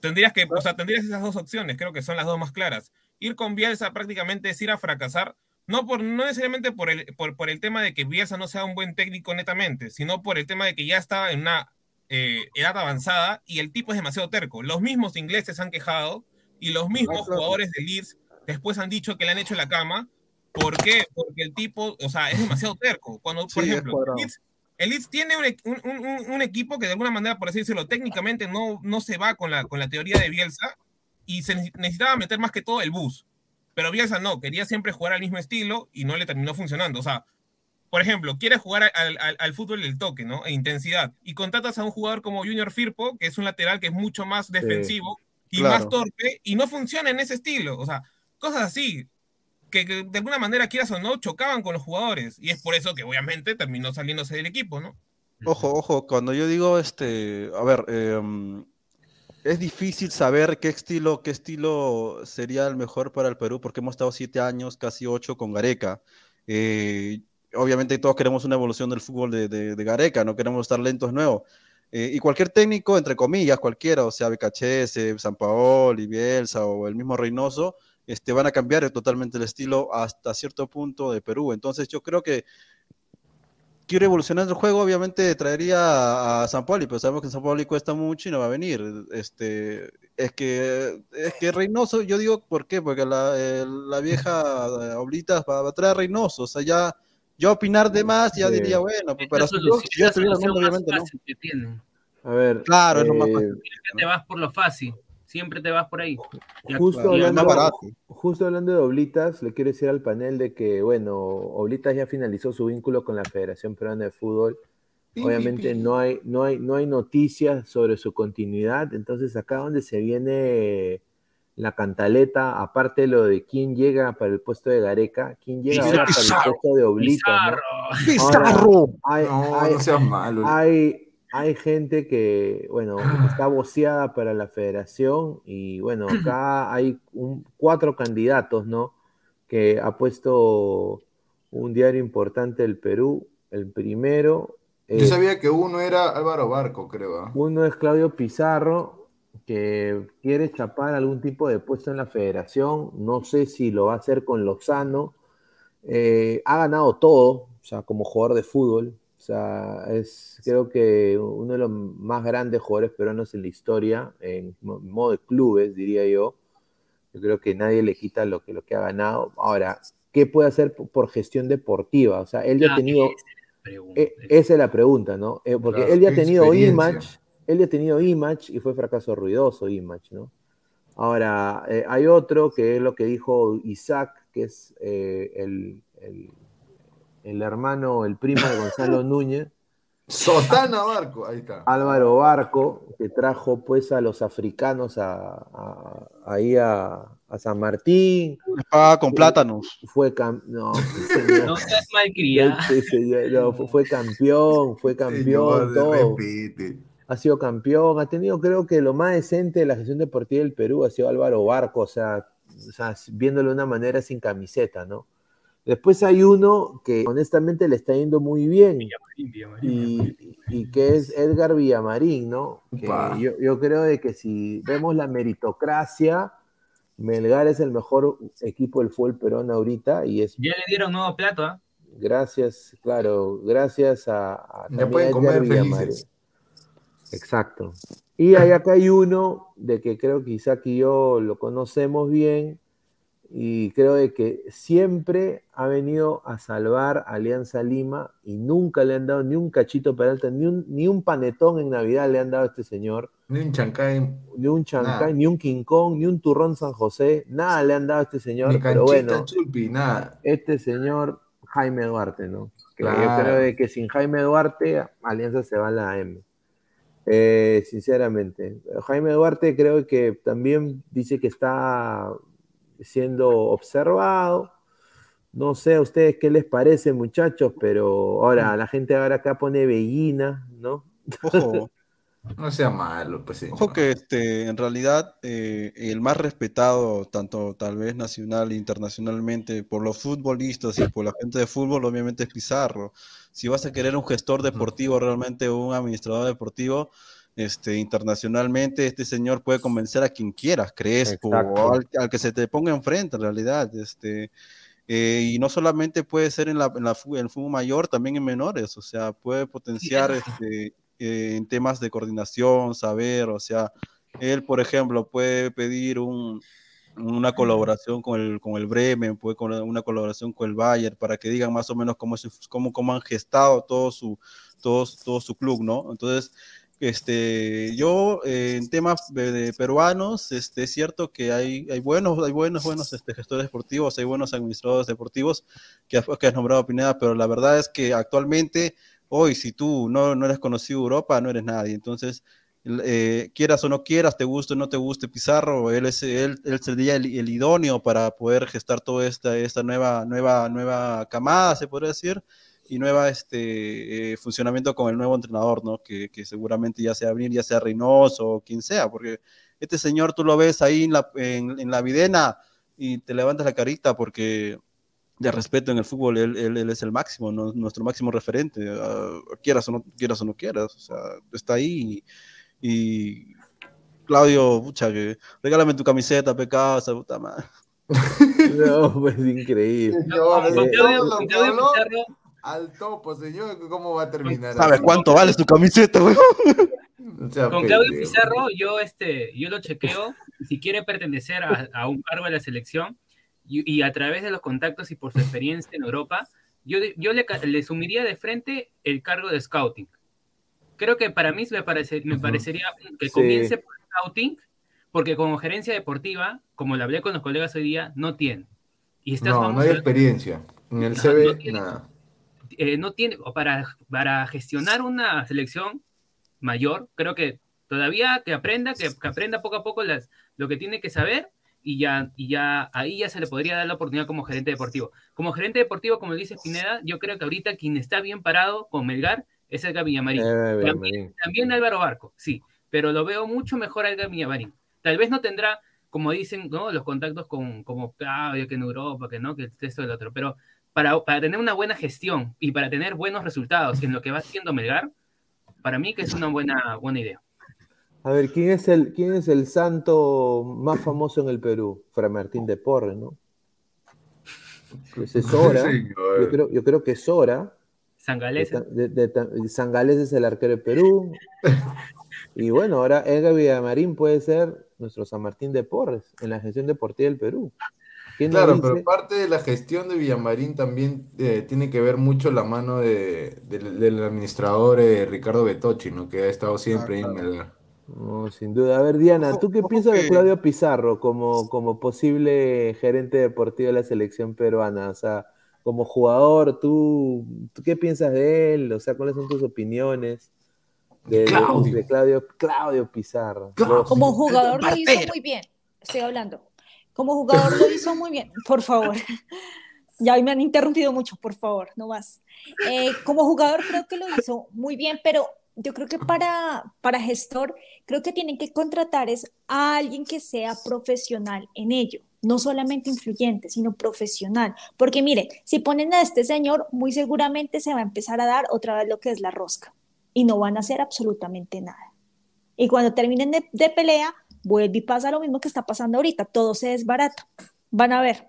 tendrías que, o sea, tendrías esas dos opciones, creo que son las dos más claras. Ir con Bielsa prácticamente es ir a fracasar, no, por, no necesariamente por el, por, por el tema de que Bielsa no sea un buen técnico netamente, sino por el tema de que ya está en una eh, edad avanzada y el tipo es demasiado terco. Los mismos ingleses han quejado y los mismos jugadores de Leeds después han dicho que le han hecho la cama. ¿Por qué? Porque el tipo, o sea, es demasiado terco. Cuando, por Sí, ejemplo. Leeds el Leeds tiene un, un- un- un equipo que de alguna manera, por así decirlo, técnicamente no, no se va con la, con la teoría de Bielsa y se nece- necesitaba meter más que todo el bus. Pero Bielsa no, quería siempre jugar al mismo estilo y no le terminó funcionando. O sea, por ejemplo, quieres jugar al, al- al fútbol del toque, ¿no? E intensidad. Y contratas a un jugador como Junior Firpo, que es un lateral que es mucho más defensivo y claro. más torpe, y no funciona en ese estilo. O sea, cosas así que, que de alguna manera, quieras o no, chocaban con los jugadores. Y es por eso que obviamente terminó saliéndose del equipo, ¿no? Ojo, ojo, cuando yo digo este, a ver, em, es difícil saber qué estilo, qué estilo sería el mejor para el Perú, porque hemos estado siete años, casi ocho con Gareca. Eh, obviamente todos queremos una evolución del fútbol de, de- de Gareca, no queremos estar lentos nuevos. Eh, y cualquier técnico, entre comillas, cualquiera, o sea, Becachese, San Paoli, Bielsa o el mismo Reynoso, este, van a cambiar totalmente el estilo hasta cierto punto de Perú. Entonces yo creo que quiero evolucionar el juego, obviamente traería a, a San Pauli, pero sabemos que San Pauli cuesta mucho y no va a venir. Este, es que es que Reynoso, yo digo, ¿por qué? Porque la, la vieja eh, Oblitas va, va a traer a Reynoso, o sea, ya yo opinar de más, ya Sí. diría, bueno, pues, la si yo, solución, si estuviera obviamente no. que. A ver. Claro, es lo más eh, fácil. Te vas por lo fácil. Siempre te vas por ahí. Justo hablando, barato. justo hablando de Oblitas, le quiero decir al panel de que, bueno, Oblitas ya finalizó su vínculo con la Federación Peruana de Fútbol. Obviamente no hay, no hay, no hay noticias sobre su continuidad. Entonces acá donde se viene la cantaleta, aparte de lo de quién llega para el puesto de Gareca, quién llega ahora para el Pizarro. puesto de Oblitas, ¿no? Pizarro. Ahora, hay, No, hay- no seas malo. hay, hay gente que, bueno, está voceada para la federación y, bueno, acá hay un- cuatro candidatos, ¿no? Que ha puesto un diario importante del Perú. El primero Yo Eh, sabía que uno era Álvaro Barco, creo. ¿ah? Uno es Claudio Pizarro, que quiere chapar algún tipo de puesto en la federación. No sé si lo va a hacer con Lozano. Eh, ha ganado todo, o sea, como jugador de fútbol. O sea, es creo que uno de los más grandes jugadores peruanos en la historia, en mo- modo de clubes, diría yo. Yo creo que nadie le quita lo que, lo que ha ganado. Ahora, ¿qué puede hacer por, gestión deportiva? O sea, él ya ha Ah, tenido... esa es la pregunta. Eh, esa es la pregunta, ¿no? Eh, porque Claro, él ya ha tenido. Image, él ya ha tenido Image y fue fracaso ruidoso Image, ¿no? Ahora, eh, hay otro que es lo que dijo Isaac, que es eh, el, el- el hermano, el primo de Gonzalo Núñez, Sotana Barco, ahí está. Álvaro Barco, que trajo pues a los africanos a, a- ahí a, a San Martín. Les paga con plátanos. Fue cam- no, señor. No seas malcriado. Señor, no, fue- campeón, fue campeón, Señor, todo. repite. ha sido campeón, ha tenido creo que lo más decente de la gestión deportiva del Perú ha sido Álvaro Barco, o sea, o sea, viéndolo de una manera sin camiseta, ¿no? Después hay uno que honestamente le está yendo muy bien y, y que es Edgar Villamarín, ¿no? Que yo, yo creo de que si vemos la meritocracia, Melgar es el mejor equipo del fútbol peruano ahorita y es Ya le dieron nuevo plato, ¿ah? gracias, claro, gracias a, a Ya pueden comer Edgar Villamarín. felices. Exacto. Y hay acá hay uno de que creo que Isaac y yo lo conocemos bien y creo de que siempre ha venido a salvar a Alianza Lima y nunca le han dado ni un cachito peralta, ni un, ni un panetón en Navidad le han dado a este señor, Ni un chancay, ni un chancay, Nada. ni un King Kong, ni un turrón San José, nada le han dado a este señor, ni pero bueno, chulpi, nada. este señor Jaime Duarte, ¿no? Que yo creo de que sin Jaime Duarte, Alianza se va a la M. Eh, sinceramente. Jaime Duarte creo que también dice que está siendo observado. No sé a ustedes qué les parece, muchachos, pero Mm. ahora la gente ahora acá pone Bellina, ¿no? Ojo, No sea malo, pues ojo que este, en realidad eh, el más respetado, tanto tal vez nacional e internacionalmente, por los futbolistas y por la gente de fútbol, obviamente es Pizarro. Si vas a querer un gestor deportivo, realmente un administrador deportivo, este, internacionalmente, este señor puede convencer a quien quieras, Crespo, o al, al que se te ponga enfrente, en realidad. Este, eh, y no solamente puede ser en, la, en, la, fu- en el fútbol mayor, también en menores, o sea, puede potenciar este, eh, en temas de coordinación, saber, o sea, él, por ejemplo, puede pedir un, una colaboración con el, con el Bremen, puede con una colaboración con el Bayern, para que digan más o menos cómo, cómo, cómo han gestado todo su, todo, todo su club, ¿no? Entonces, este, yo eh, en temas de, peruanos, este, es cierto que hay, hay buenos, hay buenos, buenos este, gestores deportivos, hay buenos administradores deportivos que, has- nombrado Pineda, pero la verdad es que actualmente, hoy, si tú no, no eres conocido Europa, no eres nadie. Entonces, eh, quieras o no quieras, te guste o no te guste Pizarro, él, es, él, él sería el, el idóneo para poder gestar toda esta, esta nueva, nueva, nueva camada, se podría decir y nueva este eh, funcionamiento con el nuevo entrenador, ¿no? Que, que seguramente ya sea abrir, ya sea Reynoso o quien sea, porque este señor tú lo ves ahí en la, en, en la videna y te levantas la carita porque de respeto en el fútbol, él, él, él es el máximo, ¿no? nuestro máximo referente, uh, quieras o no quieras o no quieras, o sea, está ahí y, y Claudio, pucha, que regálame tu camiseta, pecado, esa puta madre. No, pues increíble. Señor, Eh, Claudio- Claudio habló Pizarro, al topo, señor, ¿cómo va a terminar? ¿Sabes cuánto vale tu camiseta, sea con Claudio. Pizarro, yo este, yo lo chequeo, si quiere pertenecer a, a un cargo de la selección, y, y a través de los contactos y por su experiencia en Europa, yo, yo le, le sumiría de frente el cargo de scouting. Creo que para mí me, parece, me parecería que Sí. comience por scouting, porque como gerencia deportiva, como lo hablé con los colegas hoy día, no tiene. Y estás No, no hay experiencia. En el No, CV, no nada. Eh, no tiene, para, para gestionar una selección mayor, creo que todavía que aprenda, que, que aprenda poco a poco las, lo que tiene que saber y ya, y ya ahí ya se le podría dar la oportunidad como gerente deportivo. Como gerente deportivo, como dice Pineda, yo creo que ahorita quien está bien parado con Melgar es Edgar Villamarín. Eh, También, también Álvaro Barco, sí, pero lo veo mucho mejor a Edgar Villamarín. Tal vez no tendrá, como dicen, ¿no? los contactos con como Claudio, que en Europa, que no, que esto y el otro, pero para, para tener una buena gestión y para tener buenos resultados en lo que va haciendo Melgar, para mí que es una buena, buena idea. A ver, ¿quién es, el, ¿quién es el santo más famoso en el Perú? Fray Martín de Porres, ¿no? Pues es Sora. Yo creo, yo creo que es Sora. San Galés. De- es el arquero de Perú. Y bueno, ahora Edgar Villamarín puede ser nuestro San Martín de Porres en la gestión deportiva del Perú. ¿Quién nos Claro, dice? pero parte de la gestión de Villamarín también eh, tiene que ver mucho la mano de, del, del administrador eh, Ricardo Betocci, ¿no? Que ha estado siempre ahí en Melgar. No, sin duda. A ver, Diana, ¿tú qué piensas de Claudio Pizarro como, como posible gerente deportivo de la selección peruana? O sea, como jugador, ¿tú, ¿tú qué piensas de él? O sea, ¿cuáles son tus opiniones de, de- Claudio. de Claudio, Claudio Pizarro? Como jugador lo hizo muy bien, estoy hablando. Como jugador lo hizo muy bien, por favor. Ya me han interrumpido mucho, por favor, no más. Eh, como jugador creo que lo hizo muy bien, pero yo creo que para, para gestor, creo que tienen que contratar es a alguien que sea profesional en ello, no solamente influyente, sino profesional. Porque mire, si ponen a este señor, muy seguramente se va a empezar a dar otra vez lo que es la rosca y no van a hacer absolutamente nada. Y cuando terminen de, de pelea, vuelve y pasa lo mismo que está pasando ahorita, todo se desbarata. Van a ver.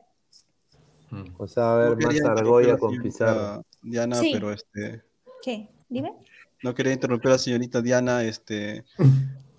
O sea, a ver, No más argolla con señorita Diana, Sí. pero este, ¿Qué? Dime. no quería interrumpir a la señorita Diana, este,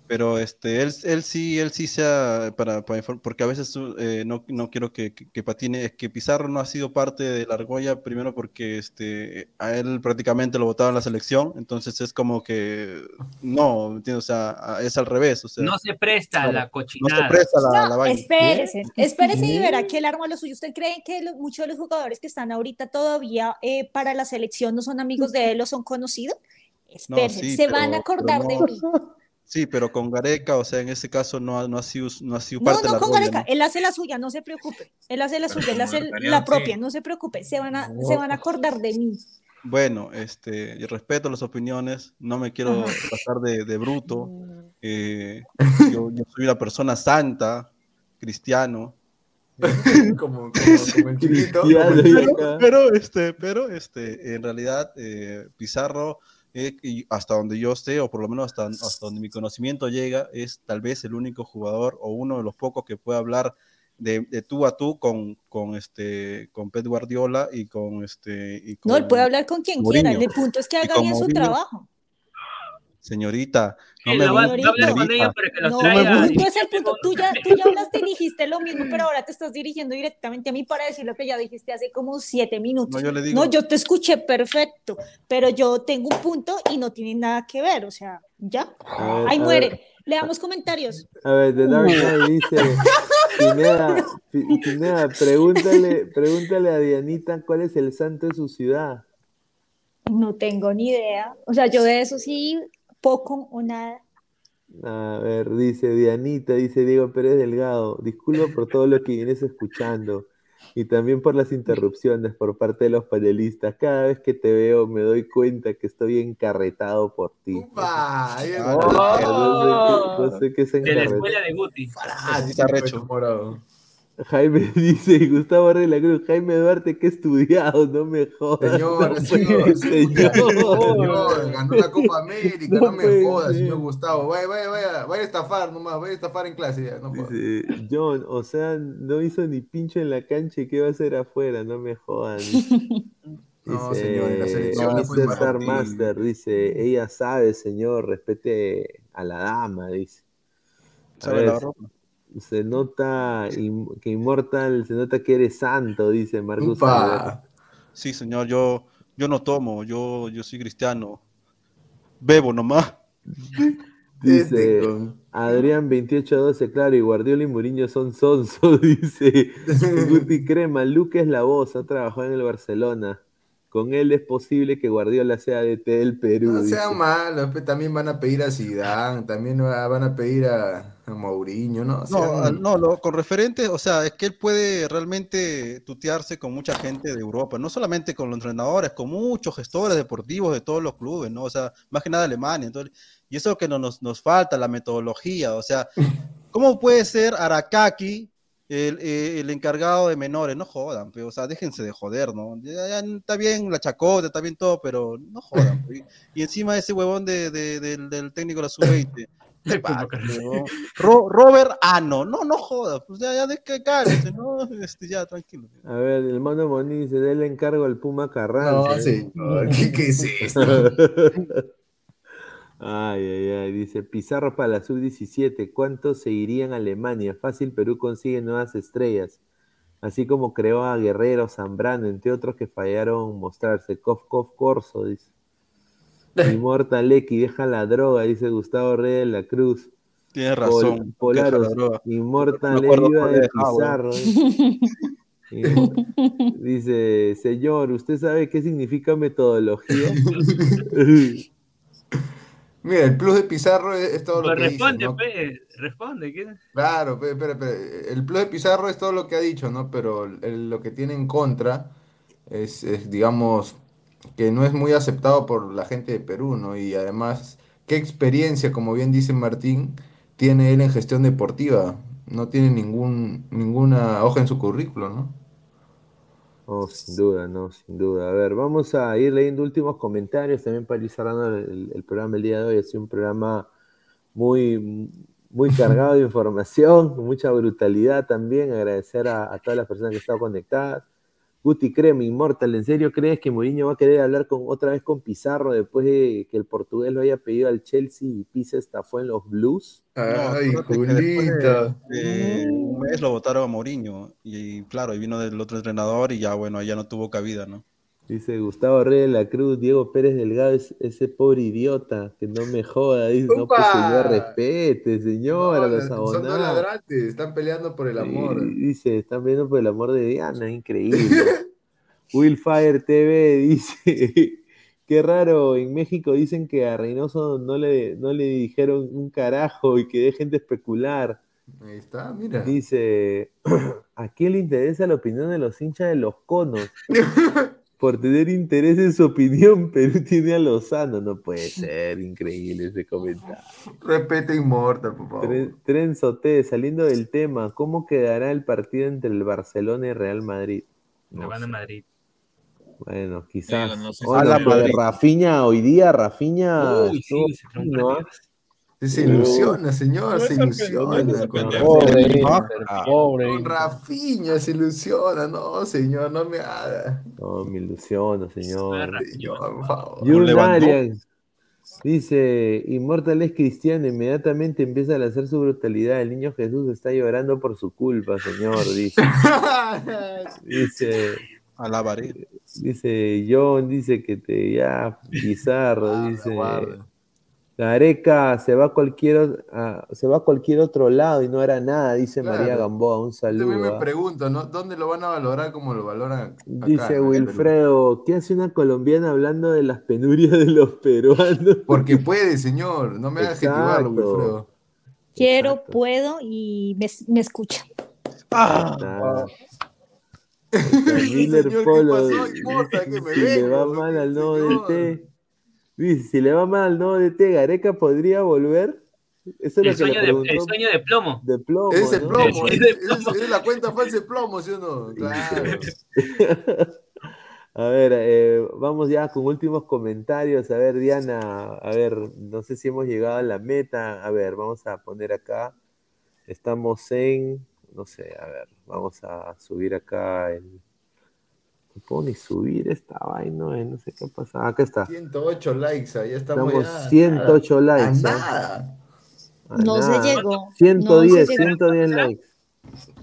pero este, él, él sí, él sí sea para, para porque a veces eh, no, no quiero que, que, que patine, es que Pizarro no ha sido parte de la argolla, primero porque este, a él prácticamente lo votaron en la selección, entonces es como que no, ¿entiendes? O sea, es al revés, o sea, No se presta a Claro, la no se cochinada. presta la, la No, vaina. espérese, espérese y ¿Qué? verá que él arma lo suyo. ¿Usted cree que muchos de los jugadores que están ahorita todavía eh, para la selección no son amigos de él o son conocidos? Espérese, sí, se van a acordar de no. mí. Sí, pero con Gareca, o sea, en ese caso no, ha- no ha sido, no ha sido No, parte de no la con argolla, Gareca, ¿no? él hace la suya, no se preocupe. Él hace la Pero suya, él hace la sí. propia, no se preocupe. Se van a, se van a acordar de mí. Bueno, este, yo respeto las opiniones, no me quiero Ajá. pasar de, de bruto. eh, yo, yo soy una persona santa, cristiano. como, como, como el chiquito. pero, pero, este, pero este, en realidad eh, Pizarro, eh, hasta donde yo esté, o por lo menos hasta, hasta donde mi conocimiento llega, es tal vez el único jugador o uno de los pocos que puede hablar de, de tú a tú con, con, este, con Pep Guardiola y con este. Y No, él con puede hablar con quien Mourinho. quiera. El punto es que haga con bien su Mourinho. trabajo. Señorita, no Sí, me hablar con señorita. ella para que los No, traiga. el punto es el punto. Tú ya, tú ya hablaste y dijiste lo mismo, pero ahora te estás dirigiendo directamente a mí para decir lo que ya dijiste hace como siete minutos. No, yo le digo- No, yo te escuché perfecto, pero yo tengo un punto y no tiene nada que ver, o sea, ya. Ver, Ahí muere. ver. Leamos comentarios. A ver, The Dark Knight dice, Pineda, Pi- Pineda, pregúntale, pregúntale a Dianita cuál es el santo de su ciudad. No tengo ni idea. O sea, yo de eso sí, poco o nada. A ver, dice Dianita, dice Diego Pérez Delgado, disculpa por todo lo que vienes escuchando y también por las interrupciones por parte de los panelistas. Cada vez que te veo me doy cuenta que estoy encarretado por ti. ¡Upa! Ahí No, sé qué- no sé qué es De la encarretado. escuela de Guti. Ah, sí, Está recho. morado. Jaime dice, Gustavo Arregla Cruz, Jaime Duarte, que he estudiado, no me jodas. Señor, no señor, puede, señor, señor. ganó la Copa América, No no, me puede jodas, ser. señor Gustavo. Vaya, vaya, vaya, vaya a estafar nomás, vaya a estafar en clase ya, no jodas. Dice, John, o sea, no hizo ni pincho en la cancha y qué va a hacer afuera, no me jodan. No, Dice, señor, en la selección no fue Star. Master, dice, ella sabe, señor, respete a la dama, dice. A Sabe ver, lavar ropa. Se nota que Immortal, se nota que eres santo, dice Marcus. Sí, señor, yo, yo no tomo, yo, yo soy cristiano. Bebo nomás. Dice Este Adrián 2812, claro, y Guardiola y Mourinho son sonso, dice Guti Crema, Luque es la voz, ha trabajado en el Barcelona. Con él es posible que Guardiola sea DT del Perú. No dice. sean malos, pues, también van a pedir a Zidane, también va- van a pedir a, a Mourinho, ¿no? No, al- no, lo- con referente, o sea, es que él puede realmente tutearse con mucha gente de Europa, no solamente con los entrenadores, con muchos gestores deportivos de todos los clubes, ¿no? O sea, más que nada Alemania. Entonces, y eso que no nos, nos falta, la metodología, o sea, ¿cómo puede ser Arakaki el, eh, el encargado de menores, no jodan, pero, o sea, déjense de joder, ¿no? Ya, ya está bien la chacota, está bien todo, pero no jodan. pues. Y, encima ese huevón de, de- del, del técnico de la sub-20. ¿qué pasa, huevón? Ro- Robert Ano, no, no jodas, pues ya, ya de que cállense, ¿no? Este, ya, tranquilo. A ver, el mono Moni dice, déle encargo al Puma Carranza. No, señor, ¿qué- qué es esto? Ay, ay, ay, dice Pizarro para la sub-17, ¿cuántos se irían a Alemania? Fácil, Perú consigue nuevas estrellas, así como creó a Guerrero, Zambrano, entre otros que fallaron mostrarse. Cof, cof, corso, dice. Immortal X, deja la droga, dice Gustavo Reyes de la Cruz. Tienes Pol- razón, Polaros, Me acuerdo Viva de Pizarro. Dice, señor, ¿usted sabe qué significa metodología? Mira, el plus de Pizarro es, es todo lo Pues que dice, responde, ¿no? pe, responde. ¿qué? Claro, pe- El plus de Pizarro es todo lo que ha dicho, ¿no? Pero el- lo que tiene en contra es, es, digamos, que no es muy aceptado por la gente de Perú, ¿no? Y además, ¿qué experiencia, como bien dice Martín, tiene él en gestión deportiva? No tiene ningún, ninguna hoja en su currículo, ¿no? Oh, sin duda, no, sin duda. A ver, vamos a ir leyendo últimos comentarios también para ir cerrando el, programa el día de hoy. Ha sido un programa muy, muy cargado de información, mucha brutalidad también. Agradecer a, a todas las personas que estado conectadas. Guti Creme, Immortal, ¿en serio crees que Mourinho va a querer hablar con, otra vez con Pizarro después de que el portugués lo haya pedido al Chelsea y Pizza estafó en los Blues? Ay, después de- Julita. de un mes lo votaron a Mourinho y, claro, y vino del otro entrenador y ya, bueno, ya no tuvo cabida, ¿no? Dice Gustavo Reyes de la Cruz, Diego Pérez Delgado, es ese pobre idiota, que no me joda. Dice, no, pues señor, respete, señor, a No, los son dos abonados. ladrantes, están peleando por el amor. Y dice, están viendo por el amor de Diana, increíble. Willfire TV dice, qué raro, en México dicen que a Reynoso no le, no le dijeron un carajo y que dejen de especular. Ahí está, mira. Dice, ¿a quién le interesa la opinión de los hinchas de los conos? Por tener interés en su opinión, Perú tiene a Lozano. No puede ser, increíble ese comentario. Repete Immortal, por favor. Tren, Tren Soté, saliendo del tema, ¿cómo quedará el partido entre el Barcelona y Real Madrid? No No van a. Madrid. Bueno, quizás. Digo, no sé si Bueno, a la pero Madrid. Rafinha hoy día, Rafinha. Uy, sí, estuvo se ¿ah? ilusiona, señor, se ilusiona. Con. Pobre ah, pobre con. Rafinha se ilusiona. No, señor, no me haga. No, me ilusiono, señor. Señor, por favor. Dice: Inmortal es cristiano, inmediatamente empieza a lanzar su brutalidad. El niño Jesús está llorando por su culpa, señor. Dice, dice, A la pared. dice John, dice que te ya, Pizarro, Guarda, dice. Guarda. Gareca se va a cualquier se va a cualquier otro lado y no era nada, dice Claro. María Gamboa, un Yo también saludo. me ¿ah? pregunto, ¿no? ¿Dónde lo van a valorar como lo valoran acá? Dice? Wilfredo, ¿qué hace una colombiana hablando de las penurias de los peruanos? Porque puede, señor. No me haga adjetivarlo. Wilfredo. Quiero, Exacto. puedo y me, me escucha. Ah. Miller Señor, ¿qué Polo, pasó? Importa que me si le vengo, va mal al nuevo señor. DT, dice, si le va mal al nuevo DT, Gareca podría volver. Eso es lo El sueño, de, preguntó el sueño de plomo. de plomo, Es el ¿no? plomo, Es es, de es- es la cuenta falsa de plomo, ¿sí o no? Claro. A ver, eh, vamos ya con últimos comentarios. A ver, Diana, a ver, no sé si hemos llegado a la meta. A ver, vamos a poner acá. Estamos en, no sé, a ver, vamos a subir acá el. No puedo ni subir esta vaina, no sé qué pasa. Acá está. 108 likes, ahí estamos, Estamos ya. 108 A likes. ¿ah? nada. A No se nada. llegó. 110, No se llegó. 110 likes.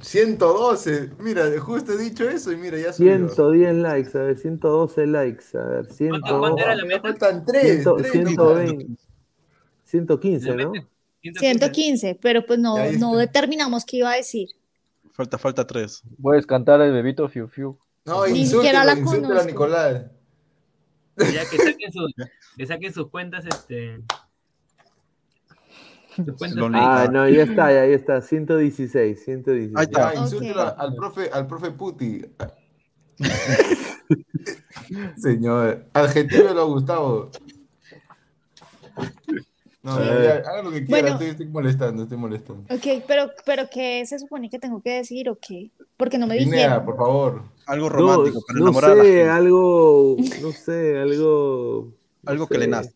112. Mira, justo he dicho eso y mira, ya subió. 110 likes, a ver, 112 likes, a ver, 100, ¿Cuánto- cuánto era la Me meta? faltan 3. 100, 120, 115, ¿no? 115, pero pues no, no determinamos qué iba a decir. Falta, falta tres. Puedes cantar el bebito Fiu Fiu. No, Ni siquiera la conozco. Nicolás. Ya que saquen, sus- que saquen sus cuentas, este. Sus cuentas. Ah, no, ya está, ya, ya está, 116, 116. Ahí está. Ya, insúltelo Ok. al profe, al profe Puti. Señor, adjetivo a Gustavo. No, haga lo que quiera, Bueno. estoy, estoy molestando, estoy molestando. Ok, pero, pero ¿qué se supone que tengo que decir o qué? Porque no me Pineda, dijeron. por favor. Algo No, romántico para no enamorar a la sé, gente. algo, no sé, algo. no Algo que le sé. nazca.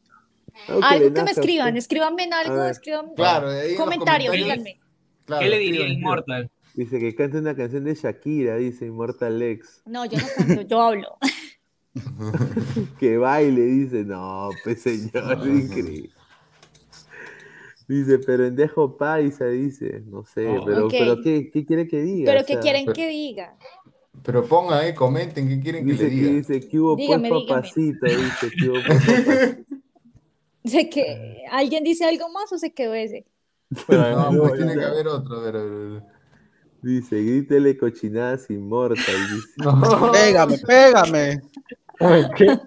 Algo que Algo le que me escriban, usted. escríbanme en algo, escriban Claro, comentario, díganme. Claro, ¿Qué le diría. Immortal? Dice que cante una canción de Shakira, dice Immortal X. No, yo no canto, yo hablo. Que baile, dice. No, pues señor, increíble. Dice, pero en Dejo Paisa, dice. No sé, Oh. pero, pero ¿qué, qué quiere que diga? Pero O ¿qué sea, quieren pero- que diga? Pero pongan ahí, comenten qué quieren que le que, diga. dice que hubo Dígame, pues dígame. papacito, dice que hubo pues papacito. ¿De que alguien dice algo más o se quedó ese? No, No, pues tiene que haber otro, pero... Dice, grítele cochinadas inmortal. Dice. No. Pégame, pégame.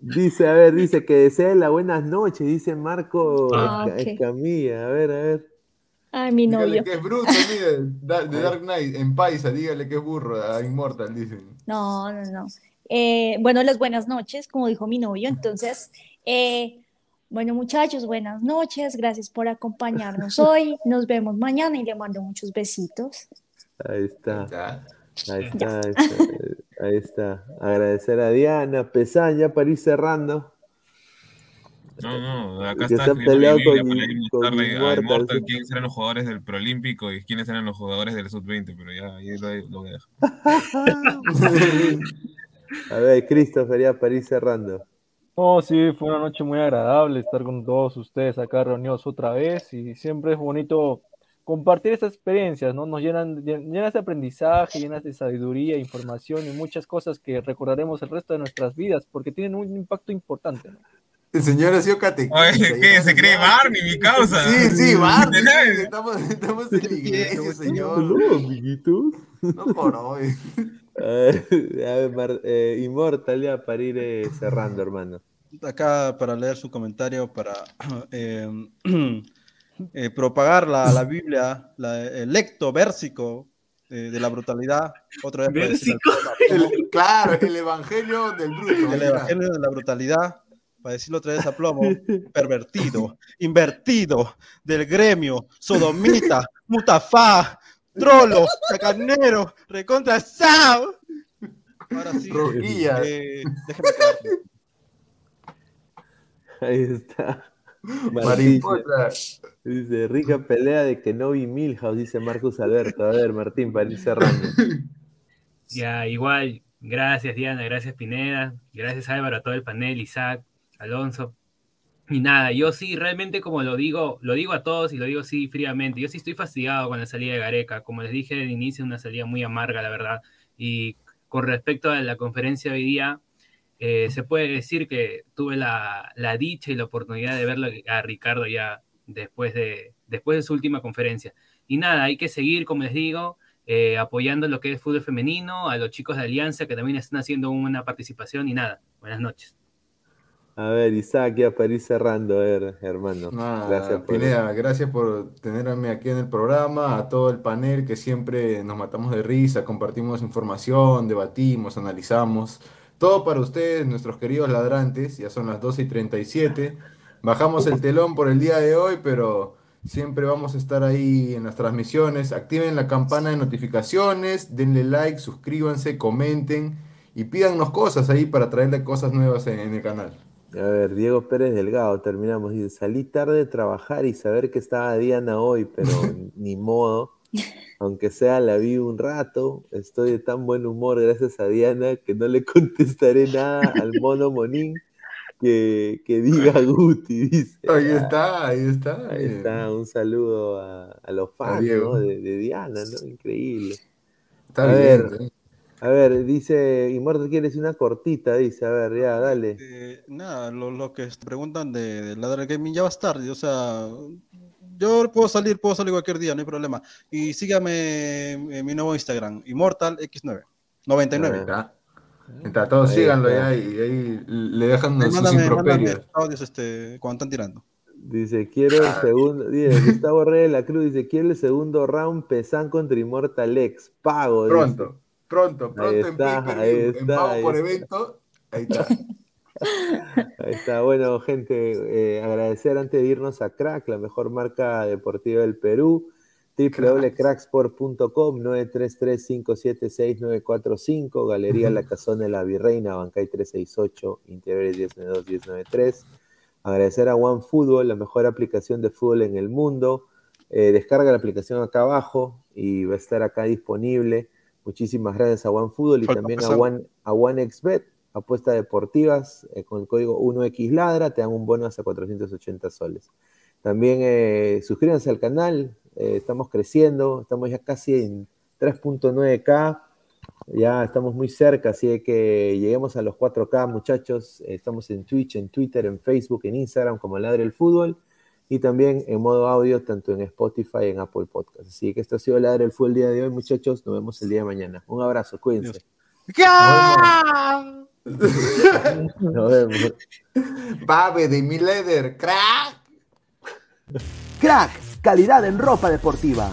Dice, a ver, dice que desee las buenas noches, dice Marco Ah. Escamilla. A ver, a ver. Ay, mi Dígale novio. que es bruto, mire, da- de Dark Knight, en paisa, dígale que es burro, a Immortal, dicen. No, no, no. Eh, bueno, las buenas noches, como dijo mi novio. Entonces, eh, bueno, muchachos, buenas noches. Gracias por acompañarnos hoy. Nos vemos mañana y le mando muchos besitos. Ahí está. Ya. Ahí está, ahí está, ahí está. Agradecer a Diana, Pesán, ya para ir cerrando. No, no, acá Que está peleado con- con sí. quiénes eran los jugadores del Prolímpico y quiénes eran los jugadores del Sub-20, pero ya ahí lo, lo voy a dejar. A ver, Christopher, ya para ir cerrando. Oh, sí, fue una noche muy agradable estar con todos ustedes acá reunidos otra vez y siempre es bonito compartir estas experiencias, ¿no? Nos llenan, llen- llenas de aprendizaje, llenas de sabiduría, información y muchas cosas que recordaremos el resto de nuestras vidas porque tienen un impacto importante, ¿no? El señor ha sido catequista. Oye, ¿qué? ¿Se cree. Barney, mi causa? Sí, sí, Barney. Estamos, estamos en la iglesia, señor. No, amiguito. No por hoy. A ver, a ver, Mar- eh, Immortal, ya para ir eh, cerrando, hermano. Acá para leer su comentario, para eh, eh, propagar la, la Biblia, la, el lecto versico eh, de la brutalidad. Otra vez El- claro, el evangelio del bruto. el evangelio de la brutalidad, para decirlo otra vez a plomo, pervertido, invertido, del gremio, sodomita, mutafá, trolo, chacanero, recontra sao. Ahora sí, eh, déjeme quedar. Ahí está. Mariposa. dice, rica pelea de Kenobi Milhouse, dice Marcus Alberto. A ver, Martín, para ir cerrando. Ya, igual, gracias Diana, gracias Pineda, gracias Álvaro, a todo el panel, Isaac, Alonso. Y nada, yo sí, realmente como lo digo, lo digo a todos y lo digo sí fríamente, yo sí estoy fastidiado con la salida de Gareca, como les dije al inicio, una salida muy amarga, la verdad. Y con respecto a la conferencia hoy día, eh, se puede decir que tuve la, la dicha y la oportunidad de verlo a Ricardo ya después de, después de su última conferencia. Y nada, hay que seguir, como les digo, eh, apoyando lo que es fútbol femenino, a los chicos de Alianza que también están haciendo una participación y nada, buenas noches. A ver, Isaac, ya para ir cerrando, a ver, hermano. Gracias por Pineda, gracias por tenerme aquí en el programa, a todo el panel que siempre nos matamos de risa, compartimos información, debatimos, analizamos. Todo para ustedes, nuestros queridos ladrantes, ya son las 12 y 37. Bajamos el telón por el día de hoy, pero siempre vamos a estar ahí en las transmisiones. Activen la campana de notificaciones, denle like, suscríbanse, comenten y pídanos cosas ahí para traerle cosas nuevas en, en el canal. A ver, Diego Pérez Delgado, terminamos. Dice, salí tarde de trabajar y saber que estaba Diana hoy, pero ni modo. Aunque sea la vi un rato, estoy de tan buen humor gracias a Diana que no le contestaré nada al mono Monín que, que diga Guti, dice. Ahí Ah, está, ahí está. Ahí miren. está, un saludo a, a los fans. ¿no? de, de Diana, ¿no? Increíble. Está a bien, ver, bien. A ver, dice, Immortal quiere decir una cortita, dice, a ver, ya, dale. Eh, nada, lo, lo que preguntan de, de Ladra Gaming ya va a estar, o sea, yo puedo salir, puedo salir cualquier día, no hay problema. Y sígame en mi nuevo Instagram, Immortal X9, 99. Ahí está. Está, todos Ahí síganlo ya y ahí le dejan Ahí sus mándame, mándame improperios. audios este, cuando están tirando. Dice, quiero el segundo, dice, Gustavo Rey de la Cruz dice, quiero el segundo round Pesan contra Immortal X, pago. dice. Pronto, pronto, en está, pay-per-view, ahí en está, pago por evento. Ahí está. Ahí está, bueno, gente, eh, agradecer antes de irnos a Crack, la mejor marca deportiva del Perú, www.cracksport.com 933-576-945, Galería La Casona de la Virreina, Bancay 368, Interiores 1092-1093. Agradecer a OneFootball, la mejor aplicación de fútbol en el mundo. Eh, descarga la aplicación acá abajo y va a estar acá disponible. Muchísimas gracias a OneFootball y Falta también a. One, a OneXBet, apuestas deportivas, eh, con el código 1XLadra, te dan un bono hasta 480 soles. También eh, suscríbanse al canal, eh, estamos creciendo, estamos ya casi en 3.9K, ya estamos muy cerca, así de que lleguemos a los 4K, muchachos. Estamos en Twitch, en Twitter, en Facebook, en Instagram, como Ladre el Fútbol, y también en modo audio, tanto en Spotify y en Apple Podcast. Así que esto ha sido Ladre el Fútbol el día de hoy, muchachos. Nos vemos el día de mañana. Un abrazo, cuídense. Nos vemos. Babe de mi leather, crack. Crack, calidad en ropa deportiva.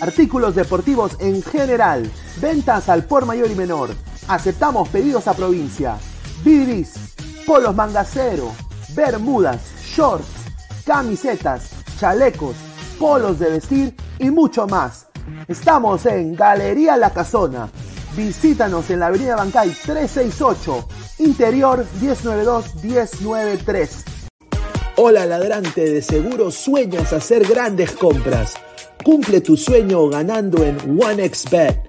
Artículos deportivos en general. Ventas al por mayor y menor. Aceptamos pedidos a provincia. Bidris, polos mangacero, bermudas, shorts, camisetas, chalecos, polos de vestir y mucho más. Estamos en Galería La Casona. Visítanos en la Avenida Bancay 368, Interior 1092-1093. Hola ladrante, de seguro sueñas hacer grandes compras. Cumple tu sueño ganando en OneXBet.